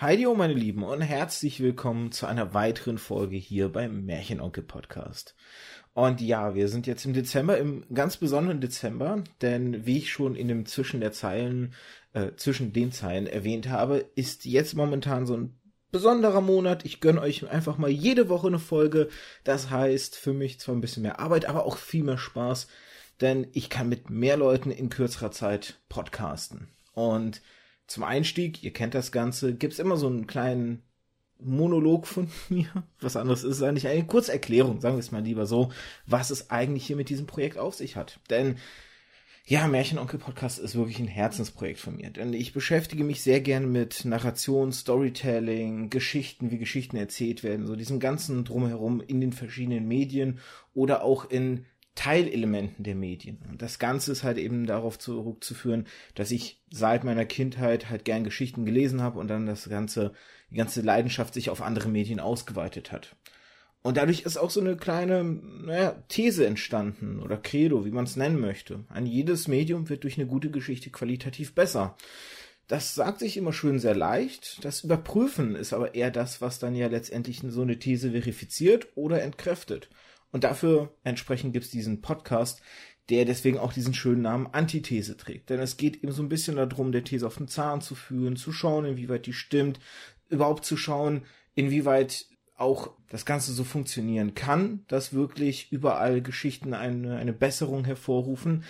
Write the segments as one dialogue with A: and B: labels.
A: Heidi, oh meine Lieben, und herzlich willkommen zu einer weiteren Folge hier beim Märchenonkel Podcast. Und ja, wir sind jetzt im Dezember, im ganz besonderen Dezember, denn wie ich schon in dem Zwischen der Zeilen, äh, zwischen den Zeilen erwähnt habe, ist jetzt momentan so ein besonderer Monat. Ich gönne euch einfach mal jede Woche eine Folge. Das heißt für mich zwar ein bisschen mehr Arbeit, aber auch viel mehr Spaß, denn ich kann mit mehr Leuten in kürzerer Zeit podcasten. Und zum Einstieg, ihr kennt das Ganze, gibt's immer so einen kleinen Monolog von mir. Was anderes ist eigentlich eine Kurzerklärung, sagen wir es mal lieber so, was es eigentlich hier mit diesem Projekt auf sich hat. Denn ja, Märchenonkel Podcast ist wirklich ein Herzensprojekt von mir, denn ich beschäftige mich sehr gerne mit Narration, Storytelling, Geschichten, wie Geschichten erzählt werden, so diesem ganzen drumherum in den verschiedenen Medien oder auch in Teilelementen der Medien. Und das Ganze ist halt eben darauf zurückzuführen, dass ich seit meiner Kindheit halt gern Geschichten gelesen habe und dann das ganze, die ganze Leidenschaft sich auf andere Medien ausgeweitet hat. Und dadurch ist auch so eine kleine naja, These entstanden oder Credo, wie man es nennen möchte. Ein jedes Medium wird durch eine gute Geschichte qualitativ besser. Das sagt sich immer schön sehr leicht. Das Überprüfen ist aber eher das, was dann ja letztendlich so eine These verifiziert oder entkräftet. Und dafür entsprechend gibt's diesen Podcast, der deswegen auch diesen schönen Namen Antithese trägt. Denn es geht eben so ein bisschen darum, der These auf den Zahn zu führen, zu schauen, inwieweit die stimmt, überhaupt zu schauen, inwieweit auch das Ganze so funktionieren kann, dass wirklich überall Geschichten eine, eine Besserung hervorrufen.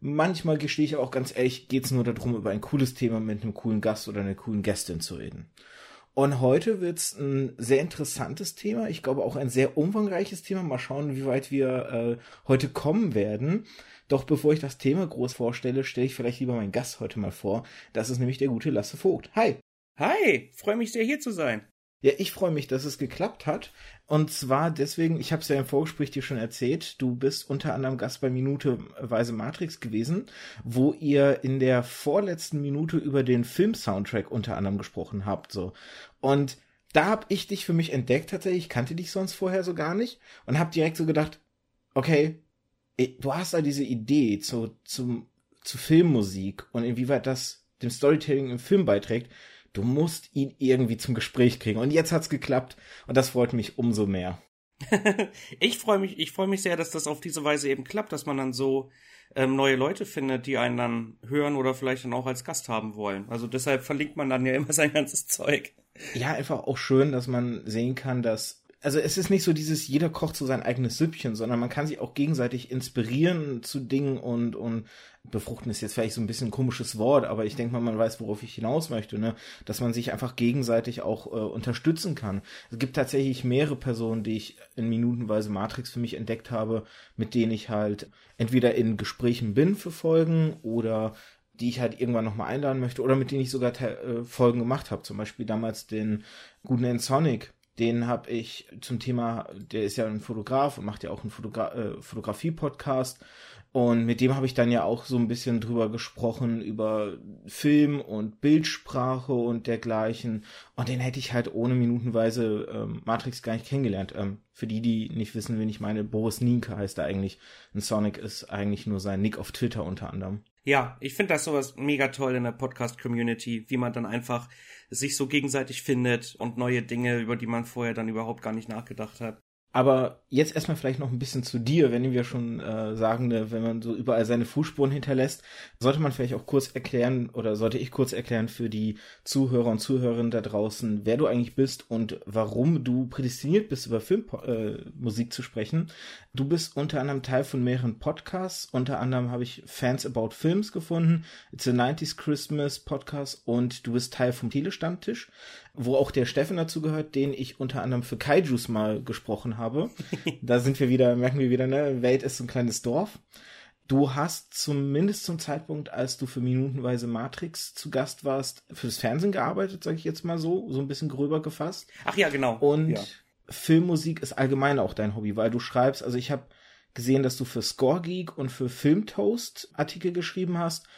A: Manchmal gestehe ich auch ganz ehrlich, geht's nur darum, über ein cooles Thema mit einem coolen Gast oder einer coolen Gästin zu reden. Und heute wird's ein sehr interessantes Thema. Ich glaube auch ein sehr umfangreiches Thema. Mal schauen, wie weit wir äh, heute kommen werden. Doch bevor ich das Thema groß vorstelle, stelle ich vielleicht lieber meinen Gast heute mal vor. Das ist nämlich der gute Lasse Vogt. Hi.
B: Hi, freue mich sehr hier zu sein.
A: Ja, ich freue mich, dass es geklappt hat. Und zwar deswegen, ich habe es ja im Vorgespräch dir schon erzählt, du bist unter anderem Gast bei Minute Weise Matrix gewesen, wo ihr in der vorletzten Minute über den Film-Soundtrack unter anderem gesprochen habt. So. Und da habe ich dich für mich entdeckt tatsächlich, ich kannte dich sonst vorher so gar nicht und habe direkt so gedacht, okay, du hast da diese Idee zu, zum, zu Filmmusik und inwieweit das dem Storytelling im Film beiträgt du musst ihn irgendwie zum Gespräch kriegen. Und jetzt hat's geklappt und das freut mich umso mehr.
B: ich freue mich, ich freue mich sehr, dass das auf diese Weise eben klappt, dass man dann so ähm, neue Leute findet, die einen dann hören oder vielleicht dann auch als Gast haben wollen. Also deshalb verlinkt man dann ja immer sein ganzes Zeug.
A: Ja, einfach auch schön, dass man sehen kann, dass also es ist nicht so dieses, jeder kocht so sein eigenes Süppchen, sondern man kann sich auch gegenseitig inspirieren zu Dingen und, und befruchten ist jetzt vielleicht so ein bisschen ein komisches Wort, aber ich denke mal, man weiß, worauf ich hinaus möchte, ne? Dass man sich einfach gegenseitig auch äh, unterstützen kann. Es gibt tatsächlich mehrere Personen, die ich in minutenweise Matrix für mich entdeckt habe, mit denen ich halt entweder in Gesprächen bin für Folgen oder die ich halt irgendwann nochmal einladen möchte oder mit denen ich sogar äh, Folgen gemacht habe. Zum Beispiel damals den guten N Sonic, den habe ich zum Thema, der ist ja ein Fotograf und macht ja auch einen Fotogra äh, Fotografie-Podcast. Und mit dem habe ich dann ja auch so ein bisschen drüber gesprochen, über Film und Bildsprache und dergleichen. Und den hätte ich halt ohne minutenweise ähm, Matrix gar nicht kennengelernt. Ähm, für die, die nicht wissen, wen ich meine, Boris Nienke heißt er eigentlich. Und Sonic ist eigentlich nur sein Nick auf Twitter unter anderem.
B: Ja, ich finde das sowas mega toll in der Podcast-Community, wie man dann einfach sich so gegenseitig findet und neue Dinge, über die man vorher dann überhaupt gar nicht nachgedacht hat.
A: Aber jetzt erstmal vielleicht noch ein bisschen zu dir, wenn wir schon äh, sagen, ne, wenn man so überall seine Fußspuren hinterlässt, sollte man vielleicht auch kurz erklären oder sollte ich kurz erklären für die Zuhörer und Zuhörerinnen da draußen, wer du eigentlich bist und warum du prädestiniert bist, über Filmmusik äh, zu sprechen. Du bist unter anderem Teil von mehreren Podcasts, unter anderem habe ich Fans About Films gefunden, It's a 90s Christmas Podcast und du bist Teil vom Telestammtisch wo auch der Steffen dazu gehört, den ich unter anderem für Kaijus mal gesprochen habe. da sind wir wieder, merken wir wieder, ne, Welt ist so ein kleines Dorf. Du hast zumindest zum Zeitpunkt, als du für minutenweise Matrix zu Gast warst, fürs Fernsehen gearbeitet, sage ich jetzt mal so, so ein bisschen gröber gefasst.
B: Ach ja, genau.
A: Und
B: ja.
A: Filmmusik ist allgemein auch dein Hobby, weil du schreibst, also ich habe gesehen, dass du für Score Geek und für Filmtoast Artikel geschrieben hast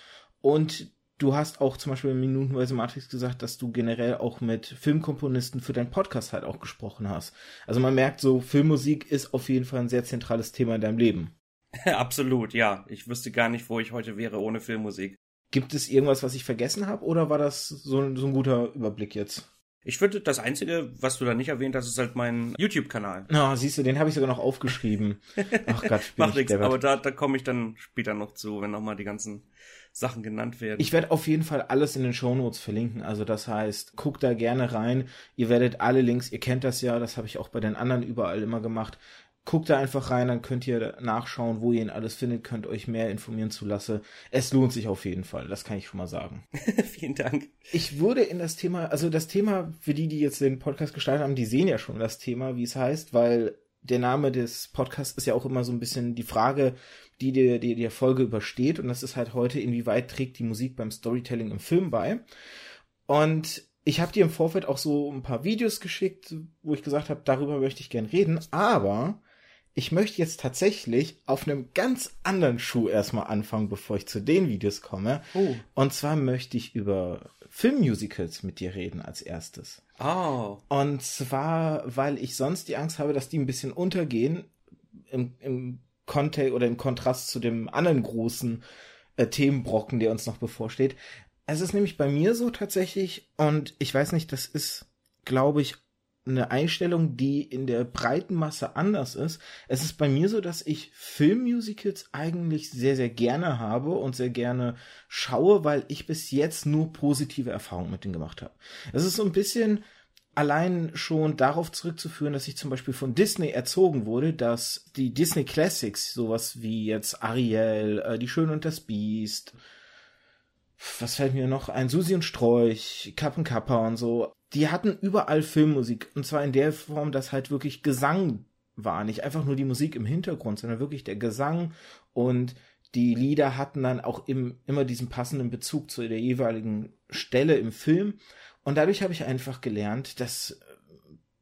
A: und du hast auch zum Beispiel in Minutenweise Matrix gesagt, dass du generell auch mit Filmkomponisten für deinen Podcast halt auch gesprochen hast. Also man merkt so, Filmmusik ist auf jeden Fall ein sehr zentrales Thema in deinem Leben.
B: Absolut, ja. Ich wüsste gar nicht, wo ich heute wäre ohne Filmmusik.
A: Gibt es irgendwas, was ich vergessen habe, oder war das so, so ein guter Überblick jetzt?
B: Ich würde, das Einzige, was du da nicht erwähnt hast, ist halt mein YouTube-Kanal.
A: Na, oh, siehst du, den habe ich sogar noch aufgeschrieben.
B: Ach Gott, Macht nichts, aber da, da komme ich dann später noch zu, wenn nochmal die ganzen Sachen genannt werden.
A: Ich werde auf jeden Fall alles in den Shownotes verlinken. Also das heißt, guckt da gerne rein. Ihr werdet alle Links, ihr kennt das ja, das habe ich auch bei den anderen überall immer gemacht. Guckt da einfach rein, dann könnt ihr nachschauen, wo ihr ihn alles findet, könnt euch mehr informieren zu lassen. Es lohnt sich auf jeden Fall, das kann ich schon mal sagen.
B: Vielen Dank.
A: Ich würde in das Thema, also das Thema, für die, die jetzt den Podcast gestaltet haben, die sehen ja schon das Thema, wie es heißt, weil der Name des Podcasts ist ja auch immer so ein bisschen die Frage, die dir die, die Folge übersteht. Und das ist halt heute, inwieweit trägt die Musik beim Storytelling im Film bei. Und ich habe dir im Vorfeld auch so ein paar Videos geschickt, wo ich gesagt habe, darüber möchte ich gern reden. Aber ich möchte jetzt tatsächlich auf einem ganz anderen Schuh erstmal anfangen, bevor ich zu den Videos komme. Oh. Und zwar möchte ich über Filmmusicals mit dir reden als erstes.
B: Oh.
A: Und zwar, weil ich sonst die Angst habe, dass die ein bisschen untergehen im, im Kontext oder im Kontrast zu dem anderen großen äh, Themenbrocken, der uns noch bevorsteht. Es ist nämlich bei mir so tatsächlich, und ich weiß nicht, das ist, glaube ich, eine Einstellung, die in der breiten Masse anders ist. Es ist bei mir so, dass ich Filmmusicals eigentlich sehr, sehr gerne habe und sehr gerne schaue, weil ich bis jetzt nur positive Erfahrungen mit denen gemacht habe. Es ist so ein bisschen allein schon darauf zurückzuführen, dass ich zum Beispiel von Disney erzogen wurde, dass die Disney Classics, sowas wie jetzt Ariel, äh, Die Schöne und das Biest, was fällt mir noch ein, Susi und Sträuch, Kappen Kappa und so, die hatten überall Filmmusik. Und zwar in der Form, dass halt wirklich Gesang war, nicht einfach nur die Musik im Hintergrund, sondern wirklich der Gesang und die Lieder hatten dann auch im, immer diesen passenden Bezug zu der jeweiligen Stelle im Film und dadurch habe ich einfach gelernt, dass äh,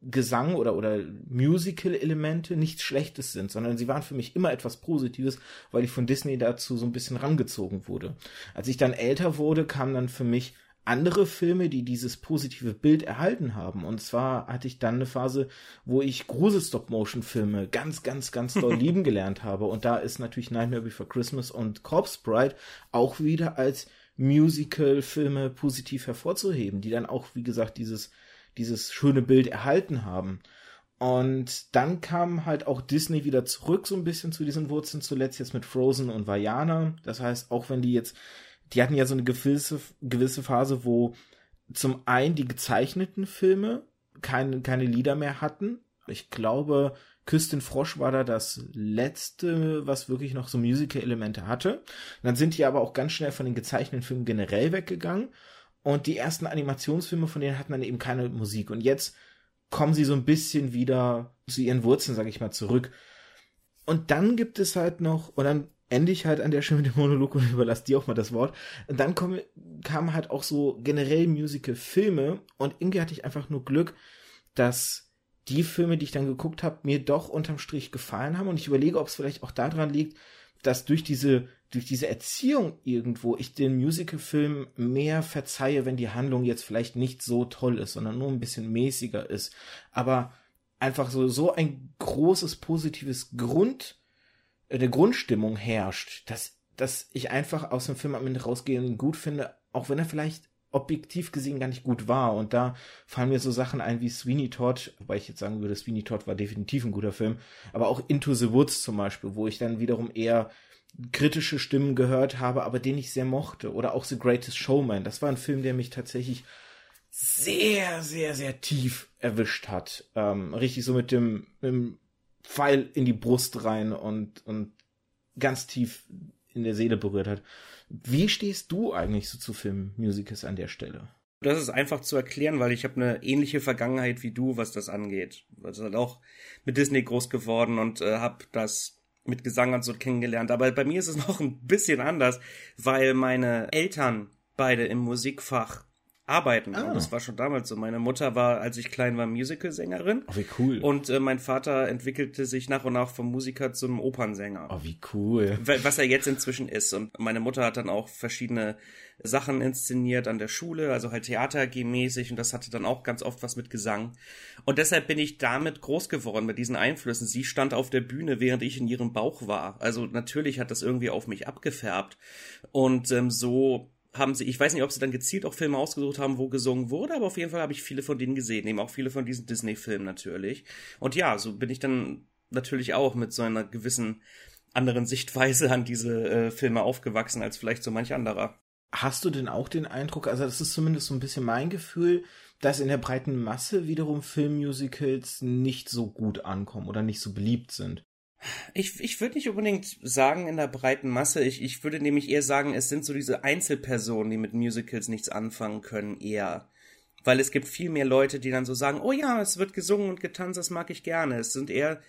A: Gesang oder, oder Musical-Elemente nichts Schlechtes sind, sondern sie waren für mich immer etwas Positives, weil ich von Disney dazu so ein bisschen rangezogen wurde. Als ich dann älter wurde, kamen dann für mich andere Filme, die dieses positive Bild erhalten haben. Und zwar hatte ich dann eine Phase, wo ich Grusel-Stop-Motion-Filme ganz, ganz, ganz doll lieben gelernt habe. Und da ist natürlich Nightmare Before Christmas und Corpse Bride auch wieder als Musical-Filme positiv hervorzuheben, die dann auch, wie gesagt, dieses, dieses schöne Bild erhalten haben. Und dann kam halt auch Disney wieder zurück, so ein bisschen zu diesen Wurzeln, zuletzt jetzt mit Frozen und Vajana. Das heißt, auch wenn die jetzt, die hatten ja so eine gewisse, gewisse Phase, wo zum einen die gezeichneten Filme keine, keine Lieder mehr hatten. Ich glaube, Küstin Frosch war da das letzte, was wirklich noch so Musical-Elemente hatte. dann sind die aber auch ganz schnell von den gezeichneten Filmen generell weggegangen. Und die ersten Animationsfilme von denen hatten dann eben keine Musik. Und jetzt kommen sie so ein bisschen wieder zu ihren Wurzeln, sag ich mal, zurück. Und dann gibt es halt noch, und dann ende ich halt an der Stelle mit dem Monolog und überlasse dir auch mal das Wort. Und dann kommen, kamen halt auch so generell Musical-Filme und irgendwie hatte ich einfach nur Glück, dass die Filme, die ich dann geguckt habe, mir doch unterm Strich gefallen haben. Und ich überlege, ob es vielleicht auch daran liegt, dass durch diese, durch diese Erziehung irgendwo ich den Musical-Film mehr verzeihe, wenn die Handlung jetzt vielleicht nicht so toll ist, sondern nur ein bisschen mäßiger ist. Aber einfach so, so ein großes positives Grund, eine Grundstimmung herrscht, dass, dass ich einfach aus dem Film am Ende rausgehe und ihn gut finde, auch wenn er vielleicht objektiv gesehen gar nicht gut war. Und da fallen mir so Sachen ein wie Sweeney Todd, wobei ich jetzt sagen würde, Sweeney Todd war definitiv ein guter Film, aber auch Into the Woods zum Beispiel, wo ich dann wiederum eher kritische Stimmen gehört habe, aber den ich sehr mochte. Oder auch The Greatest Showman. Das war ein Film, der mich tatsächlich sehr, sehr, sehr tief erwischt hat. Ähm, richtig so mit dem, mit dem Pfeil in die Brust rein und, und ganz tief in der Seele berührt hat. Wie stehst du eigentlich so zu Filmmusicals an der Stelle?
B: Das ist einfach zu erklären, weil ich habe eine ähnliche Vergangenheit wie du, was das angeht. Also halt auch mit Disney groß geworden und äh, habe das mit Gesang und so kennengelernt. Aber bei mir ist es noch ein bisschen anders, weil meine Eltern beide im Musikfach arbeiten. Ah. Und das war schon damals so. Meine Mutter war, als ich klein war, Musicalsängerin.
A: Oh, wie cool.
B: Und äh, mein Vater entwickelte sich nach und nach vom Musiker zum Opernsänger.
A: Oh, wie cool.
B: Was er jetzt inzwischen ist. Und meine Mutter hat dann auch verschiedene Sachen inszeniert an der Schule, also halt Theater mäßig und das hatte dann auch ganz oft was mit Gesang. Und deshalb bin ich damit groß geworden, mit diesen Einflüssen. Sie stand auf der Bühne, während ich in ihrem Bauch war. Also natürlich hat das irgendwie auf mich abgefärbt. Und ähm, so haben sie, ich weiß nicht, ob sie dann gezielt auch Filme ausgesucht haben, wo gesungen wurde, aber auf jeden Fall habe ich viele von denen gesehen, eben auch viele von diesen Disney-Filmen natürlich. Und ja, so bin ich dann natürlich auch mit so einer gewissen anderen Sichtweise an diese äh, Filme aufgewachsen als vielleicht so manch anderer.
A: Hast du denn auch den Eindruck, also das ist zumindest so ein bisschen mein Gefühl, dass in der breiten Masse wiederum Filmmusicals nicht so gut ankommen oder nicht so beliebt sind?
B: Ich, ich würde nicht unbedingt sagen in der breiten Masse. Ich, ich würde nämlich eher sagen, es sind so diese Einzelpersonen, die mit Musicals nichts anfangen können, eher. Weil es gibt viel mehr Leute, die dann so sagen, oh ja, es wird gesungen und getanzt, das mag ich gerne. Es sind eher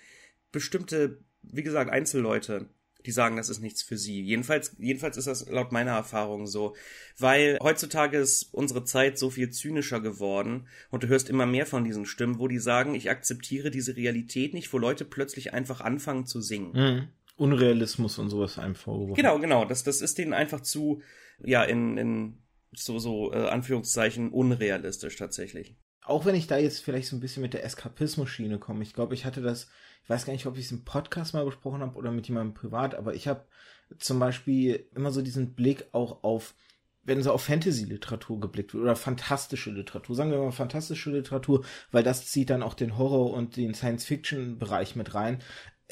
B: bestimmte, wie gesagt, Einzelleute die sagen, das ist nichts für sie. Jedenfalls, jedenfalls ist das laut meiner Erfahrung so. Weil heutzutage ist unsere Zeit so viel zynischer geworden und du hörst immer mehr von diesen Stimmen, wo die sagen, ich akzeptiere diese Realität nicht, wo Leute plötzlich einfach anfangen zu singen.
A: Mhm. Unrealismus und sowas einfach.
B: Genau, genau. Das, das ist denen einfach zu, ja, in, in so, so, äh, Anführungszeichen, unrealistisch tatsächlich.
A: Auch wenn ich da jetzt vielleicht so ein bisschen mit der Eskapismus-Schiene komme. Ich glaube, ich hatte das ich weiß gar nicht, ob ich es im Podcast mal besprochen habe oder mit jemandem privat, aber ich habe zum Beispiel immer so diesen Blick auch auf, wenn so auf Fantasy-Literatur geblickt wird oder fantastische Literatur, sagen wir mal fantastische Literatur, weil das zieht dann auch den Horror- und den Science-Fiction-Bereich mit rein.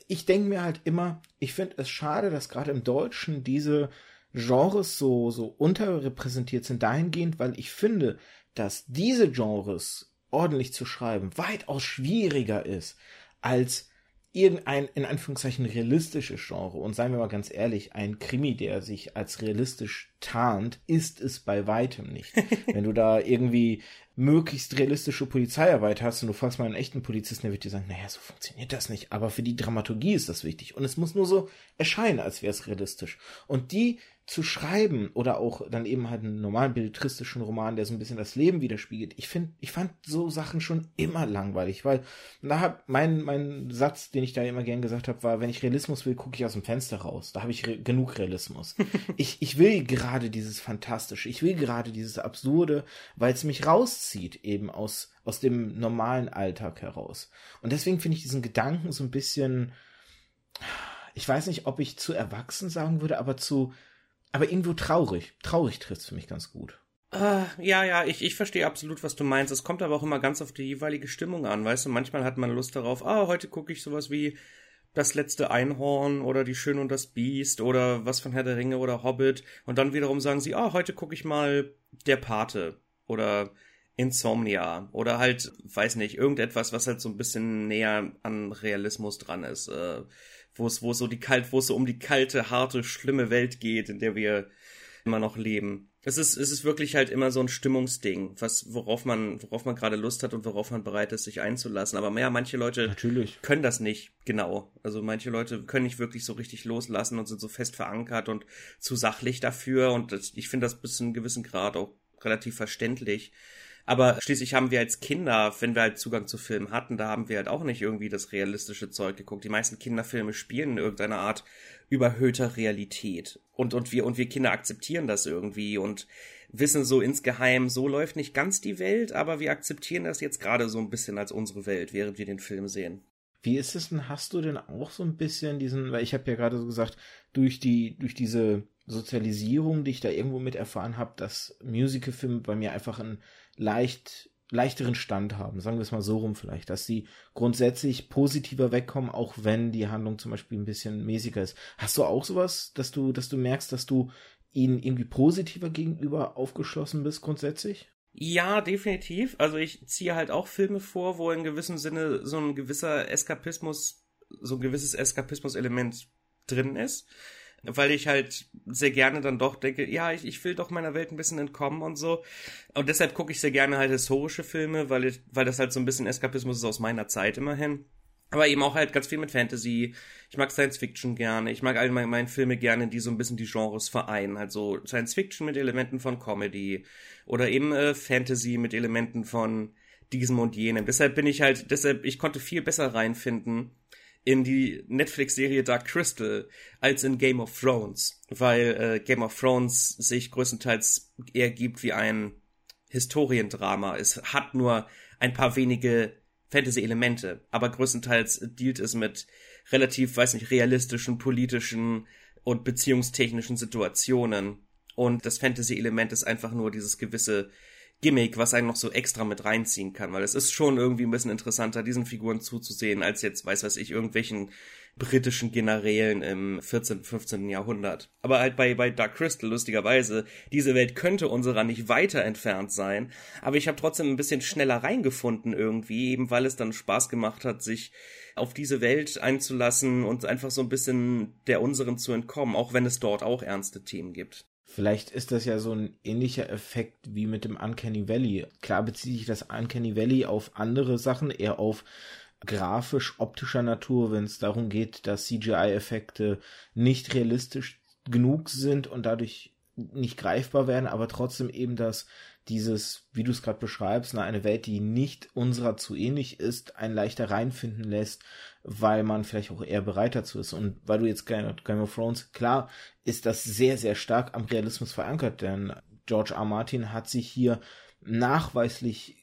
A: Ich denke mir halt immer, ich finde es schade, dass gerade im Deutschen diese Genres so, so unterrepräsentiert sind dahingehend, weil ich finde, dass diese Genres ordentlich zu schreiben weitaus schwieriger ist als irgendein, in Anführungszeichen, realistisches Genre. Und seien wir mal ganz ehrlich, ein Krimi, der sich als realistisch tarnt, ist es bei weitem nicht. Wenn du da irgendwie möglichst realistische Polizeiarbeit hast und du fragst mal einen echten Polizisten, der wird dir sagen, naja, so funktioniert das nicht. Aber für die Dramaturgie ist das wichtig. Und es muss nur so erscheinen, als wäre es realistisch. Und die zu schreiben oder auch dann eben halt einen normalen belletristischen Roman, der so ein bisschen das Leben widerspiegelt. Ich finde, ich fand so Sachen schon immer langweilig, weil da hab mein mein Satz, den ich da immer gern gesagt habe, war, wenn ich Realismus will, gucke ich aus dem Fenster raus. Da habe ich re genug Realismus. ich ich will gerade dieses fantastische, ich will gerade dieses absurde, weil es mich rauszieht eben aus aus dem normalen Alltag heraus. Und deswegen finde ich diesen Gedanken so ein bisschen ich weiß nicht, ob ich zu erwachsen sagen würde, aber zu aber irgendwo traurig. Traurig trifft für mich ganz gut.
B: Uh, ja, ja, ich, ich verstehe absolut, was du meinst. Es kommt aber auch immer ganz auf die jeweilige Stimmung an, weißt du? Manchmal hat man Lust darauf, ah, heute gucke ich sowas wie das letzte Einhorn oder die Schön und das Biest oder was von Herr der Ringe oder Hobbit. Und dann wiederum sagen sie, ah, heute gucke ich mal Der Pate oder Insomnia oder halt, weiß nicht, irgendetwas, was halt so ein bisschen näher an Realismus dran ist. Äh, wo es, wo es so die kalt, wo es so um die kalte, harte, schlimme Welt geht, in der wir immer noch leben. Es ist, es ist wirklich halt immer so ein Stimmungsding, was, worauf man, worauf man gerade Lust hat und worauf man bereit ist, sich einzulassen. Aber ja, manche Leute
A: Natürlich.
B: können das nicht, genau. Also manche Leute können nicht wirklich so richtig loslassen und sind so fest verankert und zu sachlich dafür. Und das, ich finde das bis zu einem gewissen Grad auch relativ verständlich. Aber schließlich haben wir als Kinder, wenn wir halt Zugang zu Filmen hatten, da haben wir halt auch nicht irgendwie das realistische Zeug geguckt. Die meisten Kinderfilme spielen in irgendeiner Art überhöhter Realität. Und, und wir, und wir Kinder akzeptieren das irgendwie und wissen so insgeheim, so läuft nicht ganz die Welt, aber wir akzeptieren das jetzt gerade so ein bisschen als unsere Welt, während wir den Film sehen.
A: Wie ist es denn? Hast du denn auch so ein bisschen diesen, weil ich habe ja gerade so gesagt, durch die, durch diese Sozialisierung, die ich da irgendwo mit erfahren habe, dass Musicalfilme bei mir einfach ein leicht leichteren Stand haben, sagen wir es mal so rum vielleicht, dass sie grundsätzlich positiver wegkommen, auch wenn die Handlung zum Beispiel ein bisschen mäßiger ist. Hast du auch sowas, dass du, dass du merkst, dass du ihnen irgendwie positiver gegenüber aufgeschlossen bist grundsätzlich?
B: Ja, definitiv. Also ich ziehe halt auch Filme vor, wo in gewissem Sinne so ein gewisser Eskapismus, so ein gewisses Eskapismus-Element drin ist weil ich halt sehr gerne dann doch denke, ja, ich, ich will doch meiner Welt ein bisschen entkommen und so. Und deshalb gucke ich sehr gerne halt historische Filme, weil ich, weil das halt so ein bisschen Eskapismus ist aus meiner Zeit immerhin. Aber eben auch halt ganz viel mit Fantasy. Ich mag Science Fiction gerne. Ich mag allgemein meine Filme gerne, die so ein bisschen die Genres vereinen. Also Science Fiction mit Elementen von Comedy oder eben äh, Fantasy mit Elementen von diesem und jenem. Deshalb bin ich halt, deshalb, ich konnte viel besser reinfinden in die Netflix-Serie Dark Crystal als in Game of Thrones, weil äh, Game of Thrones sich größtenteils eher gibt wie ein Historiendrama. Es hat nur ein paar wenige Fantasy-Elemente, aber größtenteils dealt es mit relativ, weiß nicht, realistischen, politischen und beziehungstechnischen Situationen. Und das Fantasy-Element ist einfach nur dieses gewisse Gimmick, was einen noch so extra mit reinziehen kann, weil es ist schon irgendwie ein bisschen interessanter, diesen Figuren zuzusehen, als jetzt, weiß was ich, irgendwelchen britischen Generälen im 14., 15. Jahrhundert. Aber halt bei, bei Dark Crystal, lustigerweise, diese Welt könnte unserer nicht weiter entfernt sein, aber ich habe trotzdem ein bisschen schneller reingefunden irgendwie, eben weil es dann Spaß gemacht hat, sich auf diese Welt einzulassen und einfach so ein bisschen der unseren zu entkommen, auch wenn es dort auch ernste Themen gibt.
A: Vielleicht ist das ja so ein ähnlicher Effekt wie mit dem Uncanny Valley. Klar beziehe ich das Uncanny Valley auf andere Sachen, eher auf grafisch-optischer Natur, wenn es darum geht, dass CGI-Effekte nicht realistisch genug sind und dadurch nicht greifbar werden, aber trotzdem eben das dieses, wie du es gerade beschreibst, na, eine Welt, die nicht unserer zu ähnlich ist, ein leichter reinfinden lässt, weil man vielleicht auch eher bereit dazu ist. Und weil du jetzt Game of Thrones, klar, ist das sehr, sehr stark am Realismus verankert, denn George R. Martin hat sich hier nachweislich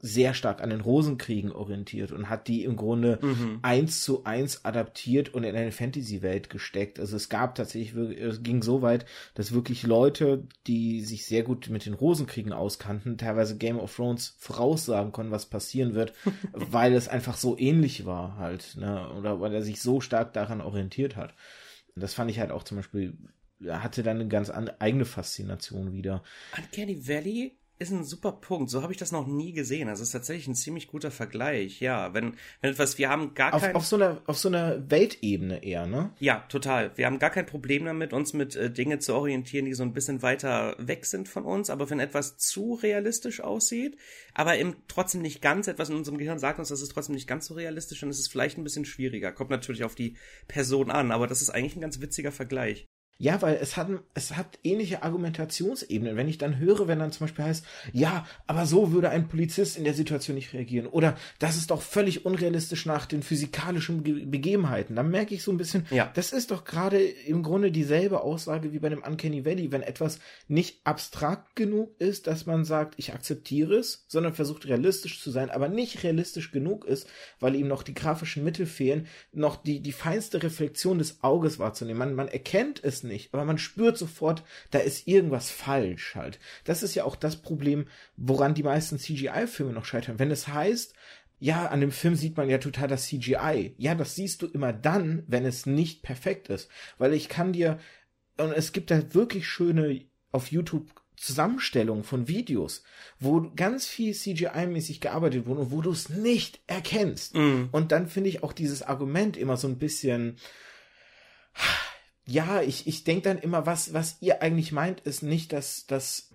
A: sehr stark an den Rosenkriegen orientiert und hat die im Grunde mhm. eins zu eins adaptiert und in eine Fantasy-Welt gesteckt. Also es gab tatsächlich, es ging so weit, dass wirklich Leute, die sich sehr gut mit den Rosenkriegen auskannten, teilweise Game of Thrones voraussagen konnten, was passieren wird, weil es einfach so ähnlich war halt, ne? oder weil er sich so stark daran orientiert hat. Und das fand ich halt auch zum Beispiel, hatte dann eine ganz eigene Faszination wieder.
B: Uncanny Valley ist ein super Punkt. So habe ich das noch nie gesehen. Also es ist tatsächlich ein ziemlich guter Vergleich. Ja, wenn, wenn etwas, wir haben gar
A: auf,
B: kein...
A: Auf so einer, auf so einer Weltebene eher, ne?
B: Ja, total. Wir haben gar kein Problem damit, uns mit äh, Dinge zu orientieren, die so ein bisschen weiter weg sind von uns. Aber wenn etwas zu realistisch aussieht, aber eben trotzdem nicht ganz, etwas in unserem Gehirn sagt uns, das ist trotzdem nicht ganz so realistisch, dann ist es vielleicht ein bisschen schwieriger. Kommt natürlich auf die Person an, aber das ist eigentlich ein ganz witziger Vergleich.
A: Ja, weil es hat, es hat ähnliche Argumentationsebenen. Wenn ich dann höre, wenn dann zum Beispiel heißt, ja, aber so würde ein Polizist in der Situation nicht reagieren. Oder das ist doch völlig unrealistisch nach den physikalischen Begebenheiten. Dann merke ich so ein bisschen, ja. das ist doch gerade im Grunde dieselbe Aussage wie bei dem Uncanny Valley. Wenn etwas nicht abstrakt genug ist, dass man sagt, ich akzeptiere es, sondern versucht realistisch zu sein, aber nicht realistisch genug ist, weil ihm noch die grafischen Mittel fehlen, noch die, die feinste Reflexion des Auges wahrzunehmen. Man, man erkennt es nicht, aber man spürt sofort, da ist irgendwas falsch halt. Das ist ja auch das Problem, woran die meisten CGI-Filme noch scheitern. Wenn es heißt, ja, an dem Film sieht man ja total das CGI. Ja, das siehst du immer dann, wenn es nicht perfekt ist. Weil ich kann dir, und es gibt da wirklich schöne auf YouTube Zusammenstellungen von Videos, wo ganz viel CGI-mäßig gearbeitet wurde und wo du es nicht erkennst. Mm. Und dann finde ich auch dieses Argument immer so ein bisschen, ja, ich, ich denke dann immer, was, was ihr eigentlich meint, ist nicht, dass das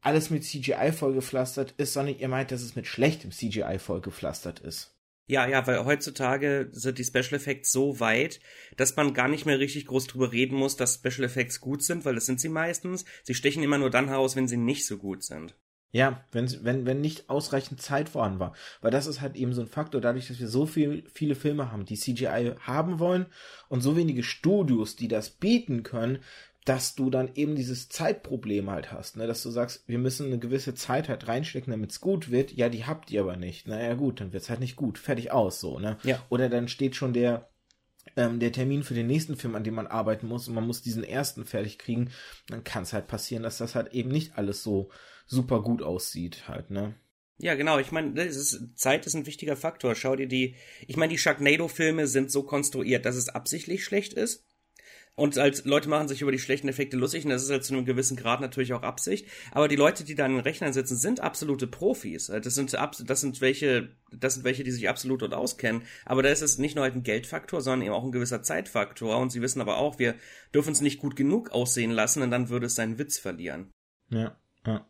A: alles mit CGI vollgepflastert ist, sondern ihr meint, dass es mit schlechtem CGI vollgepflastert ist.
B: Ja, ja, weil heutzutage sind die Special Effects so weit, dass man gar nicht mehr richtig groß drüber reden muss, dass Special Effects gut sind, weil das sind sie meistens. Sie stechen immer nur dann heraus, wenn sie nicht so gut sind.
A: Ja, wenn, wenn, wenn nicht ausreichend Zeit vorhanden war. Weil das ist halt eben so ein Faktor, dadurch, dass wir so viel, viele Filme haben, die CGI haben wollen und so wenige Studios, die das bieten können, dass du dann eben dieses Zeitproblem halt hast, ne? dass du sagst, wir müssen eine gewisse Zeit halt reinstecken, damit es gut wird. Ja, die habt ihr aber nicht. Naja, gut, dann wird's halt nicht gut. Fertig aus, so, ne? Ja. Oder dann steht schon der, ähm, der Termin für den nächsten Film, an dem man arbeiten muss und man muss diesen ersten fertig kriegen. Dann kann es halt passieren, dass das halt eben nicht alles so super gut aussieht halt, ne?
B: Ja, genau. Ich meine, ist, Zeit ist ein wichtiger Faktor. Schau dir die, ich meine, die Sharknado-Filme sind so konstruiert, dass es absichtlich schlecht ist. Und als Leute machen sich über die schlechten Effekte lustig, und das ist halt zu einem gewissen Grad natürlich auch Absicht. Aber die Leute, die da an den Rechnern sitzen, sind absolute Profis. Das sind, das sind welche, das sind welche, die sich absolut dort auskennen. Aber da ist es nicht nur halt ein Geldfaktor, sondern eben auch ein gewisser Zeitfaktor. Und sie wissen aber auch, wir dürfen es nicht gut genug aussehen lassen, und dann würde es seinen Witz verlieren.
A: Ja, ja.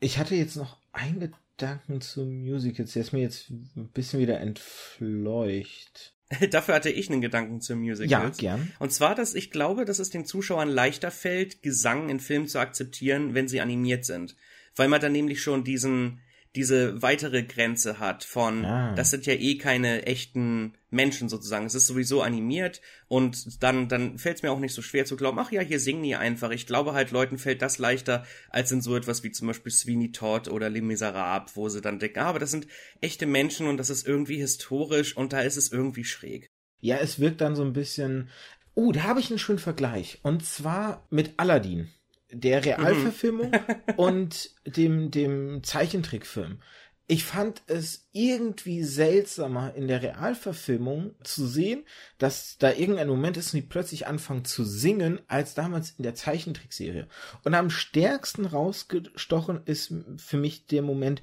A: Ich hatte jetzt noch einen Gedanken zu Musicals, der ist mir jetzt ein bisschen wieder entfleucht.
B: Dafür hatte ich einen Gedanken zu Musicals.
A: Ja, gern.
B: Und zwar, dass ich glaube, dass es den Zuschauern leichter fällt, Gesang in Filmen zu akzeptieren, wenn sie animiert sind. Weil man dann nämlich schon diesen, diese weitere Grenze hat von, ah. das sind ja eh keine echten Menschen sozusagen. Es ist sowieso animiert und dann, dann fällt es mir auch nicht so schwer zu glauben, ach ja, hier singen die einfach. Ich glaube halt, Leuten fällt das leichter als in so etwas wie zum Beispiel Sweeney Todd oder Les Miserables, wo sie dann denken, ah, aber das sind echte Menschen und das ist irgendwie historisch und da ist es irgendwie schräg.
A: Ja, es wirkt dann so ein bisschen, Oh, da habe ich einen schönen Vergleich. Und zwar mit Aladdin, der Realverfilmung mhm. und dem, dem Zeichentrickfilm. Ich fand es irgendwie seltsamer in der Realverfilmung zu sehen, dass da irgendein Moment ist und die plötzlich anfangen zu singen, als damals in der Zeichentrickserie. Und am stärksten rausgestochen ist für mich der Moment,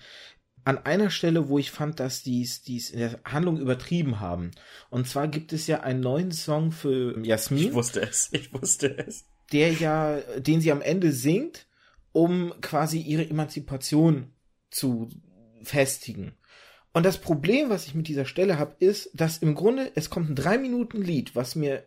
A: an einer Stelle, wo ich fand, dass die es in der Handlung übertrieben haben. Und zwar gibt es ja einen neuen Song für Jasmin.
B: Ich wusste es, ich wusste es.
A: Der ja, den sie am Ende singt, um quasi ihre Emanzipation zu festigen. Und das Problem, was ich mit dieser Stelle habe, ist, dass im Grunde es kommt ein drei Minuten Lied, was mir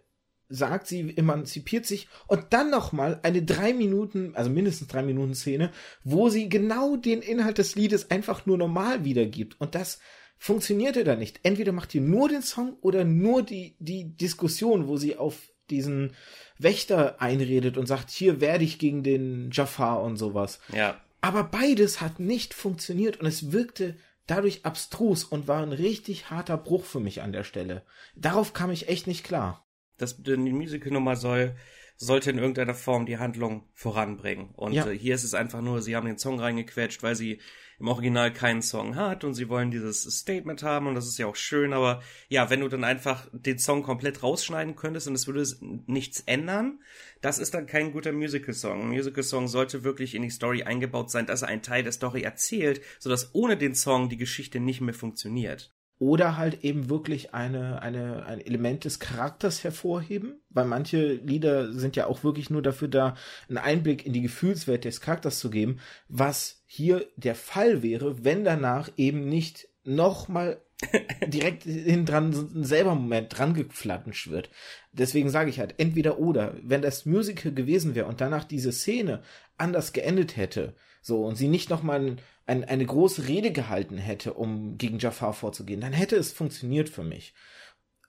A: sagt, sie emanzipiert sich und dann nochmal eine drei Minuten, also mindestens drei Minuten Szene, wo sie genau den Inhalt des Liedes einfach nur normal wiedergibt. Und das funktionierte da nicht. Entweder macht ihr nur den Song oder nur die, die Diskussion, wo sie auf diesen Wächter einredet und sagt, hier werde ich gegen den Jafar und sowas.
B: Ja.
A: Aber beides hat nicht funktioniert und es wirkte dadurch abstrus und war ein richtig harter Bruch für mich an der Stelle. Darauf kam ich echt nicht klar
B: das, die Musical-Nummer soll, sollte in irgendeiner Form die Handlung voranbringen. Und ja. äh, hier ist es einfach nur, sie haben den Song reingequetscht, weil sie im Original keinen Song hat und sie wollen dieses Statement haben und das ist ja auch schön, aber ja, wenn du dann einfach den Song komplett rausschneiden könntest und es würde nichts ändern, das ist dann kein guter Musical-Song. Ein Musical-Song sollte wirklich in die Story eingebaut sein, dass er einen Teil der Story erzählt, sodass ohne den Song die Geschichte nicht mehr funktioniert
A: oder halt eben wirklich eine, eine, ein Element des Charakters hervorheben, weil manche Lieder sind ja auch wirklich nur dafür da, einen Einblick in die Gefühlswelt des Charakters zu geben, was hier der Fall wäre, wenn danach eben nicht nochmal direkt hin dran ein selber Moment dran geflatscht wird. Deswegen sage ich halt, entweder oder, wenn das Musical gewesen wäre und danach diese Szene anders geendet hätte, so, und sie nicht nochmal ein, eine große Rede gehalten hätte, um gegen Jafar vorzugehen, dann hätte es funktioniert für mich.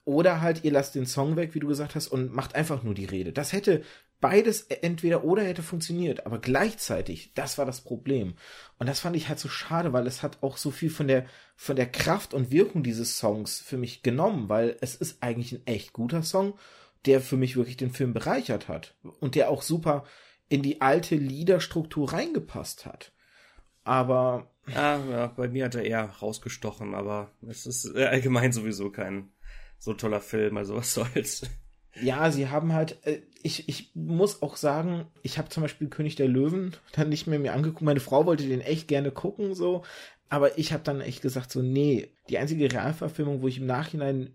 A: Oder halt, ihr lasst den Song weg, wie du gesagt hast, und macht einfach nur die Rede. Das hätte beides entweder oder hätte funktioniert, aber gleichzeitig, das war das Problem. Und das fand ich halt so schade, weil es hat auch so viel von der, von der Kraft und Wirkung dieses Songs für mich genommen, weil es ist eigentlich ein echt guter Song, der für mich wirklich den Film bereichert hat und der auch super in die alte Liederstruktur reingepasst hat. Aber.
B: Ja, ja, bei mir hat er eher rausgestochen, aber es ist äh, allgemein sowieso kein so toller Film, also was soll's.
A: Ja, sie haben halt, äh, ich, ich muss auch sagen, ich habe zum Beispiel König der Löwen dann nicht mehr mir angeguckt. Meine Frau wollte den echt gerne gucken, so, aber ich habe dann echt gesagt, so, nee, die einzige Realverfilmung, wo ich im Nachhinein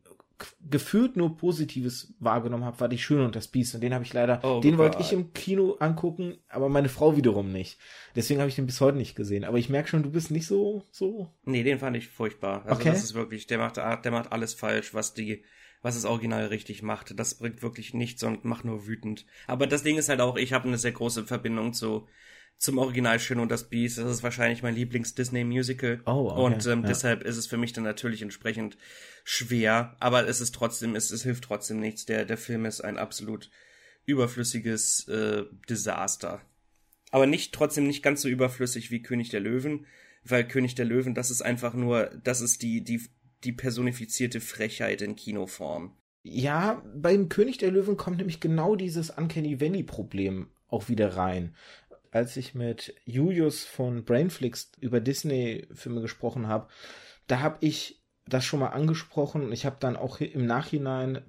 A: gefühlt nur Positives wahrgenommen habe, war die Schöne und das Biest. Und den habe ich leider, oh den wollte ich im Kino angucken, aber meine Frau wiederum nicht. Deswegen habe ich den bis heute nicht gesehen. Aber ich merke schon, du bist nicht so, so.
B: Nee, den fand ich furchtbar. Also okay. das ist wirklich, der macht, der macht alles falsch, was die, was das Original richtig macht. Das bringt wirklich nichts und macht nur wütend. Aber das Ding ist halt auch, ich habe eine sehr große Verbindung zu zum Original Schön und das Biest. Das ist wahrscheinlich mein Lieblings-Disney-Musical. Oh, okay. Und ähm, ja. deshalb ist es für mich dann natürlich entsprechend schwer. Aber es ist trotzdem, es, es hilft trotzdem nichts. Der, der Film ist ein absolut überflüssiges äh, Desaster. Aber nicht trotzdem nicht ganz so überflüssig wie König der Löwen, weil König der Löwen, das ist einfach nur, das ist die, die, die personifizierte Frechheit in Kinoform.
A: Ja, beim König der Löwen kommt nämlich genau dieses Uncanny Valley Problem auch wieder rein als ich mit Julius von Brainflix über Disney-Filme gesprochen habe, da habe ich das schon mal angesprochen. Ich habe dann auch im Nachhinein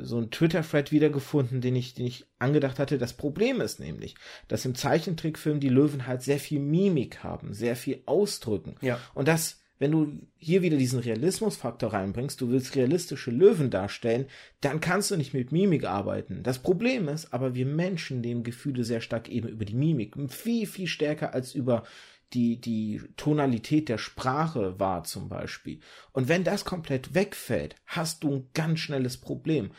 A: so einen Twitter-Thread wiedergefunden, den ich, den ich angedacht hatte. Das Problem ist nämlich, dass im Zeichentrickfilm die Löwen halt sehr viel Mimik haben, sehr viel ausdrücken.
B: Ja.
A: Und das wenn du hier wieder diesen Realismusfaktor reinbringst, du willst realistische Löwen darstellen, dann kannst du nicht mit Mimik arbeiten. Das Problem ist, aber wir Menschen nehmen Gefühle sehr stark eben über die Mimik, viel, viel stärker als über die, die Tonalität der Sprache wahr zum Beispiel. Und wenn das komplett wegfällt, hast du ein ganz schnelles Problem.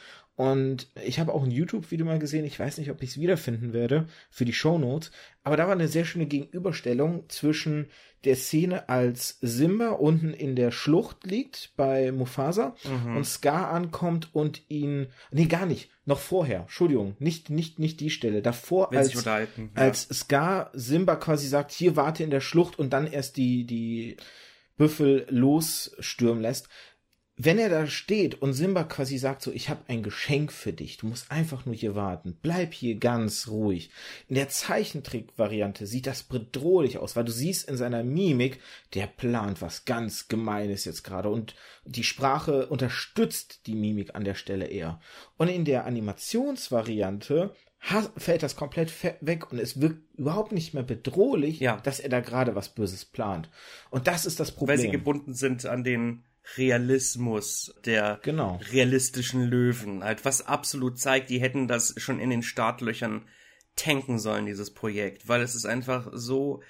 A: Und ich habe auch ein YouTube-Video mal gesehen, ich weiß nicht, ob ich es wiederfinden werde für die Show Notes, aber da war eine sehr schöne Gegenüberstellung zwischen der Szene, als Simba unten in der Schlucht liegt bei Mufasa mhm. und Scar ankommt und ihn, nee, gar nicht, noch vorher, Entschuldigung, nicht, nicht, nicht die Stelle, davor, als, ja. als Scar Simba quasi sagt, hier warte in der Schlucht und dann erst die, die Büffel losstürmen lässt wenn er da steht und Simba quasi sagt so, ich habe ein Geschenk für dich, du musst einfach nur hier warten, bleib hier ganz ruhig. In der Zeichentrick-Variante sieht das bedrohlich aus, weil du siehst in seiner Mimik, der plant was ganz Gemeines jetzt gerade und die Sprache unterstützt die Mimik an der Stelle eher. Und in der Animationsvariante fällt das komplett weg und es wirkt überhaupt nicht mehr bedrohlich, ja. dass er da gerade was Böses plant. Und das ist das Problem.
B: Weil sie gebunden sind an den Realismus der genau. realistischen Löwen. Halt, was absolut zeigt, die hätten das schon in den Startlöchern tanken sollen, dieses Projekt. Weil es ist einfach so,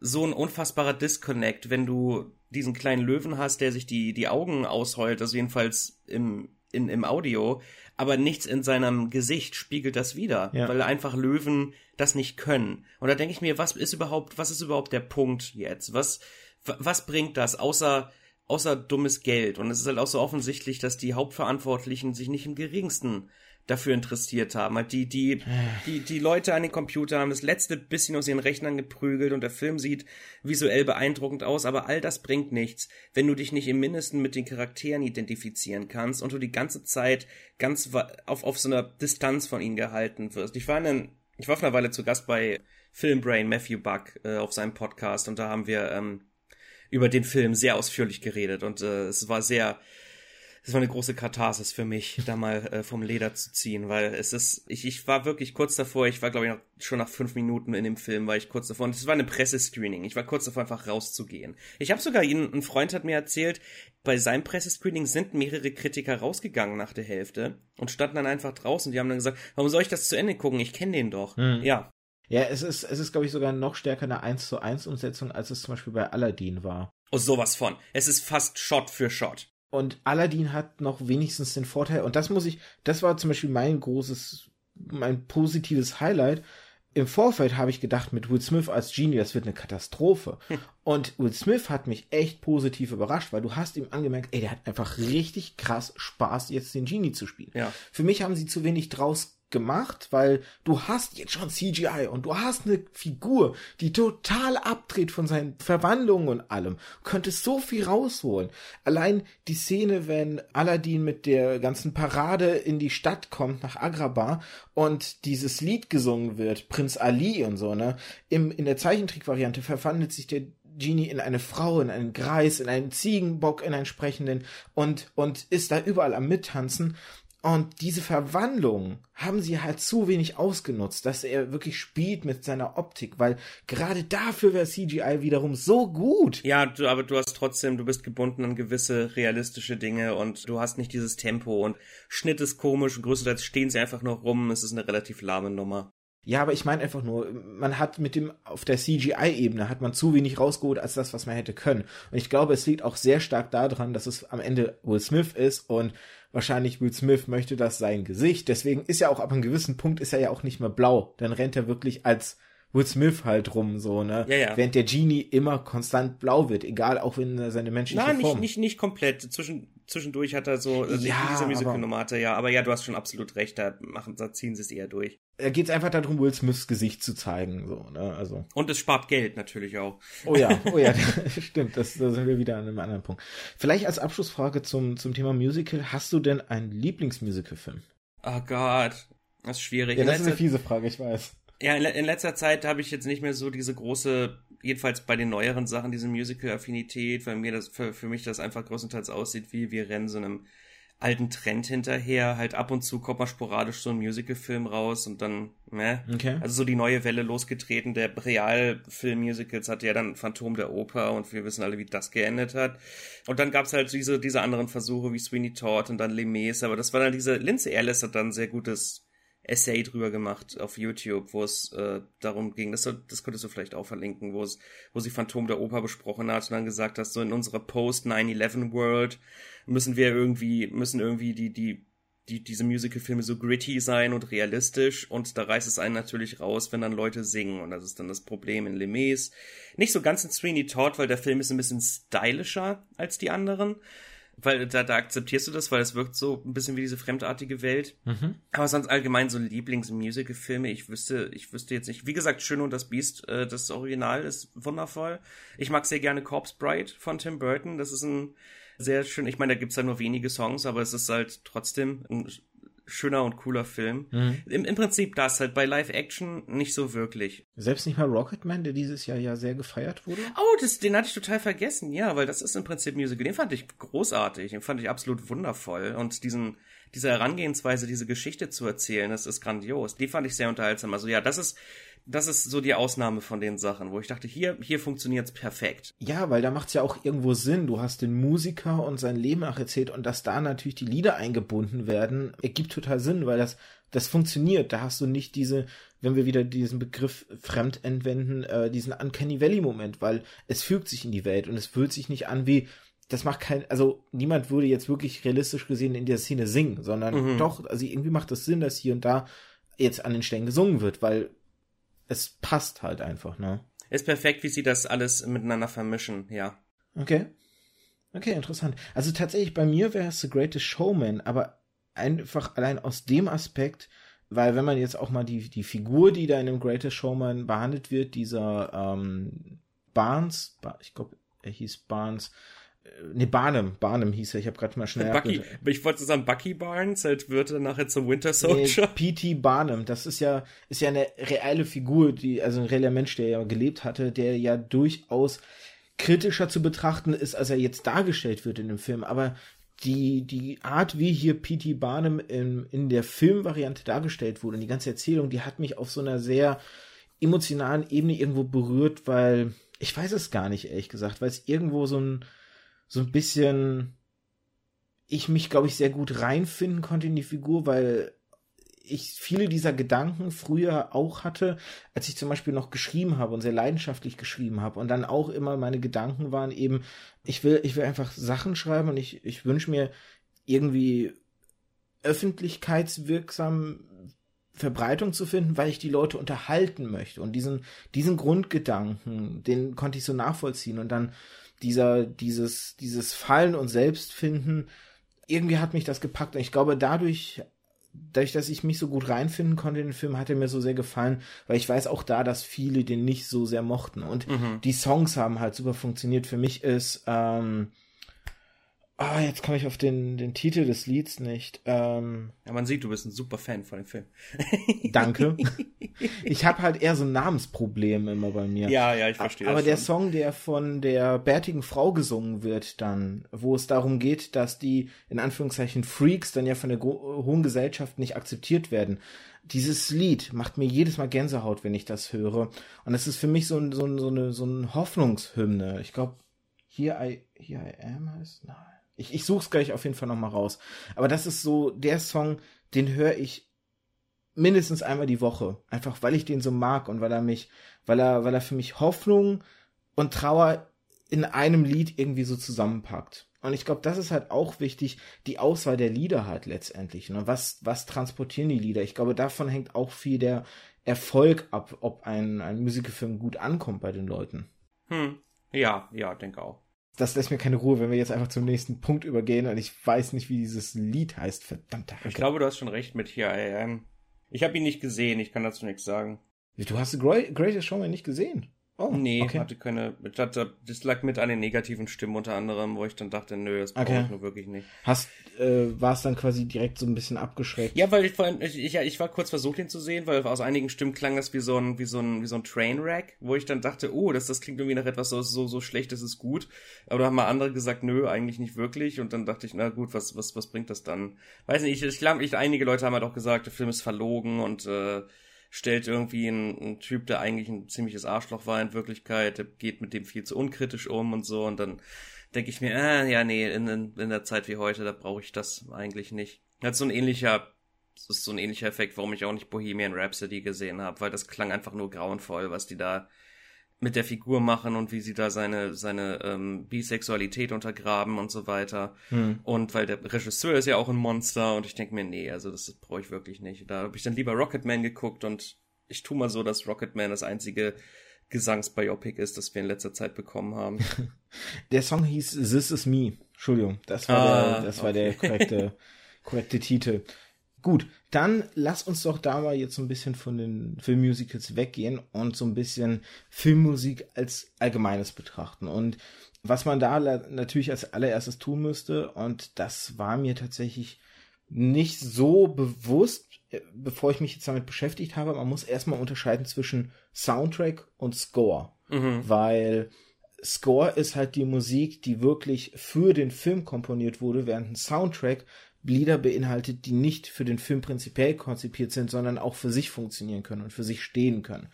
B: so ein unfassbarer Disconnect, wenn du diesen kleinen Löwen hast, der sich die, die Augen ausheult, also jedenfalls im, in, im Audio, aber nichts in seinem Gesicht spiegelt das wieder, ja. weil einfach Löwen das nicht können. Und da denke ich mir, was ist überhaupt, was ist überhaupt der Punkt jetzt? Was, was bringt das, außer, außer dummes Geld. Und es ist halt auch so offensichtlich, dass die Hauptverantwortlichen sich nicht im geringsten dafür interessiert haben. Halt die, die, die, die Leute an den Computern haben das letzte bisschen aus ihren Rechnern geprügelt und der Film sieht visuell beeindruckend aus, aber all das bringt nichts, wenn du dich nicht im Mindesten mit den Charakteren identifizieren kannst und du die ganze Zeit ganz auf, auf so einer Distanz von ihnen gehalten wirst. Ich war, in, ich war vor einer Weile zu Gast bei Filmbrain Matthew Buck äh, auf seinem Podcast und da haben wir ähm, über den Film sehr ausführlich geredet und äh, es war sehr, es war eine große Katharsis für mich, da mal äh, vom Leder zu ziehen, weil es ist, ich, ich war wirklich kurz davor, ich war glaube ich noch, schon nach fünf Minuten in dem Film, war ich kurz davor und es war eine Pressescreening, ich war kurz davor einfach rauszugehen. Ich habe sogar ihn, ein Freund hat mir erzählt, bei seinem Pressescreening sind mehrere Kritiker rausgegangen nach der Hälfte und standen dann einfach draußen, die haben dann gesagt, warum soll ich das zu Ende gucken, ich kenne den doch. Hm. Ja,
A: ja, es ist, es ist, glaube ich, sogar noch stärker eine 1 zu 1 Umsetzung, als es zum Beispiel bei Aladdin war.
B: Oh, sowas von. Es ist fast Shot für Shot.
A: Und Aladdin hat noch wenigstens den Vorteil, und das muss ich, das war zum Beispiel mein großes, mein positives Highlight. Im Vorfeld habe ich gedacht, mit Will Smith als Genie, das wird eine Katastrophe. Hm. Und Will Smith hat mich echt positiv überrascht, weil du hast ihm angemerkt, ey, der hat einfach richtig krass Spaß, jetzt den Genie zu spielen. Ja. Für mich haben sie zu wenig draus gemacht, weil du hast jetzt schon CGI und du hast eine Figur, die total abdreht von seinen Verwandlungen und allem. Du könntest so viel rausholen. Allein die Szene, wenn Aladdin mit der ganzen Parade in die Stadt kommt, nach Agrabah, und dieses Lied gesungen wird, Prinz Ali und so, ne? Im, in der Zeichentrickvariante verwandelt sich der Genie in eine Frau, in einen Greis, in einen Ziegenbock, in einen sprechenden und, und ist da überall am Mittanzen. Und diese Verwandlung haben sie halt zu wenig ausgenutzt, dass er wirklich spielt mit seiner Optik, weil gerade dafür wäre CGI wiederum so gut.
B: Ja, du, aber du hast trotzdem, du bist gebunden an gewisse realistische Dinge und du hast nicht dieses Tempo und Schnitt ist komisch und größtenteils stehen sie einfach nur rum. Es ist eine relativ lahme Nummer.
A: Ja, aber ich meine einfach nur, man hat mit dem, auf der CGI-Ebene hat man zu wenig rausgeholt als das, was man hätte können. Und ich glaube, es liegt auch sehr stark daran, dass es am Ende Will Smith ist und wahrscheinlich Will Smith möchte das sein Gesicht. Deswegen ist er auch ab einem gewissen Punkt ist er ja auch nicht mehr blau. Dann rennt er wirklich als Will Smith halt rum, so, ne? Ja, ja. Während der Genie immer konstant blau wird, egal, auch wenn er seine menschliche Nein,
B: Form... Nein, nicht, nicht, nicht komplett. Zwischen, zwischendurch hat er so, also ja, diese Musical-Nomate, ja. Aber ja, du hast schon absolut recht, da machen, da ziehen sie es eher durch.
A: Da geht's einfach darum, Will Smiths Gesicht zu zeigen, so, ne, also.
B: Und es spart Geld natürlich auch.
A: Oh ja, oh ja, stimmt, das, da sind wir wieder an einem anderen Punkt. Vielleicht als Abschlussfrage zum, zum Thema Musical, hast du denn einen Lieblingsmusical-Film?
B: Oh Gott, das ist schwierig.
A: Ja, das ist eine fiese Frage, ich weiß.
B: Ja, in, in letzter Zeit habe ich jetzt nicht mehr so diese große, jedenfalls bei den neueren Sachen, diese Musical-Affinität, weil mir das, für, für mich das einfach größtenteils aussieht, wie wir rennen so einem alten Trend hinterher. Halt ab und zu kommt mal sporadisch so ein Musical-Film raus und dann, ne? Okay. Also so die neue Welle losgetreten. Der Realfilm-Musicals hatte ja dann Phantom der Oper und wir wissen alle, wie das geendet hat. Und dann gab's halt diese, diese anderen Versuche wie Sweeney Todd und dann Les Mis, aber das war dann diese, Lindsay Ellis hat dann sehr gutes Essay drüber gemacht auf YouTube, wo es äh, darum ging, das, das könntest du vielleicht auch verlinken, wo es, wo sie Phantom der Oper besprochen hat und dann gesagt hat, so in unserer Post-9-11 World müssen wir irgendwie, müssen irgendwie die, die, die, diese Musical-Filme so gritty sein und realistisch und da reißt es einen natürlich raus, wenn dann Leute singen und das ist dann das Problem in Les Nicht so ganz in Sweeney Todd, weil der Film ist ein bisschen stylischer als die anderen weil da, da akzeptierst du das, weil es wirkt so ein bisschen wie diese fremdartige Welt. Mhm. Aber sonst allgemein so Lieblingsmusical-Filme, ich wüsste, ich wüsste jetzt nicht. Wie gesagt, Schön und das Biest, äh, das Original ist wundervoll. Ich mag sehr gerne Corpse Bride von Tim Burton. Das ist ein Sehr schön. Ich meine, da gibt's ja nur wenige Songs, aber es ist halt trotzdem ein schöner und cooler Film. Mhm. Im, Im Prinzip das halt bei Live-Action nicht so wirklich.
A: Selbst nicht mal Rocketman, der dieses Jahr ja sehr gefeiert wurde?
B: Oh, das, den hatte ich total vergessen, ja, weil das ist im Prinzip Musical. Den fand ich großartig, den fand ich absolut wundervoll und diesen, diese Herangehensweise, diese Geschichte zu erzählen, das ist grandios. Die fand ich sehr unterhaltsam. Also ja, das ist das ist so die Ausnahme von den Sachen, wo ich dachte, hier, hier funktioniert's perfekt.
A: Ja, weil da macht's ja auch irgendwo Sinn. Du hast den Musiker und sein Leben nacherzählt und dass da natürlich die Lieder eingebunden werden, ergibt total Sinn, weil das, das funktioniert. Da hast du nicht diese, wenn wir wieder diesen Begriff fremd entwenden, äh, diesen Uncanny Valley Moment, weil es fügt sich in die Welt und es fühlt sich nicht an wie, das macht kein, also niemand würde jetzt wirklich realistisch gesehen in der Szene singen, sondern mhm. doch, also irgendwie macht das Sinn, dass hier und da jetzt an den Stellen gesungen wird, weil es passt halt einfach, ne?
B: Ist perfekt, wie sie das alles miteinander vermischen, ja.
A: Okay. Okay, interessant. Also tatsächlich bei mir wäre es The Greatest Showman, aber einfach allein aus dem Aspekt, weil wenn man jetzt auch mal die, die Figur, die da in dem Greatest Showman behandelt wird, dieser ähm, Barnes, ich glaube, er hieß Barnes, Ne, Barnum, Barnum hieß er, ich habe gerade mal schnell.
B: Bucky, ich wollte sagen Bucky Barnes, halt wird er nachher zum Winter Soldier.
A: Nee, P.T. Barnum, das ist ja, ist ja eine reelle Figur, die, also ein realer Mensch, der ja gelebt hatte, der ja durchaus kritischer zu betrachten ist, als er jetzt dargestellt wird in dem Film. Aber die, die Art, wie hier P.T. Barnum in, in der Filmvariante dargestellt wurde und die ganze Erzählung, die hat mich auf so einer sehr emotionalen Ebene irgendwo berührt, weil ich weiß es gar nicht, ehrlich gesagt, weil es irgendwo so ein, so ein bisschen ich mich, glaube ich, sehr gut reinfinden konnte in die Figur, weil ich viele dieser Gedanken früher auch hatte, als ich zum Beispiel noch geschrieben habe und sehr leidenschaftlich geschrieben habe und dann auch immer meine Gedanken waren eben, ich will, ich will einfach Sachen schreiben und ich, ich wünsche mir irgendwie öffentlichkeitswirksam Verbreitung zu finden, weil ich die Leute unterhalten möchte. Und diesen, diesen Grundgedanken, den konnte ich so nachvollziehen. Und dann dieser, dieses, dieses Fallen und Selbstfinden, irgendwie hat mich das gepackt. Und ich glaube, dadurch, dadurch, dass ich mich so gut reinfinden konnte in den Film, hat er mir so sehr gefallen, weil ich weiß auch da, dass viele den nicht so sehr mochten. Und mhm. die Songs haben halt super funktioniert. Für mich ist, ähm, Ah, jetzt komme ich auf den, den Titel des Lieds nicht. Ähm,
B: ja, man sieht, du bist ein super Fan von dem Film.
A: Danke. Ich habe halt eher so ein Namensproblem immer bei mir.
B: Ja, ja, ich verstehe.
A: Aber der Song, der von der bärtigen Frau gesungen wird, dann, wo es darum geht, dass die in Anführungszeichen Freaks dann ja von der hohen Gesellschaft nicht akzeptiert werden. Dieses Lied macht mir jedes Mal Gänsehaut, wenn ich das höre. Und es ist für mich so, ein, so, ein, so eine so eine Hoffnungshymne. Ich glaube, Here I, Here I Am heißt? Nein. Ich, ich suche es gleich auf jeden Fall nochmal raus. Aber das ist so der Song, den höre ich mindestens einmal die Woche. Einfach weil ich den so mag und weil er mich, weil er, weil er für mich Hoffnung und Trauer in einem Lied irgendwie so zusammenpackt. Und ich glaube, das ist halt auch wichtig, die Auswahl der Lieder halt letztendlich. Ne? Was, was transportieren die Lieder? Ich glaube, davon hängt auch viel der Erfolg ab, ob ein, ein Musikfilm gut ankommt bei den Leuten.
B: Hm. Ja, ja, denke auch
A: das lässt mir keine Ruhe, wenn wir jetzt einfach zum nächsten Punkt übergehen und ich weiß nicht, wie dieses Lied heißt. Verdammt.
B: Ich glaube, du hast schon recht mit hier. Ich habe ihn nicht gesehen, ich kann dazu nichts sagen.
A: Du hast The Greatest Showman nicht gesehen?
B: Oh, nee, okay. hatte keine. Das lag mit an den negativen Stimmen unter anderem, wo ich dann dachte, nö, das brauche okay. ich nur wirklich nicht.
A: Hast, äh, war es dann quasi direkt so ein bisschen abgeschreckt?
B: Ja, weil ich vorhin, ich, ich, ich war kurz versucht, ihn zu sehen, weil aus einigen Stimmen klang das wie so ein, wie so ein, wie so ein Trainwreck, wo ich dann dachte, oh, das, das klingt irgendwie nach etwas so, so, so schlecht, das ist gut. Aber da haben mal andere gesagt, nö, eigentlich nicht wirklich. Und dann dachte ich, na gut, was, was, was bringt das dann? Weiß nicht, ich, ich glaube, ich, einige Leute haben halt auch gesagt, der Film ist verlogen und, äh, stellt irgendwie einen, einen Typ, der eigentlich ein ziemliches Arschloch war in Wirklichkeit, geht mit dem viel zu unkritisch um und so und dann denke ich mir, äh, ja, nee, in, in, in der Zeit wie heute, da brauche ich das eigentlich nicht. Hat so ein ähnlicher, ist so ein ähnlicher Effekt, warum ich auch nicht Bohemian Rhapsody gesehen habe, weil das klang einfach nur grauenvoll, was die da mit der Figur machen und wie sie da seine seine ähm, Bisexualität untergraben und so weiter. Hm. Und weil der Regisseur ist ja auch ein Monster und ich denke mir, nee, also das, brauche ich wirklich nicht. Da habe ich dann lieber Rocketman geguckt und ich tu mal so, dass Rocketman das einzige Gesangsbiopic ist, das wir in letzter Zeit bekommen haben.
A: Der Song hieß This Is Me. Entschuldigung, das war ah, der, das war okay. der korrekte, korrekte Titel. Gut, dann lass uns doch da mal jetzt so ein bisschen von den Filmmusicals weggehen und so ein bisschen Filmmusik als Allgemeines betrachten. Und was man da natürlich als allererstes tun müsste, und das war mir tatsächlich nicht so bewusst, äh, bevor ich mich jetzt damit beschäftigt habe, man muss erstmal unterscheiden zwischen Soundtrack und Score. Mhm. Weil Score ist halt die Musik, die wirklich für den Film komponiert wurde, während ein Soundtrack Lieder beinhaltet, die nicht für den Film prinzipiell konzipiert sind, sondern auch für sich funktionieren können und für sich stehen können.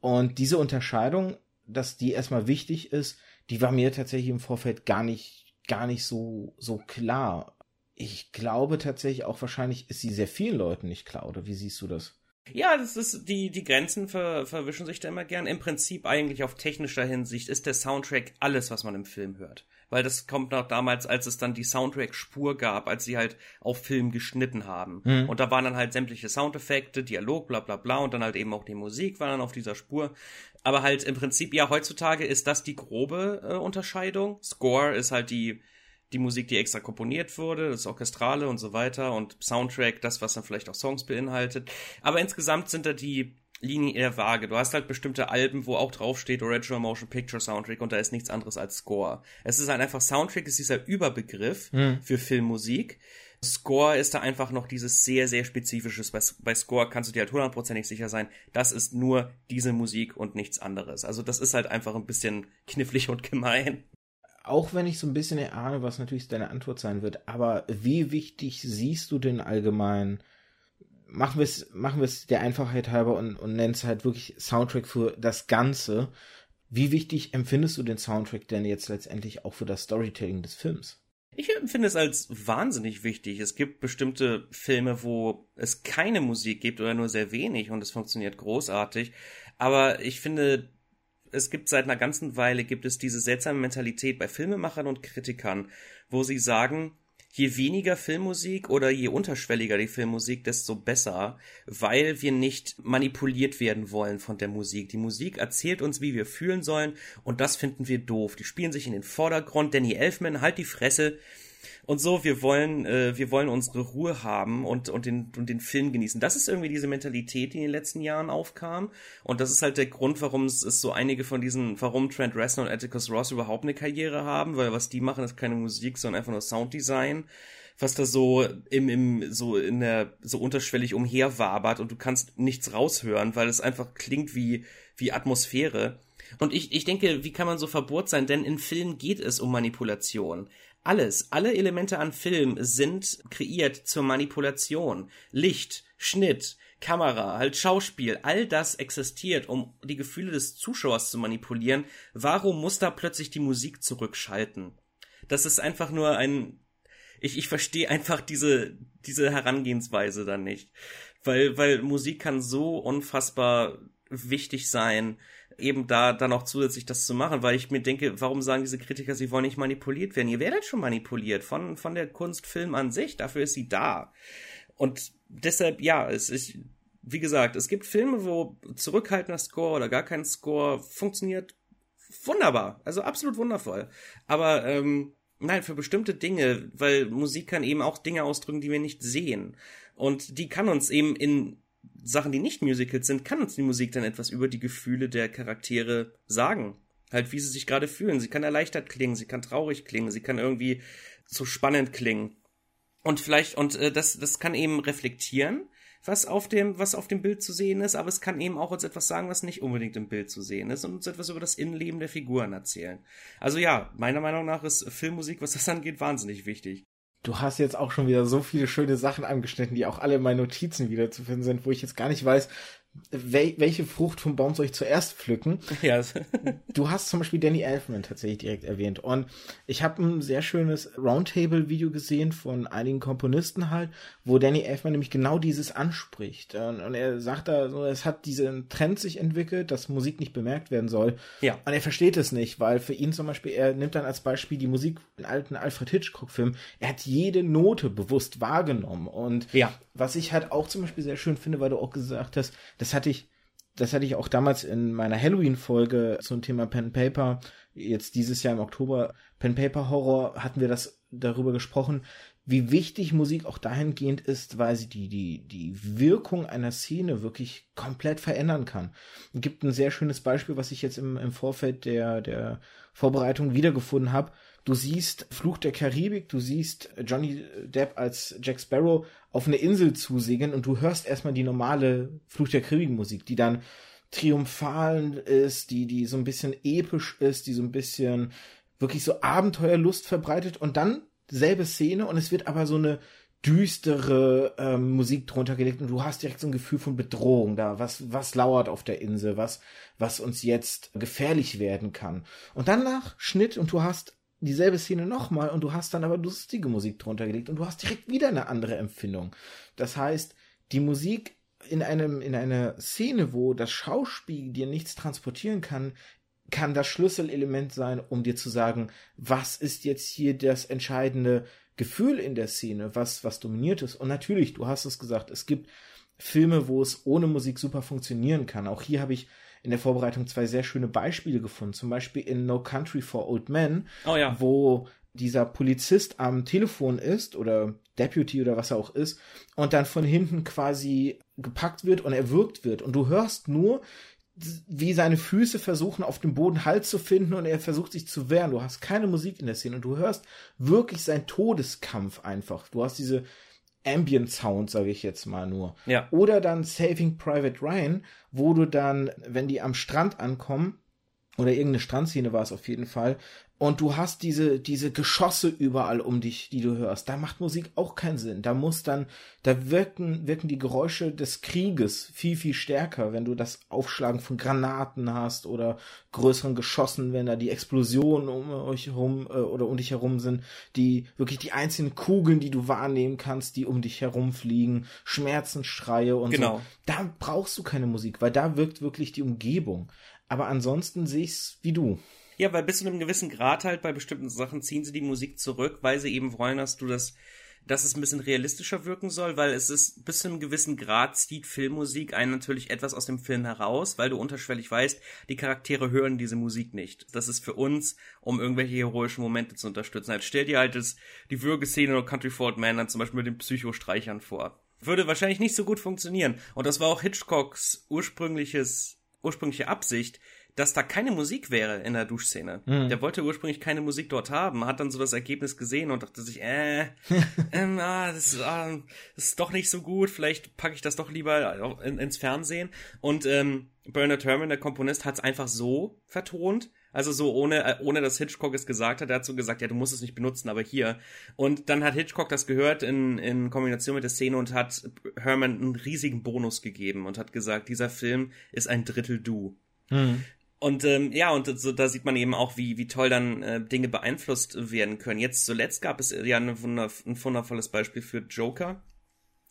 A: Und diese Unterscheidung, dass die erstmal wichtig ist, die war mir tatsächlich im Vorfeld gar nicht, gar nicht so, so klar. Ich glaube tatsächlich auch wahrscheinlich ist sie sehr vielen Leuten nicht klar, oder wie siehst du das?
B: Ja, das ist, die, die Grenzen ver, verwischen sich da immer gern. Im Prinzip eigentlich auf technischer Hinsicht ist der Soundtrack alles, was man im Film hört. Weil das kommt noch damals, als es dann die Soundtrack-Spur gab, als sie halt auf Film geschnitten haben. Mhm. Und da waren dann halt sämtliche Soundeffekte, Dialog, bla bla bla und dann halt eben auch die Musik war dann auf dieser Spur. Aber halt im Prinzip, ja, heutzutage ist das die grobe äh, Unterscheidung. Score ist halt die die Musik, die extra komponiert wurde, das Orchestrale und so weiter und Soundtrack, das, was dann vielleicht auch Songs beinhaltet. Aber insgesamt sind da die Linien eher vage. Du hast halt bestimmte Alben, wo auch draufsteht Original Motion Picture Soundtrack und da ist nichts anderes als Score. Es ist halt einfach Soundtrack, ist dieser Überbegriff hm. für Filmmusik. Score ist da einfach noch dieses sehr, sehr spezifisches. Bei, bei Score kannst du dir halt hundertprozentig sicher sein, das ist nur diese Musik und nichts anderes. Also das ist halt einfach ein bisschen knifflig und gemein
A: auch wenn ich so ein bisschen erahne, was natürlich deine Antwort sein wird, aber wie wichtig siehst du denn allgemein, machen wir es machen wir der Einfachheit halber und, und nennen es halt wirklich Soundtrack für das Ganze. Wie wichtig empfindest du den Soundtrack denn jetzt letztendlich auch für das Storytelling des Films?
B: Ich empfinde es als wahnsinnig wichtig. Es gibt bestimmte Filme, wo es keine Musik gibt oder nur sehr wenig und es funktioniert großartig. Aber ich finde, es gibt seit einer ganzen Weile gibt es diese seltsame Mentalität bei Filmemachern und Kritikern, wo sie sagen, je weniger Filmmusik oder je unterschwelliger die Filmmusik, desto besser, weil wir nicht manipuliert werden wollen von der Musik. Die Musik erzählt uns, wie wir fühlen sollen und das finden wir doof. Die spielen sich in den Vordergrund. Danny Elfman, halt die Fresse und so, wir wollen, äh, wir wollen unsere Ruhe haben und, und, den, und den Film genießen. Das ist irgendwie diese Mentalität, die in den letzten Jahren aufkam. Und das ist halt der Grund, warum es, es so einige von diesen, warum Trent Reznor und Atticus Ross überhaupt eine Karriere haben, weil was die machen, ist keine Musik, sondern einfach nur Sounddesign was da so im, im so in der so unterschwellig umherwabert und du kannst nichts raushören, weil es einfach klingt wie wie Atmosphäre. Und ich, ich denke, wie kann man so verbohrt sein? Denn in Filmen geht es um Manipulation. Alles, alle Elemente an Film sind kreiert zur Manipulation. Licht, Schnitt, Kamera, halt Schauspiel, all das existiert, um die Gefühle des Zuschauers zu manipulieren. Warum muss da plötzlich die Musik zurückschalten? Das ist einfach nur ein, ich, ich verstehe einfach diese, diese Herangehensweise dann nicht. Weil, weil Musik kann so unfassbar wichtig sein, eben da dann auch zusätzlich das zu machen, weil ich mir denke, warum sagen diese Kritiker, sie wollen nicht manipuliert werden? Ihr werdet schon manipuliert von, von der Kunstfilm an sich, dafür ist sie da. Und deshalb, ja, es ist, wie gesagt, es gibt Filme, wo zurückhaltender Score oder gar kein Score funktioniert wunderbar, also absolut wundervoll. Aber ähm, nein, für bestimmte Dinge, weil Musik kann eben auch Dinge ausdrücken, die wir nicht sehen. Und die kann uns eben in Sachen, die nicht Musicals sind, kann uns die Musik dann etwas über die Gefühle der Charaktere sagen. Halt, wie sie sich gerade fühlen. Sie kann erleichtert klingen, sie kann traurig klingen, sie kann irgendwie so spannend klingen. Und vielleicht, und äh, das, das kann eben reflektieren, was auf dem, was auf dem Bild zu sehen ist, aber es kann eben auch uns etwas sagen, was nicht unbedingt im Bild zu sehen ist und uns etwas über das Innenleben der Figuren erzählen. Also ja, meiner Meinung nach ist Filmmusik, was das angeht, wahnsinnig wichtig.
A: Du hast jetzt auch schon wieder so viele schöne Sachen angeschnitten, die auch alle in meinen Notizen wieder zu finden sind, wo ich jetzt gar nicht weiß, wel welche Frucht vom Baum soll ich zuerst pflücken? Ja. du hast zum Beispiel Danny Elfman tatsächlich direkt erwähnt. Und ich habe ein sehr schönes Roundtable-Video gesehen von einigen Komponisten halt, wo Danny Elfman nämlich genau dieses anspricht. Und er sagt da so, es hat diesen Trend sich entwickelt, dass Musik nicht bemerkt werden soll. Ja. Und er versteht es nicht, weil für ihn zum Beispiel, er nimmt dann als Beispiel die Musik in alten Alfred Hitchcock-Filmen. Er hat jede Note bewusst wahrgenommen. Und ja. Was ich halt auch zum Beispiel sehr schön finde, weil du auch gesagt hast, das hatte ich, das hatte ich auch damals in meiner Halloween-Folge zum Thema Pen Paper, jetzt dieses Jahr im Oktober, Pen Paper Horror, hatten wir das darüber gesprochen, wie wichtig Musik auch dahingehend ist, weil sie die, die, die Wirkung einer Szene wirklich komplett verändern kann. Es gibt ein sehr schönes Beispiel, was ich jetzt im, im Vorfeld der, der Vorbereitung wiedergefunden habe. Du siehst Fluch der Karibik, du siehst Johnny Depp als Jack Sparrow auf eine Insel zusegeln und du hörst erstmal die normale Fluch der Karibik Musik, die dann triumphal ist, die, die so ein bisschen episch ist, die so ein bisschen wirklich so Abenteuerlust verbreitet und dann selbe Szene und es wird aber so eine düstere ähm, Musik drunter gelegt und du hast direkt so ein Gefühl von Bedrohung da, was was lauert auf der Insel, was was uns jetzt gefährlich werden kann. Und danach Schnitt und du hast dieselbe Szene nochmal und du hast dann aber lustige Musik drunter gelegt und du hast direkt wieder eine andere Empfindung. Das heißt, die Musik in einem in einer Szene, wo das Schauspiel dir nichts transportieren kann, kann das Schlüsselelement sein, um dir zu sagen, was ist jetzt hier das entscheidende Gefühl in der Szene, was, was dominiert ist. Und natürlich, du hast es gesagt, es gibt Filme, wo es ohne Musik super funktionieren kann. Auch hier habe ich in der Vorbereitung zwei sehr schöne Beispiele gefunden. Zum Beispiel in No Country for Old Men,
B: oh ja.
A: wo dieser Polizist am Telefon ist oder Deputy oder was er auch ist und dann von hinten quasi gepackt wird und erwürgt wird und du hörst nur wie seine Füße versuchen auf dem Boden Halt zu finden und er versucht sich zu wehren. Du hast keine Musik in der Szene und du hörst wirklich seinen Todeskampf einfach. Du hast diese Ambient Sound, sage ich jetzt mal nur.
B: Ja.
A: Oder dann Saving Private Ryan, wo du dann, wenn die am Strand ankommen, oder irgendeine Strandszene war es auf jeden Fall, und du hast diese, diese Geschosse überall um dich, die du hörst. Da macht Musik auch keinen Sinn. Da muss dann, da wirken, wirken die Geräusche des Krieges viel, viel stärker, wenn du das Aufschlagen von Granaten hast oder größeren Geschossen, wenn da die Explosionen um euch herum äh, oder um dich herum sind, die wirklich die einzelnen Kugeln, die du wahrnehmen kannst, die um dich herumfliegen, Schmerzensschreie und
B: genau.
A: so. Da brauchst du keine Musik, weil da wirkt wirklich die Umgebung. Aber ansonsten sehe ich's wie du.
B: Ja, weil bis zu einem gewissen Grad halt bei bestimmten Sachen ziehen sie die Musik zurück, weil sie eben wollen, dass du das, dass es ein bisschen realistischer wirken soll, weil es ist bis zu einem gewissen Grad zieht Filmmusik einen natürlich etwas aus dem Film heraus, weil du unterschwellig weißt, die Charaktere hören diese Musik nicht. Das ist für uns, um irgendwelche heroischen Momente zu unterstützen. Halt stell dir halt das, die Würgeszene oder Country Ford Man dann zum Beispiel mit den Psychostreichern vor. Würde wahrscheinlich nicht so gut funktionieren. Und das war auch Hitchcocks ursprüngliches, ursprüngliche Absicht, dass da keine Musik wäre in der Duschszene. Mhm. Der wollte ursprünglich keine Musik dort haben, hat dann so das Ergebnis gesehen und dachte sich, äh, ähm, ah, das, ah, das ist doch nicht so gut, vielleicht packe ich das doch lieber in, ins Fernsehen. Und ähm, Bernard Herrmann, der Komponist, hat es einfach so vertont, also so ohne, äh, ohne dass Hitchcock es gesagt hat, er hat so gesagt, ja, du musst es nicht benutzen, aber hier. Und dann hat Hitchcock das gehört in, in Kombination mit der Szene und hat Herman einen riesigen Bonus gegeben und hat gesagt, dieser Film ist ein Drittel du. Mhm. Und ähm, ja, und so, da sieht man eben auch, wie, wie toll dann äh, Dinge beeinflusst werden können. Jetzt zuletzt gab es ja eine wunder, ein wundervolles Beispiel für Joker.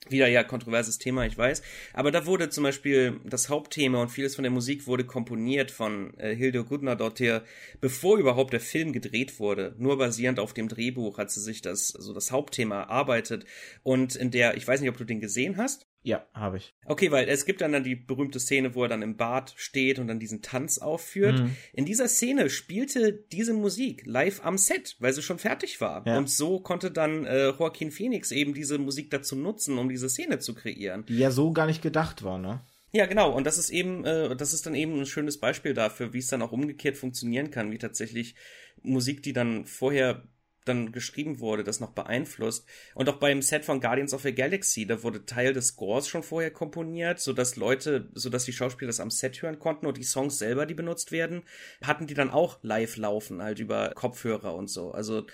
B: Wieder ja kontroverses Thema, ich weiß. Aber da wurde zum Beispiel das Hauptthema und vieles von der Musik wurde komponiert von äh, Hilde Gudnadottir, bevor überhaupt der Film gedreht wurde. Nur basierend auf dem Drehbuch hat sie sich das, also das Hauptthema erarbeitet. Und in der, ich weiß nicht, ob du den gesehen hast.
A: Ja, habe ich.
B: Okay, weil es gibt dann, dann die berühmte Szene, wo er dann im Bad steht und dann diesen Tanz aufführt. Mhm. In dieser Szene spielte diese Musik live am Set, weil sie schon fertig war. Ja. Und so konnte dann äh, Joaquin Phoenix eben diese Musik dazu nutzen, um diese Szene zu kreieren.
A: Die ja so gar nicht gedacht war, ne?
B: Ja, genau. Und das ist eben, äh, das ist dann eben ein schönes Beispiel dafür, wie es dann auch umgekehrt funktionieren kann, wie tatsächlich Musik, die dann vorher dann geschrieben wurde, das noch beeinflusst. Und auch beim Set von Guardians of the Galaxy, da wurde Teil des Scores schon vorher komponiert, sodass Leute, sodass die Schauspieler das am Set hören konnten und die Songs selber, die benutzt werden, hatten die dann auch live laufen, halt über Kopfhörer und so. Also,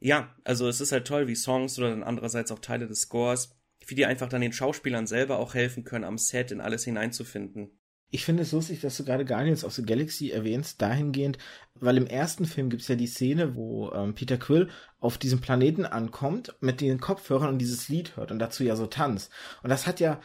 B: ja, also es ist halt toll, wie Songs oder dann andererseits auch Teile des Scores, wie die einfach dann den Schauspielern selber auch helfen können, am Set in alles hineinzufinden.
A: Ich finde es lustig, dass du gerade Guardians of the Galaxy erwähnst, dahingehend, weil im ersten Film gibt es ja die Szene, wo ähm, Peter Quill auf diesem Planeten ankommt, mit den Kopfhörern und dieses Lied hört und dazu ja so tanzt. Und das hat ja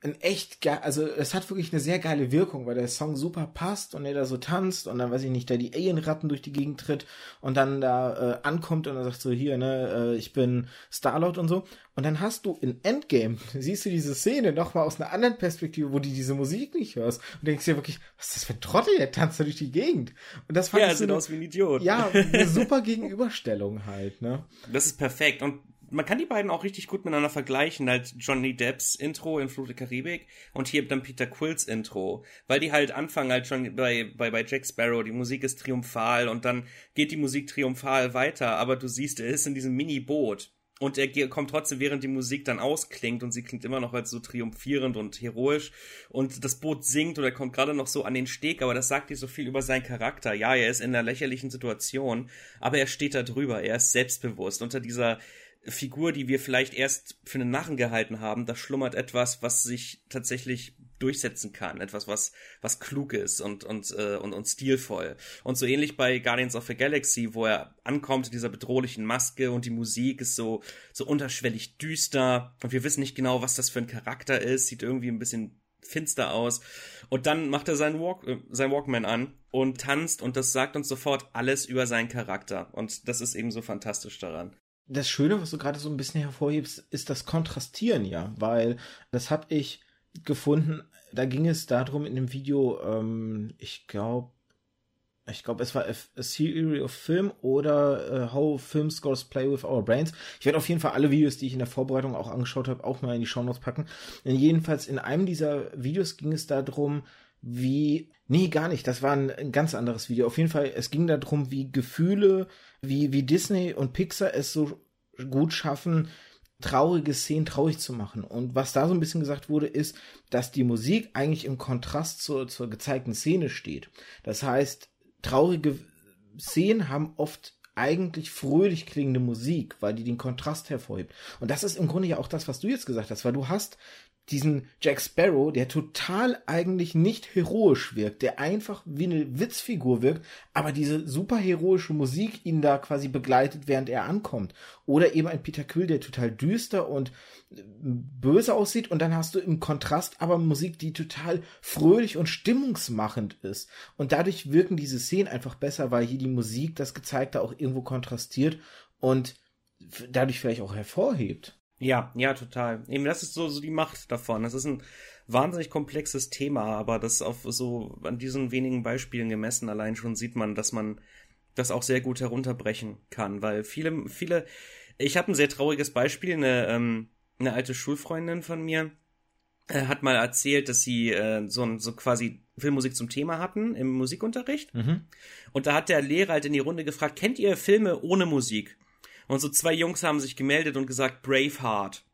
A: ein echt geil, also es hat wirklich eine sehr geile Wirkung, weil der Song super passt und er da so tanzt und dann weiß ich nicht, da die Alienratten durch die Gegend tritt und dann da äh, ankommt und dann sagt so hier, ne, äh, ich bin Starlord und so. Und dann hast du in Endgame, siehst du diese Szene nochmal aus einer anderen Perspektive, wo du diese Musik nicht hörst und denkst dir wirklich, was ist das für ein Trottel, der tanzt da durch die Gegend. Und das fand
B: ja,
A: ich so
B: sieht
A: eine,
B: aus wie ein Idiot.
A: ja, eine super Gegenüberstellung halt, ne?
B: Das ist perfekt und man kann die beiden auch richtig gut miteinander vergleichen, halt Johnny Depps Intro in Flut der Karibik und hier dann Peter Quills Intro, weil die halt anfangen halt schon bei, bei, bei Jack Sparrow, die Musik ist triumphal und dann geht die Musik triumphal weiter, aber du siehst, er ist in diesem Mini-Boot und er kommt trotzdem, während die Musik dann ausklingt und sie klingt immer noch als so triumphierend und heroisch und das Boot singt und er kommt gerade noch so an den Steg, aber das sagt dir so viel über seinen Charakter. Ja, er ist in einer lächerlichen Situation, aber er steht da drüber, er ist selbstbewusst unter dieser Figur, die wir vielleicht erst für einen Narren gehalten haben, da schlummert etwas, was sich tatsächlich durchsetzen kann, etwas, was was klug ist und und äh, und, und stilvoll. Und so ähnlich bei Guardians of the Galaxy, wo er ankommt in dieser bedrohlichen Maske und die Musik ist so so unterschwellig düster und wir wissen nicht genau, was das für ein Charakter ist, sieht irgendwie ein bisschen finster aus. Und dann macht er seinen, Walk, äh, seinen Walkman an und tanzt und das sagt uns sofort alles über seinen Charakter. Und das ist eben so fantastisch daran
A: das Schöne, was du gerade so ein bisschen hervorhebst, ist das Kontrastieren ja, weil das habe ich gefunden, da ging es darum in dem Video, ähm, ich glaube, ich glaube, es war a, Theory of Film oder uh, How Film Scores Play with Our Brains. Ich werde auf jeden Fall alle Videos, die ich in der Vorbereitung auch angeschaut habe, auch mal in die Show Notes packen. Denn jedenfalls in einem dieser Videos ging es darum, wie, nee, gar nicht, das war ein, ein ganz anderes Video. Auf jeden Fall, es ging darum, wie Gefühle, wie, wie Disney und Pixar es so gut schaffen, traurige Szenen traurig zu machen. Und was da so ein bisschen gesagt wurde, ist, dass die Musik eigentlich im Kontrast zur, zur gezeigten Szene steht. Das heißt, traurige Szenen haben oft eigentlich fröhlich klingende Musik, weil die den Kontrast hervorhebt. Und das ist im Grunde ja auch das, was du jetzt gesagt hast, weil du hast diesen Jack Sparrow, der total eigentlich nicht heroisch wirkt, der einfach wie eine Witzfigur wirkt, aber diese super heroische Musik ihn da quasi begleitet, während er ankommt. Oder eben ein Peter Quill, der total düster und äh, böse aussieht und dann hast du im Kontrast aber Musik, die total fröhlich und stimmungsmachend ist. Und dadurch wirken diese Szenen einfach besser, weil hier die Musik das Gezeigte auch irgendwo kontrastiert und dadurch vielleicht auch hervorhebt.
B: Ja, ja, total. Eben, das ist so, so die Macht davon. Das ist ein wahnsinnig komplexes Thema, aber das auf so an diesen wenigen Beispielen gemessen allein schon sieht man, dass man das auch sehr gut herunterbrechen kann, weil viele, viele, ich habe ein sehr trauriges Beispiel, eine, ähm, eine alte Schulfreundin von mir äh, hat mal erzählt, dass sie äh, so, so quasi Filmmusik zum Thema hatten im Musikunterricht. Mhm. Und da hat der Lehrer halt in die Runde gefragt, kennt ihr Filme ohne Musik? Und so zwei Jungs haben sich gemeldet und gesagt, Braveheart.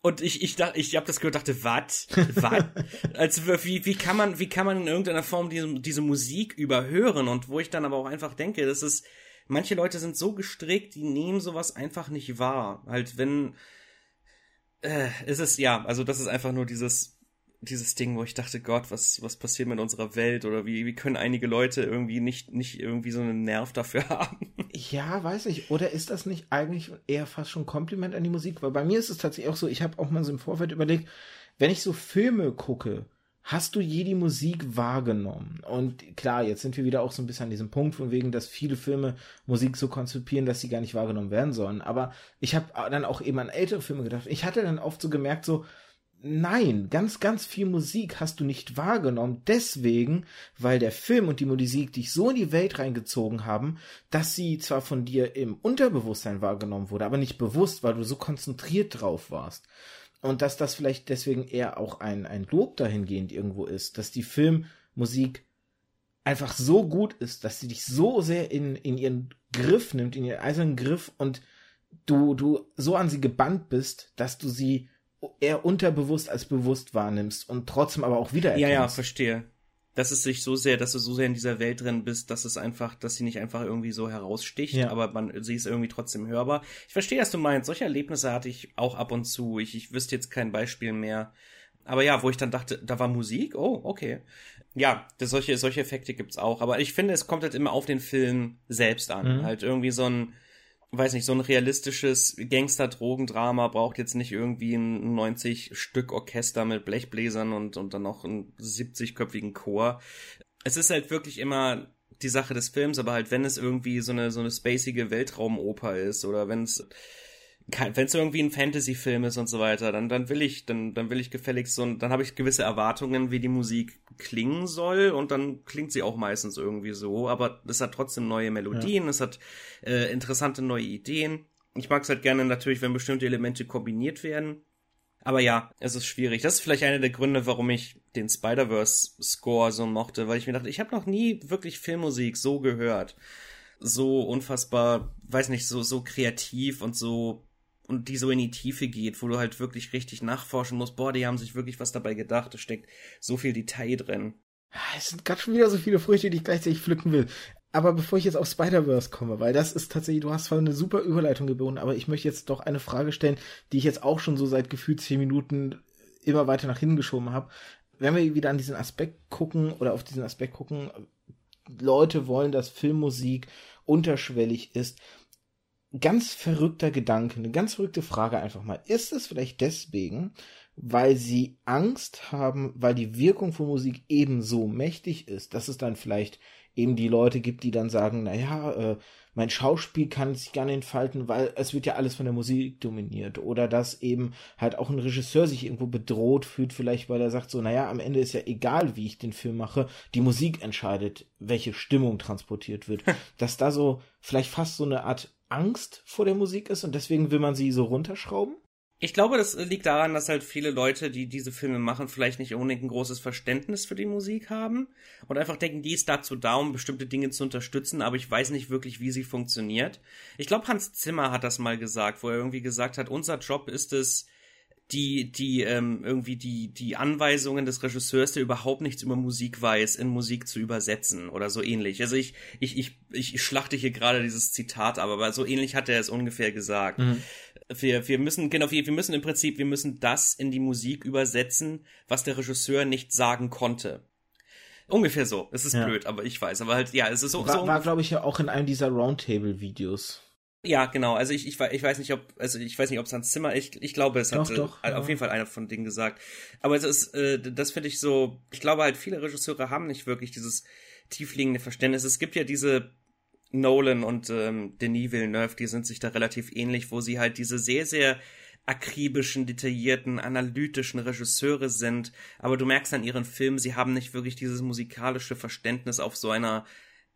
B: Und ich, ich dachte, ich habe das gehört, dachte, was? Was? also wie, wie kann man, wie kann man in irgendeiner Form diese, diese Musik überhören? Und wo ich dann aber auch einfach denke, das ist, manche Leute sind so gestrickt, die nehmen sowas einfach nicht wahr. Halt, wenn, äh, ist es, ja, also das ist einfach nur dieses, dieses Ding, wo ich dachte, Gott, was, was passiert mit unserer Welt oder wie, wie können einige Leute irgendwie nicht, nicht irgendwie so einen Nerv dafür haben?
A: Ja, weiß ich. Oder ist das nicht eigentlich eher fast schon Kompliment an die Musik? Weil bei mir ist es tatsächlich auch so, ich habe auch mal so im Vorfeld überlegt, wenn ich so Filme gucke, hast du je die Musik wahrgenommen? Und klar, jetzt sind wir wieder auch so ein bisschen an diesem Punkt, von wegen, dass viele Filme Musik so konzipieren, dass sie gar nicht wahrgenommen werden sollen. Aber ich habe dann auch eben an ältere Filme gedacht. Ich hatte dann oft so gemerkt, so, Nein, ganz, ganz viel Musik hast du nicht wahrgenommen. Deswegen, weil der Film und die Musik dich so in die Welt reingezogen haben, dass sie zwar von dir im Unterbewusstsein wahrgenommen wurde, aber nicht bewusst, weil du so konzentriert drauf warst. Und dass das vielleicht deswegen eher auch ein, ein Lob dahingehend irgendwo ist, dass die Filmmusik einfach so gut ist, dass sie dich so sehr in, in ihren Griff nimmt, in ihren eisernen Griff und du, du so an sie gebannt bist, dass du sie eher unterbewusst als bewusst wahrnimmst und trotzdem aber auch wieder
B: Ja, ja, verstehe. Dass es sich so sehr, dass du so sehr in dieser Welt drin bist, dass es einfach, dass sie nicht einfach irgendwie so heraussticht, ja. aber man, sie ist irgendwie trotzdem hörbar. Ich verstehe, was du meinst. Solche Erlebnisse hatte ich auch ab und zu. Ich, ich wüsste jetzt kein Beispiel mehr. Aber ja, wo ich dann dachte, da war Musik? Oh, okay. Ja, das, solche, solche Effekte gibt's auch. Aber ich finde, es kommt halt immer auf den Film selbst an. Mhm. Halt irgendwie so ein, weiß nicht, so ein realistisches Gangster-Drogendrama braucht jetzt nicht irgendwie ein 90-Stück-Orchester mit Blechbläsern und, und dann noch einen 70-köpfigen Chor. Es ist halt wirklich immer die Sache des Films, aber halt, wenn es irgendwie so eine, so eine spacige Weltraumoper ist oder wenn es wenn es irgendwie ein Fantasy-Film ist und so weiter, dann, dann will ich, dann, dann will ich gefälligst so, dann habe ich gewisse Erwartungen, wie die Musik klingen soll und dann klingt sie auch meistens irgendwie so, aber es hat trotzdem neue Melodien, ja. es hat äh, interessante neue Ideen. Ich mag es halt gerne natürlich, wenn bestimmte Elemente kombiniert werden. Aber ja, es ist schwierig. Das ist vielleicht einer der Gründe, warum ich den Spider-Verse-Score so mochte, weil ich mir dachte, ich habe noch nie wirklich Filmmusik so gehört. So unfassbar, weiß nicht, so, so kreativ und so und die so in die Tiefe geht, wo du halt wirklich richtig nachforschen musst, boah, die haben sich wirklich was dabei gedacht, da steckt so viel Detail drin.
A: Es sind gerade schon wieder so viele Früchte, die ich gleichzeitig pflücken will. Aber bevor ich jetzt auf Spider-Verse komme, weil das ist tatsächlich, du hast zwar eine super Überleitung geboten, aber ich möchte jetzt doch eine Frage stellen, die ich jetzt auch schon so seit gefühlt zehn Minuten immer weiter nach hinten geschoben habe. Wenn wir wieder an diesen Aspekt gucken oder auf diesen Aspekt gucken, Leute wollen, dass Filmmusik unterschwellig ist ganz verrückter Gedanke, eine ganz verrückte Frage einfach mal. Ist es vielleicht deswegen, weil sie Angst haben, weil die Wirkung von Musik ebenso mächtig ist, dass es dann vielleicht eben die Leute gibt, die dann sagen, naja, äh, mein Schauspiel kann sich gar nicht entfalten, weil es wird ja alles von der Musik dominiert. Oder dass eben halt auch ein Regisseur sich irgendwo bedroht fühlt, vielleicht weil er sagt so, naja, am Ende ist ja egal, wie ich den Film mache, die Musik entscheidet, welche Stimmung transportiert wird. dass da so vielleicht fast so eine Art Angst vor der Musik ist und deswegen will man sie so runterschrauben?
B: Ich glaube, das liegt daran, dass halt viele Leute, die diese Filme machen, vielleicht nicht unbedingt ein großes Verständnis für die Musik haben und einfach denken, die ist dazu da, um bestimmte Dinge zu unterstützen, aber ich weiß nicht wirklich, wie sie funktioniert. Ich glaube, Hans Zimmer hat das mal gesagt, wo er irgendwie gesagt hat, unser Job ist es, die, die ähm, irgendwie die, die Anweisungen des Regisseurs, der überhaupt nichts über Musik weiß, in Musik zu übersetzen oder so ähnlich. Also ich, ich, ich, ich schlachte hier gerade dieses Zitat ab, aber so ähnlich hat er es ungefähr gesagt. Mhm. Wir, wir müssen, genau, wir, wir müssen im Prinzip, wir müssen das in die Musik übersetzen, was der Regisseur nicht sagen konnte. Ungefähr so. Es ist ja. blöd, aber ich weiß. Aber halt, ja, es ist so.
A: War,
B: so
A: war glaube ich, ja auch in einem dieser Roundtable-Videos.
B: Ja, genau. Also ich, ich, ich weiß nicht, ob, also ich weiß nicht, ob es Hans Zimmer, ich, ich glaube, es
A: doch,
B: hat
A: doch,
B: auf ja. jeden Fall einer von denen gesagt. Aber es ist, äh, das finde ich so, ich glaube halt, viele Regisseure haben nicht wirklich dieses tiefliegende Verständnis. Es gibt ja diese Nolan und ähm, Denis Villeneuve, die sind sich da relativ ähnlich, wo sie halt diese sehr, sehr akribischen, detaillierten, analytischen Regisseure sind, aber du merkst an ihren Filmen, sie haben nicht wirklich dieses musikalische Verständnis auf so einer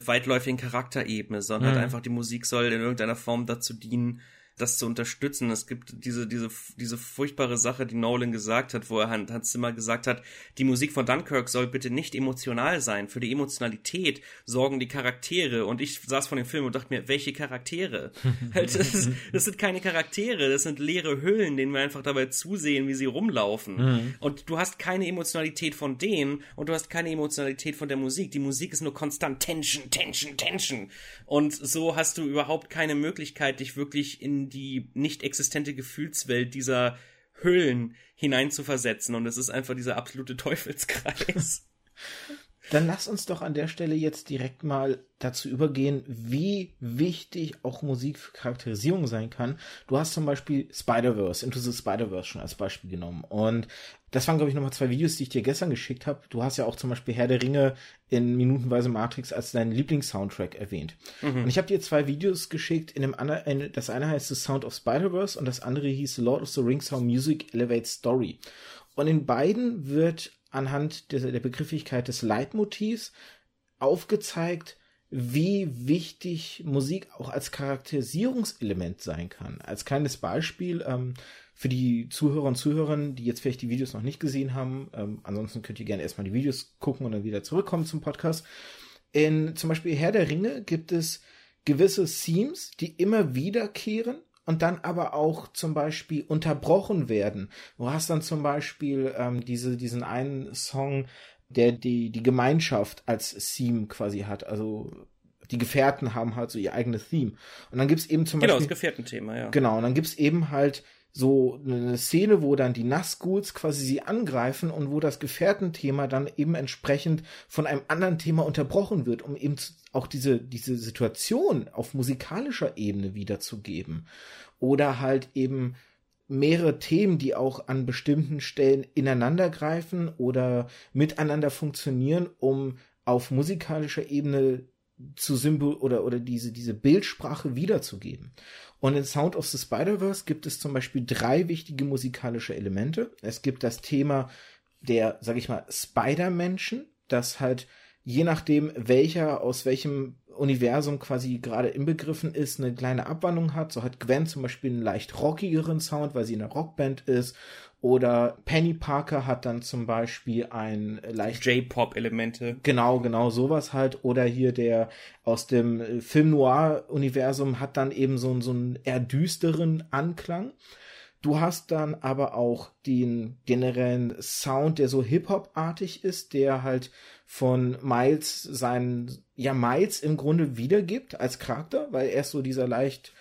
B: weitläufigen Charakterebene, sondern mhm. halt einfach die Musik soll in irgendeiner Form dazu dienen, das zu unterstützen. Es gibt diese, diese, diese furchtbare Sache, die Nolan gesagt hat, wo er Hans Zimmer gesagt hat, die Musik von Dunkirk soll bitte nicht emotional sein. Für die Emotionalität sorgen die Charaktere. Und ich saß von dem Film und dachte mir, welche Charaktere? halt, das, das, sind keine Charaktere, das sind leere Hüllen, denen wir einfach dabei zusehen, wie sie rumlaufen. Mhm. Und du hast keine Emotionalität von denen und du hast keine Emotionalität von der Musik. Die Musik ist nur konstant Tension, Tension, Tension. Und so hast du überhaupt keine Möglichkeit, dich wirklich in die nicht existente Gefühlswelt dieser Hüllen hineinzuversetzen. Und es ist einfach dieser absolute Teufelskreis.
A: Dann lass uns doch an der Stelle jetzt direkt mal dazu übergehen, wie wichtig auch Musik für Charakterisierung sein kann. Du hast zum Beispiel Spider-Verse, Into the Spider-Verse schon als Beispiel genommen. Und das waren, glaube ich, nochmal zwei Videos, die ich dir gestern geschickt habe. Du hast ja auch zum Beispiel Herr der Ringe in Minutenweise Matrix als deinen Lieblingssoundtrack erwähnt. Mhm. Und ich habe dir zwei Videos geschickt. In dem anderen, das eine heißt The Sound of Spider-Verse und das andere hieß The Lord of the Rings How Music Elevates Story. Und in beiden wird anhand der, der Begrifflichkeit des Leitmotivs aufgezeigt, wie wichtig Musik auch als Charakterisierungselement sein kann. Als kleines Beispiel ähm, für die Zuhörer und Zuhörerinnen, die jetzt vielleicht die Videos noch nicht gesehen haben, ähm, ansonsten könnt ihr gerne erstmal die Videos gucken und dann wieder zurückkommen zum Podcast. In zum Beispiel Herr der Ringe gibt es gewisse Themes, die immer wiederkehren und dann aber auch zum Beispiel unterbrochen werden. Du hast dann zum Beispiel ähm, diese, diesen einen Song, der die, die Gemeinschaft als Theme quasi hat. Also die Gefährten haben halt so ihr eigenes Theme. Und dann gibt's eben zum
B: genau,
A: Beispiel.
B: Genau, das Gefährtenthema, ja.
A: Genau, und dann gibt's eben halt so eine Szene, wo dann die Nazguls quasi sie angreifen und wo das Gefährtenthema dann eben entsprechend von einem anderen Thema unterbrochen wird, um eben auch diese, diese Situation auf musikalischer Ebene wiederzugeben. Oder halt eben mehrere Themen, die auch an bestimmten Stellen ineinandergreifen oder miteinander funktionieren, um auf musikalischer Ebene zu Symbol oder, oder diese, diese Bildsprache wiederzugeben. Und in Sound of the Spider-Verse gibt es zum Beispiel drei wichtige musikalische Elemente. Es gibt das Thema der, sag ich mal, Spider-Menschen, das halt je nachdem, welcher aus welchem Universum quasi gerade inbegriffen ist, eine kleine Abwandlung hat. So hat Gwen zum Beispiel einen leicht rockigeren Sound, weil sie in einer Rockband ist. Oder Penny Parker hat dann zum Beispiel ein leicht
B: J-Pop-Elemente.
A: Genau, genau sowas halt. Oder hier der aus dem Film Noir-Universum hat dann eben so, so einen eher düsteren Anklang. Du hast dann aber auch den generellen Sound, der so Hip-Hop-artig ist, der halt von Miles seinen, ja, Miles im Grunde wiedergibt als Charakter, weil er ist so dieser leicht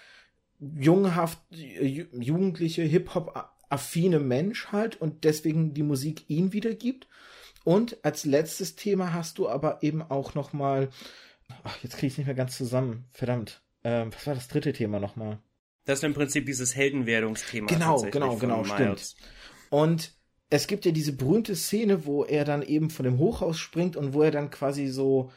A: junghaft, jugendliche, Hip-Hop-affine Mensch halt und deswegen die Musik ihn wiedergibt. Und als letztes Thema hast du aber eben auch noch mal, ach, jetzt kriege ich nicht mehr ganz zusammen, verdammt. Ähm, was war das dritte Thema nochmal?
B: Das ist im Prinzip dieses Heldenwerdungsthema.
A: Genau, genau, genau, stimmt. Und es gibt ja diese berühmte Szene, wo er dann eben von dem Hochhaus springt und wo er dann quasi so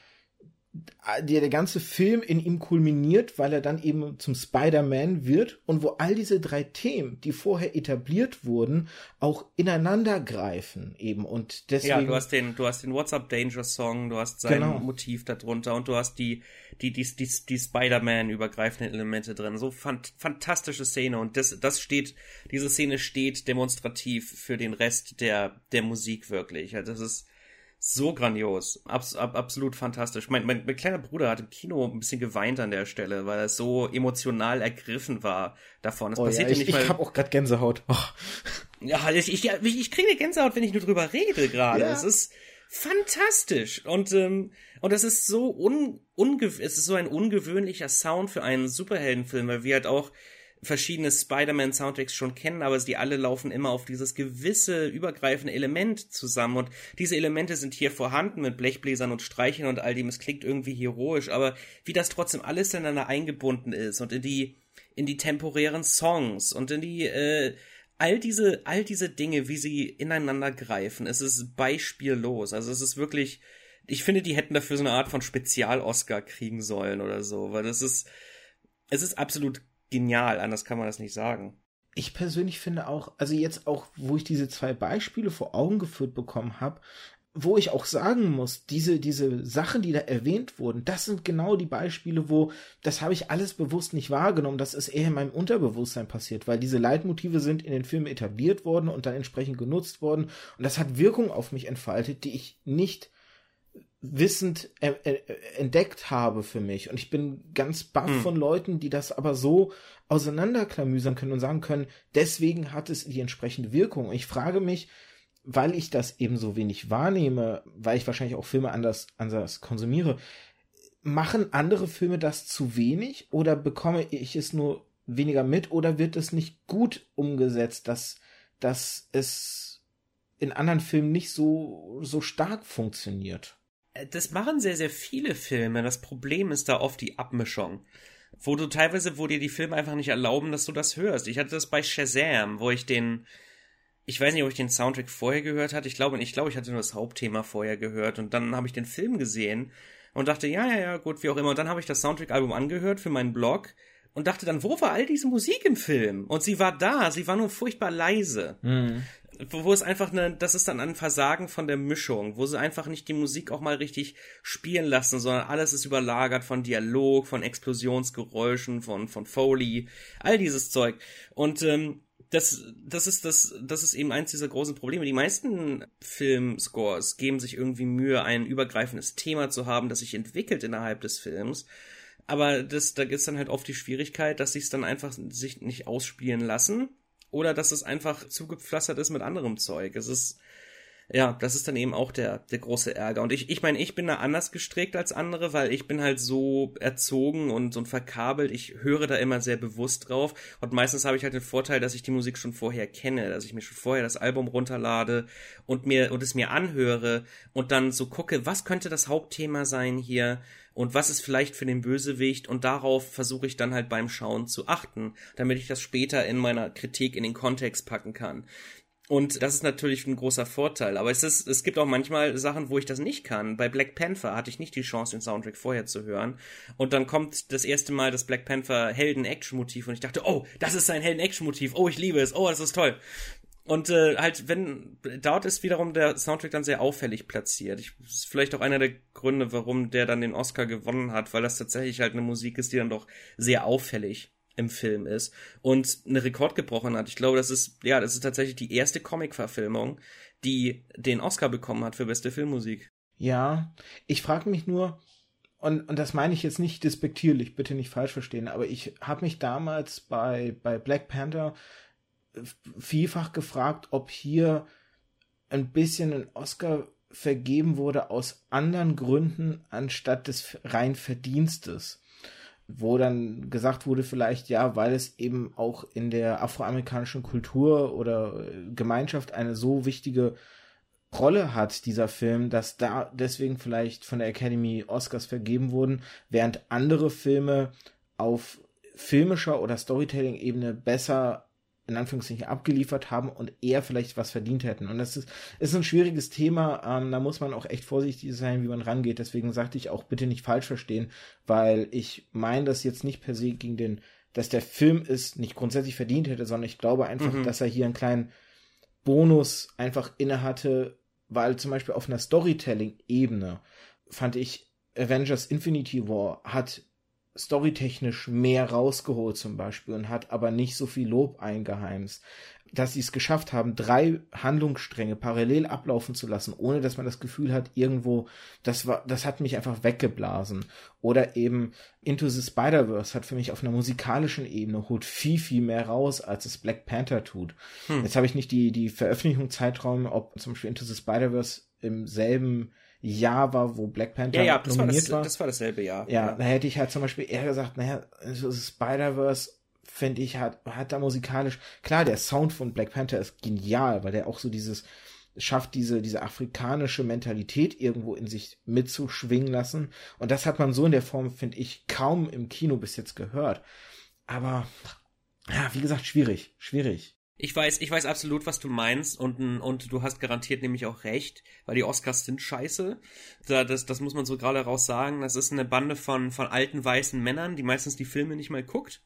A: der, der ganze Film in ihm kulminiert, weil er dann eben zum Spider-Man wird und wo all diese drei Themen, die vorher etabliert wurden, auch ineinander greifen eben und deswegen.
B: Ja, du hast den, du hast den WhatsApp Danger Song, du hast sein genau. Motiv darunter und du hast die, die, die, die, die Spider-Man übergreifenden Elemente drin. So fant fantastische Szene und das, das steht, diese Szene steht demonstrativ für den Rest der, der Musik wirklich. Also das ist, so grandios. Abs ab, absolut fantastisch. Mein, mein, mein kleiner Bruder hat im Kino ein bisschen geweint an der Stelle, weil er so emotional ergriffen war davon.
A: Das oh, passiert ja, ich, nicht mal. Ich habe auch gerade Gänsehaut. Oh.
B: Ja, ich, ich, ich, kriege eine Gänsehaut, wenn ich nur drüber rede gerade. Ja. Es ist fantastisch und ähm, und es ist so un, unge es ist so ein ungewöhnlicher Sound für einen Superheldenfilm, weil wir halt auch verschiedene Spider-Man-Soundtracks schon kennen, aber die alle laufen immer auf dieses gewisse übergreifende Element zusammen. Und diese Elemente sind hier vorhanden mit Blechbläsern und Streichern und all dem. Es klingt irgendwie heroisch, aber wie das trotzdem alles ineinander eingebunden ist und in die, in die temporären Songs und in die, äh, all diese, all diese Dinge, wie sie ineinander greifen, es ist beispiellos. Also es ist wirklich, ich finde, die hätten dafür so eine Art von Spezial-Oscar kriegen sollen oder so, weil das ist, es ist absolut genial, anders kann man das nicht sagen.
A: Ich persönlich finde auch, also jetzt auch, wo ich diese zwei Beispiele vor Augen geführt bekommen habe, wo ich auch sagen muss, diese, diese Sachen, die da erwähnt wurden, das sind genau die Beispiele, wo, das habe ich alles bewusst nicht wahrgenommen, das ist eher in meinem Unterbewusstsein passiert, weil diese Leitmotive sind in den Filmen etabliert worden und dann entsprechend genutzt worden und das hat Wirkung auf mich entfaltet, die ich nicht wissend äh, äh, entdeckt habe für mich. Und ich bin ganz baff hm. von Leuten, die das aber so auseinanderklamüsern können und sagen können, deswegen hat es die entsprechende Wirkung. Und ich frage mich, weil ich das eben so wenig wahrnehme, weil ich wahrscheinlich auch Filme anders, anders konsumiere, machen andere Filme das zu wenig oder bekomme ich es nur weniger mit oder wird es nicht gut umgesetzt, dass, dass es in anderen Filmen nicht so, so stark funktioniert?
B: Das machen sehr, sehr viele Filme. Das Problem ist da oft die Abmischung. Wo du teilweise, wo dir die Filme einfach nicht erlauben, dass du das hörst. Ich hatte das bei Shazam, wo ich den, ich weiß nicht, ob ich den Soundtrack vorher gehört hatte. Ich glaube, ich glaube, ich hatte nur das Hauptthema vorher gehört und dann habe ich den Film gesehen und dachte, ja, ja, ja, gut, wie auch immer. Und dann habe ich das Soundtrack-Album angehört für meinen Blog und dachte dann, wo war all diese Musik im Film? Und sie war da, sie war nur furchtbar leise. Mhm wo, wo es einfach eine, das ist dann ein Versagen von der Mischung, wo sie einfach nicht die Musik auch mal richtig spielen lassen, sondern alles ist überlagert von Dialog, von Explosionsgeräuschen, von, von Foley, all dieses Zeug. Und ähm, das, das ist das, das ist eben eins dieser großen Probleme. Die meisten Filmscores geben sich irgendwie Mühe, ein übergreifendes Thema zu haben, das sich entwickelt innerhalb des Films. Aber das, da ist dann halt oft die Schwierigkeit, dass sie es dann einfach sich nicht ausspielen lassen oder dass es einfach zugepflastert ist mit anderem Zeug. Es ist, Ja, das ist dann eben auch der, der große Ärger. Und ich, ich meine, ich bin da anders gestrickt als andere, weil ich bin halt so erzogen und, und verkabelt. Ich höre da immer sehr bewusst drauf. Und meistens habe ich halt den Vorteil, dass ich die Musik schon vorher kenne, dass ich mir schon vorher das Album runterlade und mir, und es mir anhöre und dann so gucke, was könnte das Hauptthema sein hier? Und was ist vielleicht für den Bösewicht und darauf versuche ich dann halt beim Schauen zu achten, damit ich das später in meiner Kritik in den Kontext packen kann. Und das ist natürlich ein großer Vorteil. Aber es ist, es gibt auch manchmal Sachen, wo ich das nicht kann. Bei Black Panther hatte ich nicht die Chance, den Soundtrack vorher zu hören. Und dann kommt das erste Mal das Black Panther Helden-Action-Motiv und ich dachte, oh, das ist sein Helden-Action-Motiv. Oh, ich liebe es. Oh, das ist toll. Und äh, halt, wenn dort ist wiederum der Soundtrack dann sehr auffällig platziert. Ich, ist vielleicht auch einer der Gründe, warum der dann den Oscar gewonnen hat, weil das tatsächlich halt eine Musik ist, die dann doch sehr auffällig im Film ist und eine Rekord gebrochen hat. Ich glaube, das ist, ja, das ist tatsächlich die erste Comic-Verfilmung, die den Oscar bekommen hat für beste Filmmusik.
A: Ja, ich frage mich nur, und, und das meine ich jetzt nicht despektierlich, bitte nicht falsch verstehen, aber ich habe mich damals bei, bei Black Panther vielfach gefragt, ob hier ein bisschen ein Oscar vergeben wurde aus anderen Gründen anstatt des rein Verdienstes. Wo dann gesagt wurde, vielleicht ja, weil es eben auch in der afroamerikanischen Kultur oder Gemeinschaft eine so wichtige Rolle hat, dieser Film, dass da deswegen vielleicht von der Academy Oscars vergeben wurden, während andere Filme auf filmischer oder Storytelling-Ebene besser in Anführungszeichen abgeliefert haben und eher vielleicht was verdient hätten. Und das ist, ist ein schwieriges Thema, ähm, da muss man auch echt vorsichtig sein, wie man rangeht. Deswegen sagte ich auch bitte nicht falsch verstehen, weil ich meine das jetzt nicht per se gegen den, dass der Film es nicht grundsätzlich verdient hätte, sondern ich glaube einfach, mhm. dass er hier einen kleinen Bonus einfach inne hatte, weil zum Beispiel auf einer Storytelling-Ebene fand ich Avengers Infinity War hat storytechnisch mehr rausgeholt zum Beispiel und hat aber nicht so viel Lob eingeheimst. Dass sie es geschafft haben, drei Handlungsstränge parallel ablaufen zu lassen, ohne dass man das Gefühl hat, irgendwo, das war, das hat mich einfach weggeblasen. Oder eben Into the Spider-Verse hat für mich auf einer musikalischen Ebene holt viel, viel mehr raus, als es Black Panther tut. Hm. Jetzt habe ich nicht die, die Veröffentlichungszeitraum, ob zum Beispiel Into the Spider-Verse im selben Jahr war, wo Black Panther
B: ja, ja, das nominiert war. Das, war. das war dasselbe Jahr.
A: Ja, ja, da hätte ich halt zum Beispiel eher gesagt, naja, so Spider-Verse finde ich, hat, hat da musikalisch, klar, der Sound von Black Panther ist genial, weil der auch so dieses, schafft diese, diese afrikanische Mentalität irgendwo in sich mitzuschwingen lassen. Und das hat man so in der Form, finde ich, kaum im Kino bis jetzt gehört. Aber, ja, wie gesagt, schwierig, schwierig.
B: Ich weiß, ich weiß absolut, was du meinst und, und du hast garantiert nämlich auch recht, weil die Oscars sind scheiße. Das, das muss man so gerade raus sagen. Das ist eine Bande von, von alten weißen Männern, die meistens die Filme nicht mal guckt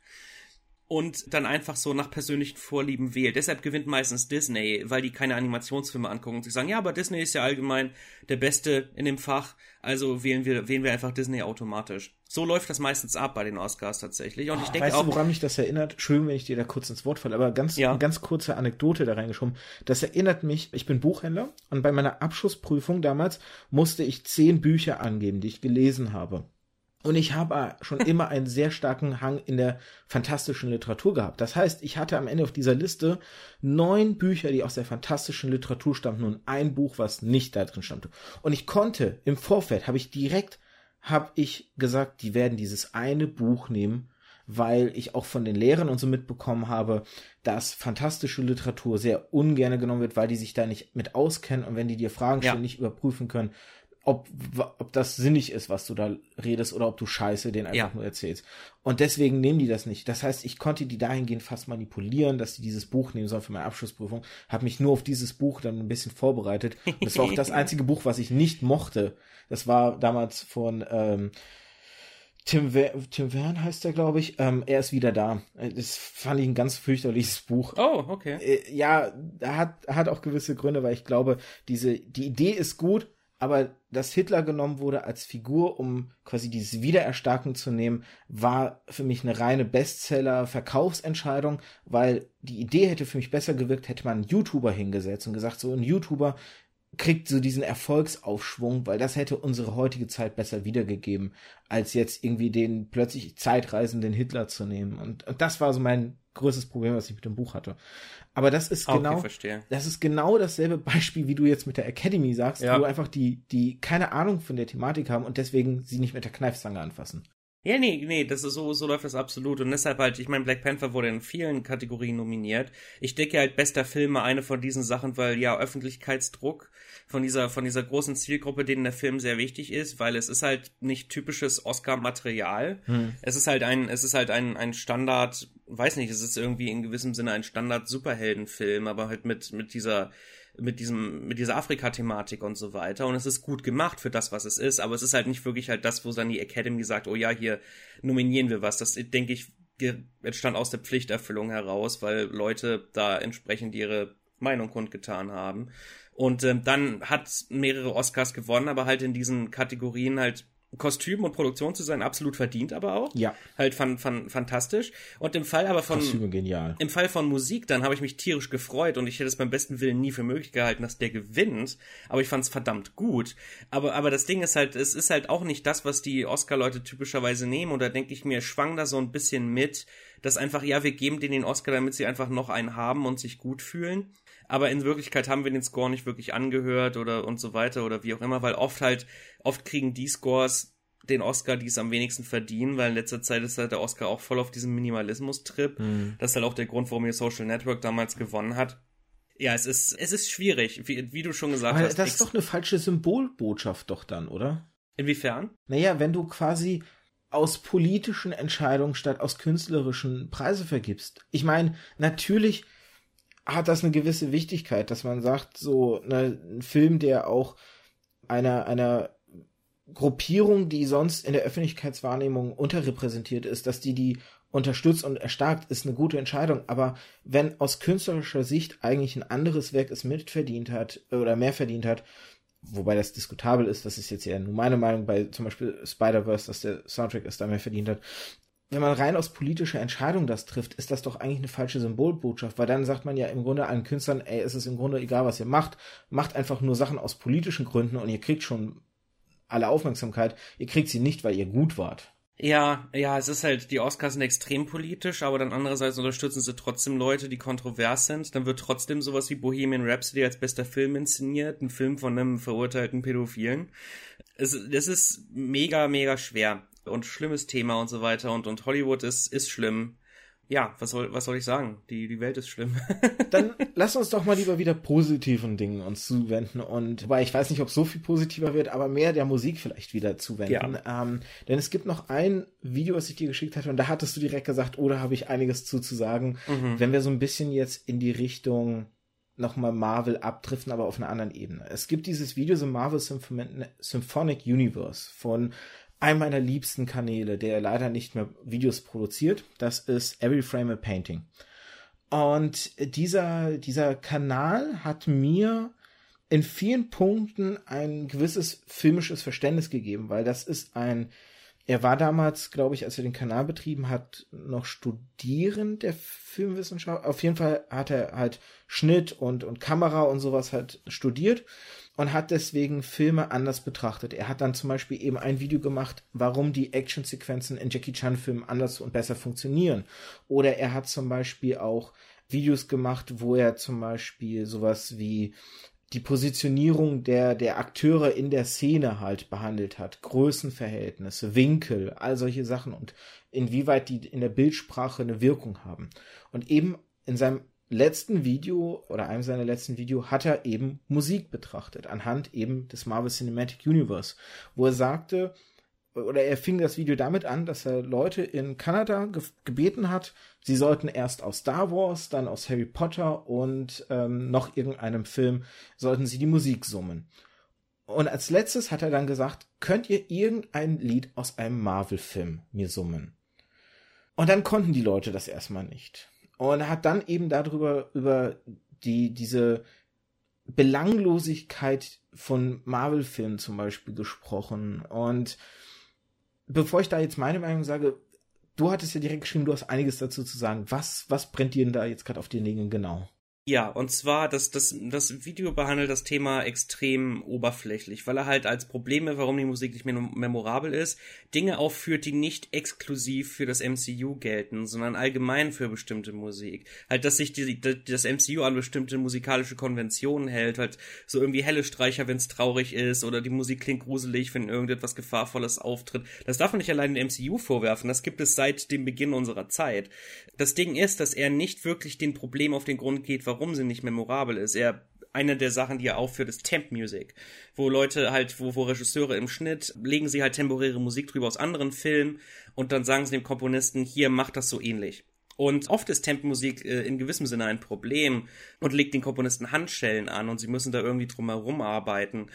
B: und dann einfach so nach persönlichen Vorlieben wählt. Deshalb gewinnt meistens Disney, weil die keine Animationsfilme angucken und sich sagen, ja, aber Disney ist ja allgemein der Beste in dem Fach, also wählen wir, wählen wir einfach Disney automatisch. So läuft das meistens ab bei den Oscars tatsächlich. Und oh, ich denke
A: weißt
B: auch,
A: du, woran mich das erinnert? Schön, wenn ich dir da kurz ins Wort falle, aber ganz, ja. ganz kurze Anekdote da reingeschoben. Das erinnert mich, ich bin Buchhändler und bei meiner Abschlussprüfung damals musste ich zehn Bücher angeben, die ich gelesen habe. Und ich habe schon immer einen sehr starken Hang in der fantastischen Literatur gehabt. Das heißt, ich hatte am Ende auf dieser Liste neun Bücher, die aus der fantastischen Literatur stammten und ein Buch, was nicht da drin stammte. Und ich konnte im Vorfeld, habe ich direkt, habe ich gesagt, die werden dieses eine Buch nehmen, weil ich auch von den Lehrern und so mitbekommen habe, dass fantastische Literatur sehr ungern genommen wird, weil die sich da nicht mit auskennen und wenn die dir Fragen stellen, ja. nicht überprüfen können, ob, ob das sinnig ist, was du da redest, oder ob du Scheiße den einfach ja. nur erzählst. Und deswegen nehmen die das nicht. Das heißt, ich konnte die dahingehend fast manipulieren, dass die dieses Buch nehmen sollen für meine Abschlussprüfung. Habe mich nur auf dieses Buch dann ein bisschen vorbereitet. Und das war auch das einzige Buch, was ich nicht mochte. Das war damals von ähm, Tim, Ver Tim Verne heißt er, glaube ich. Ähm, er ist wieder da. Das fand ich ein ganz fürchterliches Buch.
B: Oh, okay.
A: Äh, ja, hat, hat auch gewisse Gründe, weil ich glaube, diese, die Idee ist gut, aber dass Hitler genommen wurde als Figur, um quasi dieses Wiedererstarken zu nehmen, war für mich eine reine Bestseller-Verkaufsentscheidung, weil die Idee hätte für mich besser gewirkt, hätte man einen YouTuber hingesetzt und gesagt, so ein YouTuber kriegt so diesen Erfolgsaufschwung, weil das hätte unsere heutige Zeit besser wiedergegeben, als jetzt irgendwie den plötzlich zeitreisenden Hitler zu nehmen. Und, und das war so mein größtes Problem, was ich mit dem Buch hatte. Aber das ist
B: Okay,
A: genau,
B: verstehe.
A: das ist genau dasselbe Beispiel, wie du jetzt mit der Academy sagst,
B: Ja.
A: wo einfach die, die keine Ahnung von der Thematik haben und deswegen sie nicht mit der Kneifzange anfassen.
B: Ja, nee, nee, das ist so, so läuft das absolut. Und deshalb halt, ich meine, Black Panther wurde in vielen Kategorien nominiert. Ich denke halt, bester Film war eine von diesen Sachen, weil ja, Öffentlichkeitsdruck von dieser, von dieser großen Zielgruppe, denen der Film sehr wichtig ist, weil es ist halt nicht typisches Oscar-Material. Es ist halt ein, es ist halt ein, ein Standard, weiß nicht, es ist irgendwie in gewissem Sinne ein Standard-Superheldenfilm, aber halt mit, mit dieser, mit diesem, mit dieser Afrika-Thematik und so weiter. Und es ist gut gemacht für das, was es ist, aber es ist halt nicht wirklich halt das, wo dann die Academy sagt, oh ja, hier nominieren wir was. Das, denke ich, entstand aus der Pflichterfüllung heraus, weil Leute da entsprechend ihre Meinung kundgetan haben. Und ähm, dann hat mehrere Oscars gewonnen, aber halt in diesen Kategorien halt Kostüm und Produktion zu sein, absolut verdient aber auch.
A: Ja.
B: Halt fan, fan, fantastisch. Und im Fall aber von,
A: Kostüme genial.
B: im Fall von Musik, dann habe ich mich tierisch gefreut und ich hätte es beim besten Willen nie für möglich gehalten, dass der gewinnt. Aber ich fand es verdammt gut. Aber, aber das Ding ist halt, es ist halt auch nicht das, was die Oscar-Leute typischerweise nehmen. Und da denke ich mir, schwang da so ein bisschen mit, dass einfach, ja, wir geben denen den Oscar, damit sie einfach noch einen haben und sich gut fühlen. Aber in Wirklichkeit haben wir den Score nicht wirklich angehört oder und so weiter oder wie auch immer, weil oft halt, oft kriegen die Scores den Oscar, die es am wenigsten verdienen, weil in letzter Zeit ist halt der Oscar auch voll auf diesem Minimalismus-Trip. Das ist halt auch der Grund, warum ihr Social Network damals gewonnen hat. Ja, es ist, es ist schwierig, wie, wie du schon gesagt
A: Aber
B: hast.
A: das ist doch eine falsche Symbolbotschaft doch dann, oder?
B: Inwiefern?
A: Naja, wenn du quasi aus politischen Entscheidungen statt aus künstlerischen Preise vergibst. Ich meine, natürlich hat das eine gewisse Wichtigkeit, dass man sagt, so ne, ein Film, der auch einer, einer Gruppierung, die sonst in der Öffentlichkeitswahrnehmung unterrepräsentiert ist, dass die die unterstützt und erstarkt, ist eine gute Entscheidung. Aber wenn aus künstlerischer Sicht eigentlich ein anderes Werk es mitverdient hat oder mehr verdient hat, wobei das diskutabel ist, das ist jetzt ja nur meine Meinung bei zum Beispiel Spider-Verse, dass der Soundtrack es da mehr verdient hat. Wenn man rein aus politischer Entscheidung das trifft, ist das doch eigentlich eine falsche Symbolbotschaft, weil dann sagt man ja im Grunde allen Künstlern, ey, es ist im Grunde egal, was ihr macht, macht einfach nur Sachen aus politischen Gründen und ihr kriegt schon alle Aufmerksamkeit, ihr kriegt sie nicht, weil ihr gut wart.
B: Ja, ja, es ist halt, die Oscars sind extrem politisch, aber dann andererseits unterstützen sie trotzdem Leute, die kontrovers sind. Dann wird trotzdem sowas wie Bohemian Rhapsody als bester Film inszeniert, ein Film von einem verurteilten Pädophilen. Es, das ist mega, mega schwer und schlimmes Thema und so weiter und, und Hollywood ist, ist schlimm. Ja, was soll, was soll ich sagen? Die, die Welt ist schlimm.
A: Dann lass uns doch mal lieber wieder positiven Dingen uns zuwenden und wobei ich weiß nicht, ob so viel positiver wird, aber mehr der Musik vielleicht wieder zuwenden. Ähm, denn es gibt noch ein Video, was ich dir geschickt hatte und da hattest du direkt gesagt, oder habe ich einiges zu, zu sagen, wenn wir so ein bisschen jetzt in die Richtung nochmal Marvel abdriften, aber auf einer anderen Ebene. Es gibt dieses Video, The Marvel Symphon- Symphonic Universe von einem meiner liebsten Kanäle, der leider nicht mehr Videos produziert. Das ist Every Frame a Painting. Und dieser, dieser Kanal hat mir in vielen Punkten ein gewisses filmisches Verständnis gegeben, weil das ist ein, er war damals, glaube ich, als er den Kanal betrieben hat, noch Studierend der Filmwissenschaft. Auf jeden Fall hat er halt Schnitt und, und Kamera und sowas halt studiert und hat deswegen Filme anders betrachtet. Er hat dann zum Beispiel eben ein Video gemacht, warum die Actionsequenzen in Jackie Chan Filmen anders und besser funktionieren. Oder er hat zum Beispiel auch Videos gemacht, wo er zum Beispiel sowas wie die Positionierung der, der Akteure in der Szene halt behandelt hat. Größenverhältnisse, Winkel, all solche Sachen und inwieweit die in der Bildsprache eine Wirkung haben. Und eben in seinem letzten Video oder einem seiner letzten Video hat er eben Musik betrachtet, anhand eben des Marvel Cinematic Universe, wo er sagte, oder er fing das Video damit an, dass er Leute in Kanada ge gebeten hat, sie sollten erst aus Star Wars, dann aus Harry Potter und ähm, noch irgendeinem Film, sollten sie die Musik summen. Und als letztes hat er dann gesagt, könnt ihr irgendein Lied aus einem Marvel-Film mir summen? Und dann konnten die Leute das erstmal nicht. Und hat dann eben darüber, über die, diese Belanglosigkeit von Marvel-Filmen zum Beispiel gesprochen. Und bevor ich da jetzt meine Meinung sage, du hattest ja direkt geschrieben, du hast einiges dazu zu sagen. Was, was brennt dir denn da jetzt gerade auf den Nägeln genau?
B: Ja, und zwar, das, das, das Video behandelt das Thema extrem oberflächlich, weil er halt als Probleme, warum die Musik nicht mehr memorabel ist, Dinge aufführt, die nicht exklusiv für das MCU gelten, sondern allgemein für bestimmte Musik. Halt, dass sich die, das MCU an bestimmte musikalische Konventionen hält, halt so irgendwie helle Streicher, wenn es traurig ist, oder die Musik klingt gruselig, wenn irgendetwas Gefahrvolles auftritt. Das darf man nicht allein dem MCU vorwerfen, das gibt es seit dem Beginn unserer Zeit. Das Ding ist, dass er nicht wirklich den Problem auf den Grund geht, warum warum sie nicht memorabel ist. Er eine der Sachen, die er aufführt, ist Temp Music, wo Leute halt, wo, wo Regisseure im Schnitt legen sie halt temporäre Musik drüber aus anderen Filmen und dann sagen sie dem Komponisten, hier macht das so ähnlich. Und oft ist Temp-Musik äh, in gewissem Sinne ein Problem und legt den Komponisten Handschellen an und sie müssen da irgendwie drum herum arbeiten.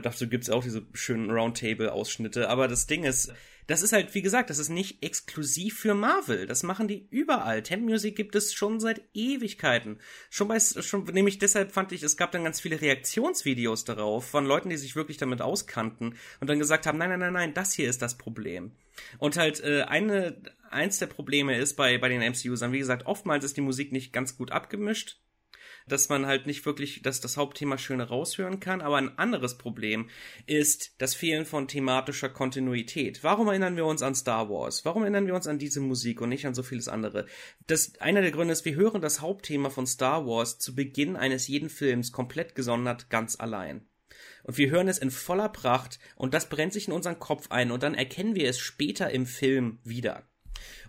B: Dazu gibt's auch diese schönen Roundtable-Ausschnitte. Aber das Ding ist, das ist halt, wie gesagt, das ist nicht exklusiv für Marvel. Das machen die überall. Temp Music gibt es schon seit Ewigkeiten. Schon bei, schon, nämlich deshalb fand ich, es gab dann ganz viele Reaktionsvideos darauf von Leuten, die sich wirklich damit auskannten und dann gesagt haben, nein, nein, nein, nein, das hier ist das Problem. Und halt, äh, eine, eins der Probleme ist bei, bei den MCU-Usern, wie gesagt, oftmals ist die Musik nicht ganz gut abgemischt dass man halt nicht wirklich dass das Hauptthema schön raushören kann. Aber ein anderes Problem ist das Fehlen von thematischer Kontinuität. Warum erinnern wir uns an Star Wars? Warum erinnern wir uns an diese Musik und nicht an so vieles andere? Das, einer der Gründe ist, wir hören das Hauptthema von Star Wars zu Beginn eines jeden Films komplett gesondert ganz allein. Und wir hören es in voller Pracht und das brennt sich in unseren Kopf ein und dann erkennen wir es später im Film wieder.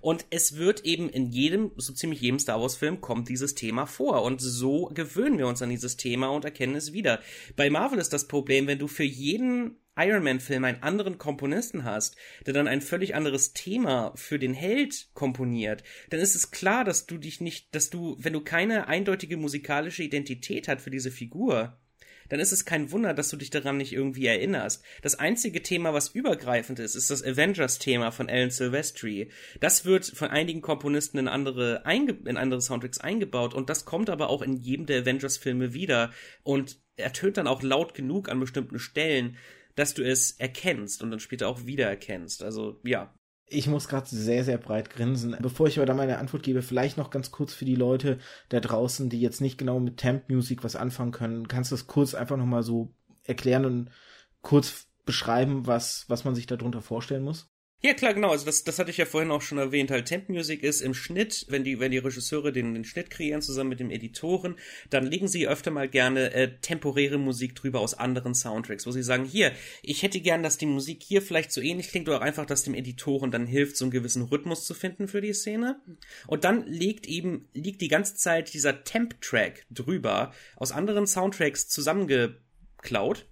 B: Und es wird eben in jedem, so ziemlich jedem Star Wars Film kommt dieses Thema vor. Und so gewöhnen wir uns an dieses Thema und erkennen es wieder. Bei Marvel ist das Problem, wenn du für jeden Iron Man Film einen anderen Komponisten hast, der dann ein völlig anderes Thema für den Held komponiert, dann ist es klar, dass du dich nicht, dass du, wenn du keine eindeutige musikalische Identität hast für diese Figur, dann ist es kein Wunder, dass du dich daran nicht irgendwie erinnerst. Das einzige Thema, was übergreifend ist, ist das Avengers-Thema von Alan Silvestri. Das wird von einigen Komponisten in andere, in andere Soundtracks eingebaut und das kommt aber auch in jedem der Avengers-Filme wieder und ertönt dann auch laut genug an bestimmten Stellen, dass du es erkennst und dann später auch wiedererkennst. Also ja,
A: ich muss gerade sehr, sehr breit grinsen. Bevor ich aber da meine Antwort gebe, vielleicht noch ganz kurz für die Leute da draußen, die jetzt nicht genau mit Temp Music was anfangen können. Kannst du das kurz einfach nochmal so erklären und kurz beschreiben, was, was man sich darunter vorstellen muss?
B: Ja, klar, genau. Also das, das hatte ich ja vorhin auch schon erwähnt. Halt Temp Music ist im Schnitt, wenn die, wenn die Regisseure den, den Schnitt kreieren zusammen mit dem Editoren, dann legen sie öfter mal gerne äh, temporäre Musik drüber aus anderen Soundtracks, wo sie sagen, hier, ich hätte gern, dass die Musik hier vielleicht so ähnlich klingt oder einfach, dass dem Editoren dann hilft, so einen gewissen Rhythmus zu finden für die Szene. Und dann liegt eben, liegt die ganze Zeit dieser Temp-Track drüber, aus anderen Soundtracks zusammengeklaut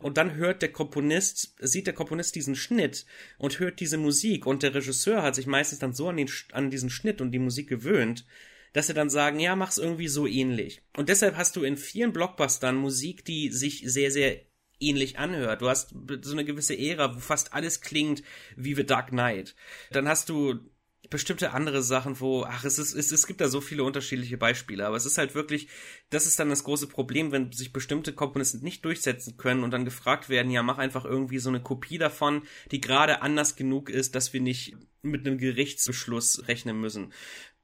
B: und dann hört der Komponist, sieht der Komponist diesen Schnitt und hört diese Musik und der Regisseur hat sich meistens dann so an, den, an diesen Schnitt und die Musik gewöhnt, dass sie dann sagen, ja, mach's irgendwie so ähnlich. Und deshalb hast du in vielen Blockbustern Musik, die sich sehr, sehr ähnlich anhört. Du hast so eine gewisse Ära, wo fast alles klingt wie The Dark Knight. Dann hast du bestimmte andere Sachen, wo, ach, es ist, es, es gibt da so viele unterschiedliche Beispiele, aber es ist halt wirklich, das ist dann das große Problem, wenn sich bestimmte Komponisten nicht durchsetzen können und dann gefragt werden, ja, mach einfach irgendwie so eine Kopie davon, die gerade anders genug ist, dass wir nicht mit einem Gerichtsbeschluss rechnen müssen.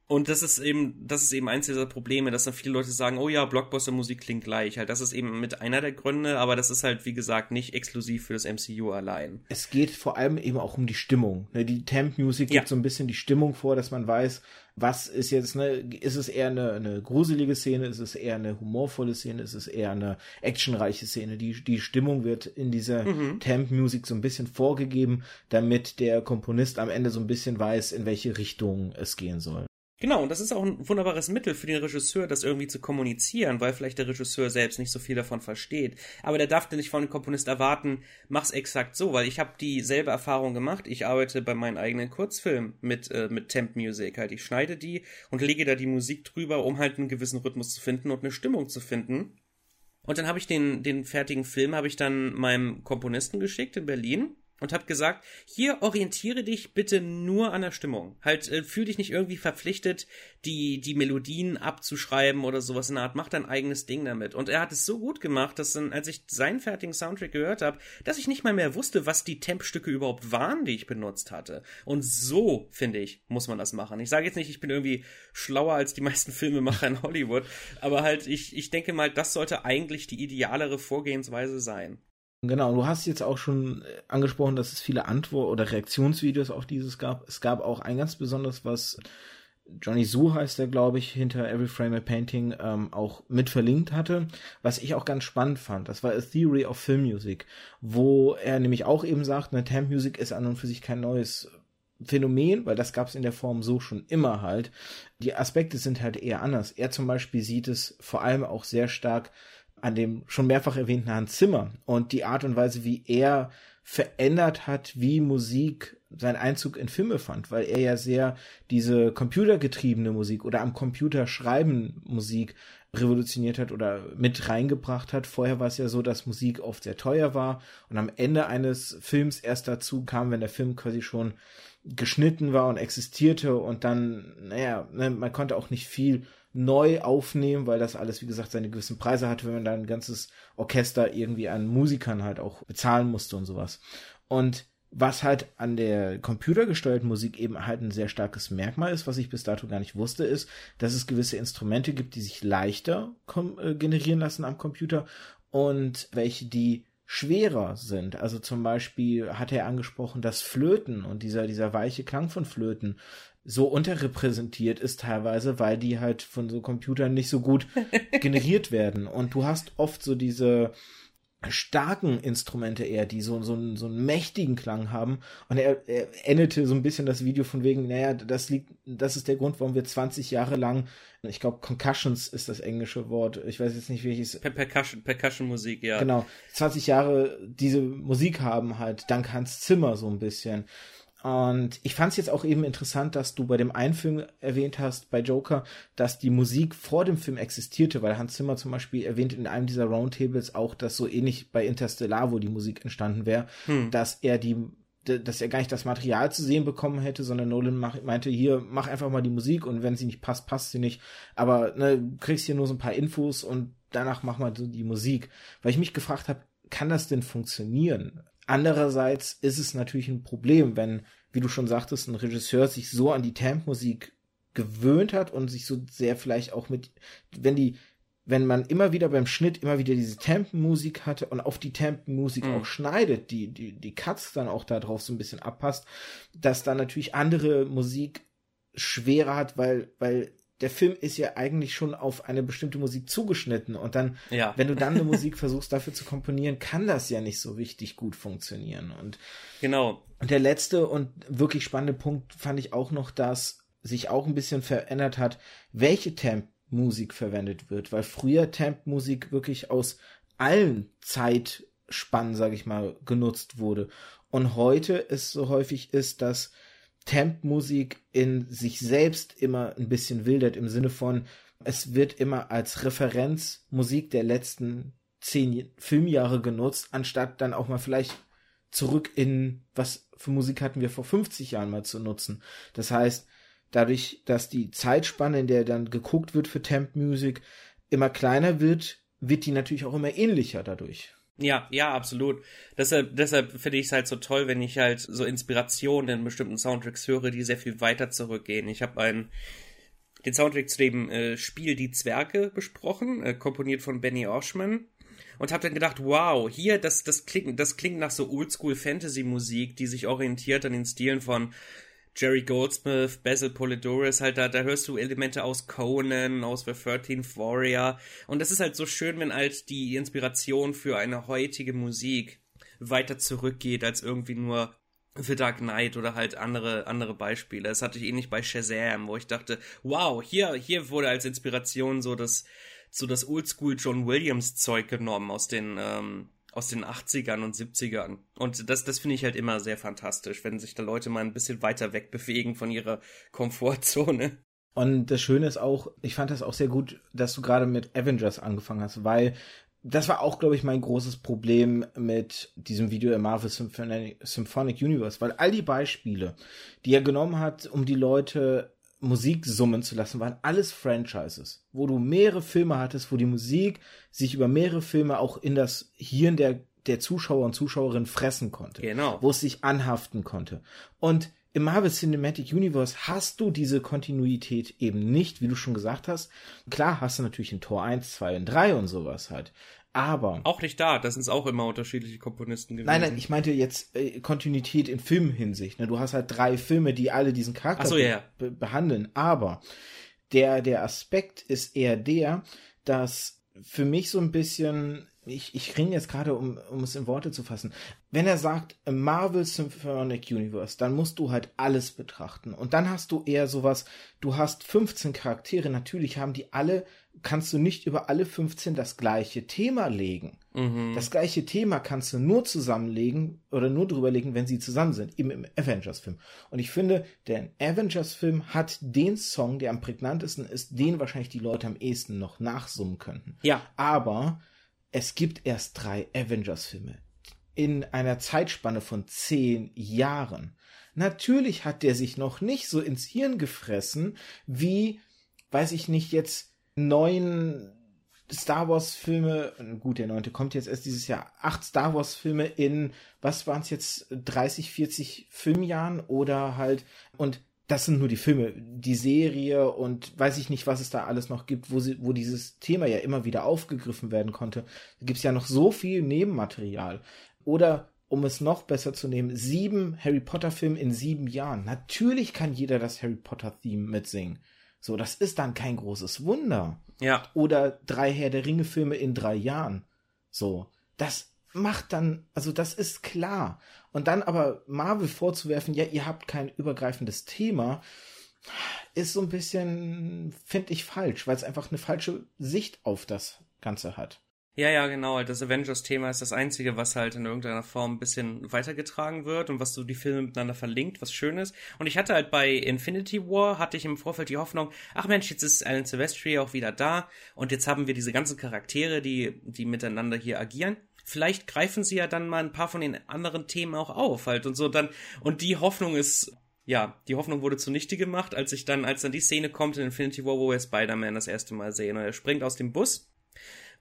B: Und das ist eben, das ist eben eins dieser Probleme, dass dann viele Leute sagen, oh ja, Blockbuster-Musik klingt gleich. Halt, das ist eben mit einer der Gründe, aber das ist halt, wie gesagt, nicht exklusiv für das MCU allein.
A: Es geht vor allem eben auch um die Stimmung. Ne? Die Temp-Musik ja. gibt so ein bisschen die Stimmung vor, dass man weiß, was ist jetzt, ne, ist es eher eine, eine gruselige Szene, ist es eher eine humorvolle Szene, ist es eher eine actionreiche Szene. Die, die Stimmung wird in dieser mhm. Temp-Musik so ein bisschen vorgegeben, damit der Komponist am Ende so ein bisschen weiß, in welche Richtung es gehen soll.
B: Genau, und das ist auch ein wunderbares Mittel für den Regisseur, das irgendwie zu kommunizieren, weil vielleicht der Regisseur selbst nicht so viel davon versteht. Aber der darf nicht von dem Komponist erwarten, mach's exakt so, weil ich habe dieselbe Erfahrung gemacht. Ich arbeite bei meinen eigenen Kurzfilmen mit, äh, mit Temp Music. Halt, ich schneide die und lege da die Musik drüber, um halt einen gewissen Rhythmus zu finden und eine Stimmung zu finden. Und dann habe ich den, den fertigen Film habe ich dann meinem Komponisten geschickt in Berlin und hat gesagt, hier orientiere dich bitte nur an der Stimmung. Halt, äh, fühl dich nicht irgendwie verpflichtet, die, die Melodien abzuschreiben oder sowas in der Art. Mach dein eigenes Ding damit. Und er hat es so gut gemacht, dass dann, als ich seinen fertigen Soundtrack gehört habe, dass ich nicht mal mehr wusste, was die Tempstücke überhaupt waren, die ich benutzt hatte. Und so, finde ich, muss man das machen. Ich sage jetzt nicht, ich bin irgendwie schlauer als die meisten Filmemacher in Hollywood, aber halt, ich, ich denke mal, das sollte eigentlich die idealere Vorgehensweise sein.
A: Genau, du hast jetzt auch schon äh, angesprochen, dass es viele Antwort- oder Reaktionsvideos auf dieses gab. Es gab auch ein ganz besonderes, was Johnny Su heißt der, glaube ich, hinter Every Frame a Painting ähm, auch mit verlinkt hatte, was ich auch ganz spannend fand. Das war A Theory of Film Music, wo er nämlich auch eben sagt, eine Tamp Music ist an und für sich kein neues Phänomen, weil das gab es in der Form so schon immer halt. Die Aspekte sind halt eher anders. Er zum Beispiel sieht es vor allem auch sehr stark an dem schon mehrfach erwähnten Hans Zimmer und die Art und Weise, wie er verändert hat, wie Musik seinen Einzug in Filme fand, weil er ja sehr diese computergetriebene Musik oder am Computer schreiben Musik revolutioniert hat oder mit reingebracht hat. Vorher war es ja so, dass Musik oft sehr teuer war und am Ende eines Films erst dazu kam, wenn der Film quasi schon geschnitten war und existierte und dann, naja, ne, man konnte auch nicht viel neu aufnehmen, weil das alles, wie gesagt, seine gewissen Preise hatte, wenn man da ein ganzes Orchester irgendwie an Musikern halt auch bezahlen musste und sowas. Und was halt an der computergesteuerten Musik eben halt ein sehr starkes Merkmal ist, was ich bis dato gar nicht wusste, ist, dass es gewisse Instrumente gibt, die sich leichter äh, generieren lassen am Computer und welche, die schwerer sind. Also zum Beispiel hat er angesprochen, dass Flöten und dieser, dieser weiche Klang von Flöten so unterrepräsentiert ist teilweise, weil die halt von so Computern nicht so gut generiert werden. Und du hast oft so diese starken Instrumente eher, die so, so, einen, so einen mächtigen Klang haben. Und er, er endete so ein bisschen das Video von wegen, naja, das liegt, das ist der Grund, warum wir 20 Jahre lang, ich glaube, Concussions ist das englische Wort, ich weiß jetzt nicht, welches.
B: Per Percussion, Percussion Musik, ja.
A: Genau, 20 Jahre diese Musik haben halt, dank Hans Zimmer so ein bisschen. Und ich fand es jetzt auch eben interessant, dass du bei dem einen Film erwähnt hast, bei Joker, dass die Musik vor dem Film existierte, weil Hans Zimmer zum Beispiel erwähnt in einem dieser Roundtables auch, dass so ähnlich bei Interstellar, wo die Musik entstanden wäre, hm. dass er die dass er gar nicht das Material zu sehen bekommen hätte, sondern Nolan mach, meinte, hier, mach einfach mal die Musik und wenn sie nicht passt, passt sie nicht. Aber ne, kriegst hier nur so ein paar Infos und danach mach mal so die Musik. Weil ich mich gefragt habe, kann das denn funktionieren? Andererseits ist es natürlich ein Problem, wenn, wie du schon sagtest, ein Regisseur sich so an die Temp-Musik gewöhnt hat und sich so sehr vielleicht auch mit, wenn die, wenn man immer wieder beim Schnitt immer wieder diese Tempenmusik hatte und auf die Tempenmusik mhm. auch schneidet, die, die, die Cuts dann auch darauf so ein bisschen abpasst, dass dann natürlich andere Musik schwerer hat, weil, weil der Film ist ja eigentlich schon auf eine bestimmte Musik zugeschnitten und dann, ja. wenn du dann eine Musik versuchst dafür zu komponieren, kann das ja nicht so richtig gut funktionieren und
B: genau.
A: Und der letzte und wirklich spannende Punkt fand ich auch noch, dass sich auch ein bisschen verändert hat, welche Temp-Musik verwendet wird, weil früher Temp-Musik wirklich aus allen Zeitspannen, sage ich mal, genutzt wurde und heute es so häufig ist, dass Temp-Musik in sich selbst immer ein bisschen wildert im Sinne von, es wird immer als Referenz Musik der letzten zehn Filmjahre genutzt, anstatt dann auch mal vielleicht zurück in, was für Musik hatten wir vor 50 Jahren mal zu nutzen. Das heißt, dadurch, dass die Zeitspanne, in der dann geguckt wird für Temp-Musik, immer kleiner wird, wird die natürlich auch immer ähnlicher dadurch.
B: Ja, ja, absolut. Deshalb, deshalb finde ich es halt so toll, wenn ich halt so Inspirationen in bestimmten Soundtracks höre, die sehr viel weiter zurückgehen. Ich habe einen den Soundtrack zu dem äh, Spiel Die Zwerge besprochen, äh, komponiert von Benny Oshman und habe dann gedacht, wow, hier das das klingt das klingt nach so Oldschool Fantasy Musik, die sich orientiert an den Stilen von Jerry Goldsmith, Basil Polidorus, halt da, da hörst du Elemente aus Conan, aus The 13th Warrior. Und das ist halt so schön, wenn halt die Inspiration für eine heutige Musik weiter zurückgeht, als irgendwie nur The Dark Knight oder halt andere, andere Beispiele. Das hatte ich ähnlich bei Shazam, wo ich dachte, wow, hier, hier wurde als Inspiration so das, so das Oldschool John Williams Zeug genommen aus den, ähm, aus den 80ern und 70ern. Und das, das finde ich halt immer sehr fantastisch, wenn sich da Leute mal ein bisschen weiter wegbewegen von ihrer Komfortzone.
A: Und das Schöne ist auch, ich fand das auch sehr gut, dass du gerade mit Avengers angefangen hast, weil das war auch, glaube ich, mein großes Problem mit diesem Video im Marvel Symphonic, Symphonic Universe, weil all die Beispiele, die er genommen hat, um die Leute Musik summen zu lassen, waren alles Franchises, wo du mehrere Filme hattest, wo die Musik sich über mehrere Filme auch in das Hirn der, der Zuschauer und Zuschauerinnen fressen konnte.
B: Genau.
A: Wo es sich anhaften konnte. Und im Marvel Cinematic Universe hast du diese Kontinuität eben nicht, wie du schon gesagt hast. Klar hast du natürlich in Tor 1, 2 und 3 und sowas halt. Aber.
B: Auch nicht da, das sind auch immer unterschiedliche Komponisten
A: gewesen. Nein, nein, ich meinte jetzt äh, Kontinuität in Filmhinsicht. Ne? Du hast halt drei Filme, die alle diesen Charakter
B: so,
A: be behandeln. Aber der, der Aspekt ist eher der, dass für mich so ein bisschen ich, ich ringe jetzt gerade, um, um es in Worte zu fassen. Wenn er sagt Marvel Symphonic Universe, dann musst du halt alles betrachten. Und dann hast du eher sowas, du hast 15 Charaktere, natürlich haben die alle, kannst du nicht über alle 15 das gleiche Thema legen. Mhm. Das gleiche Thema kannst du nur zusammenlegen oder nur drüber legen, wenn sie zusammen sind, eben im Avengers-Film. Und ich finde, der Avengers-Film hat den Song, der am prägnantesten ist, den wahrscheinlich die Leute am ehesten noch nachsummen könnten.
B: Ja.
A: Aber es gibt erst drei Avengers-Filme in einer Zeitspanne von zehn Jahren. Natürlich hat der sich noch nicht so ins Hirn gefressen, wie, weiß ich nicht, jetzt neun Star Wars Filme, gut, der neunte kommt jetzt erst dieses Jahr, acht Star Wars Filme in, was waren es jetzt, 30, 40 Filmjahren oder halt, und das sind nur die Filme, die Serie und weiß ich nicht, was es da alles noch gibt, wo, sie, wo dieses Thema ja immer wieder aufgegriffen werden konnte. Da gibt es ja noch so viel Nebenmaterial. Oder um es noch besser zu nehmen, sieben Harry Potter Filme in sieben Jahren. Natürlich kann jeder das Harry Potter Theme mitsingen. So, das ist dann kein großes Wunder.
B: Ja.
A: Oder drei Herr der Ringe Filme in drei Jahren. So, das macht dann, also das ist klar. Und dann aber Marvel vorzuwerfen, ja, ihr habt kein übergreifendes Thema, ist so ein bisschen, finde ich, falsch, weil es einfach eine falsche Sicht auf das Ganze hat.
B: Ja, ja, genau. Das Avengers-Thema ist das einzige, was halt in irgendeiner Form ein bisschen weitergetragen wird und was so die Filme miteinander verlinkt, was schön ist. Und ich hatte halt bei Infinity War, hatte ich im Vorfeld die Hoffnung, ach Mensch, jetzt ist Alan Silvestri auch wieder da und jetzt haben wir diese ganzen Charaktere, die, die miteinander hier agieren vielleicht greifen sie ja dann mal ein paar von den anderen Themen auch auf halt und so dann und die Hoffnung ist ja, die Hoffnung wurde zunichte gemacht, als ich dann, als dann die Szene kommt in Infinity War, wo wir Spider-Man das erste Mal sehen. Und er springt aus dem Bus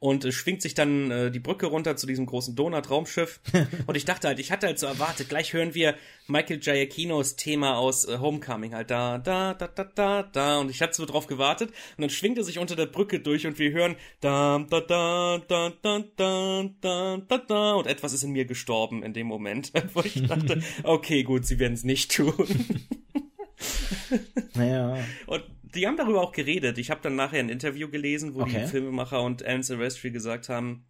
B: und äh, schwingt sich dann äh, die Brücke runter zu diesem großen Donut-Raumschiff. und ich dachte halt, ich hatte halt so erwartet, gleich hören wir Michael Giacchinos Thema aus äh, Homecoming halt da, da, da, da, da, da. Und ich hatte so drauf gewartet und dann schwingt er sich unter der Brücke durch und wir hören da, da, da, da, da, da, da, da, da. Und etwas ist in mir gestorben in dem Moment, wo ich dachte, okay, gut, sie werden es nicht tun.
A: naja.
B: Und die haben darüber auch geredet. Ich habe dann nachher ein Interview gelesen, wo okay. die Filmemacher und Alan Silvestri gesagt haben,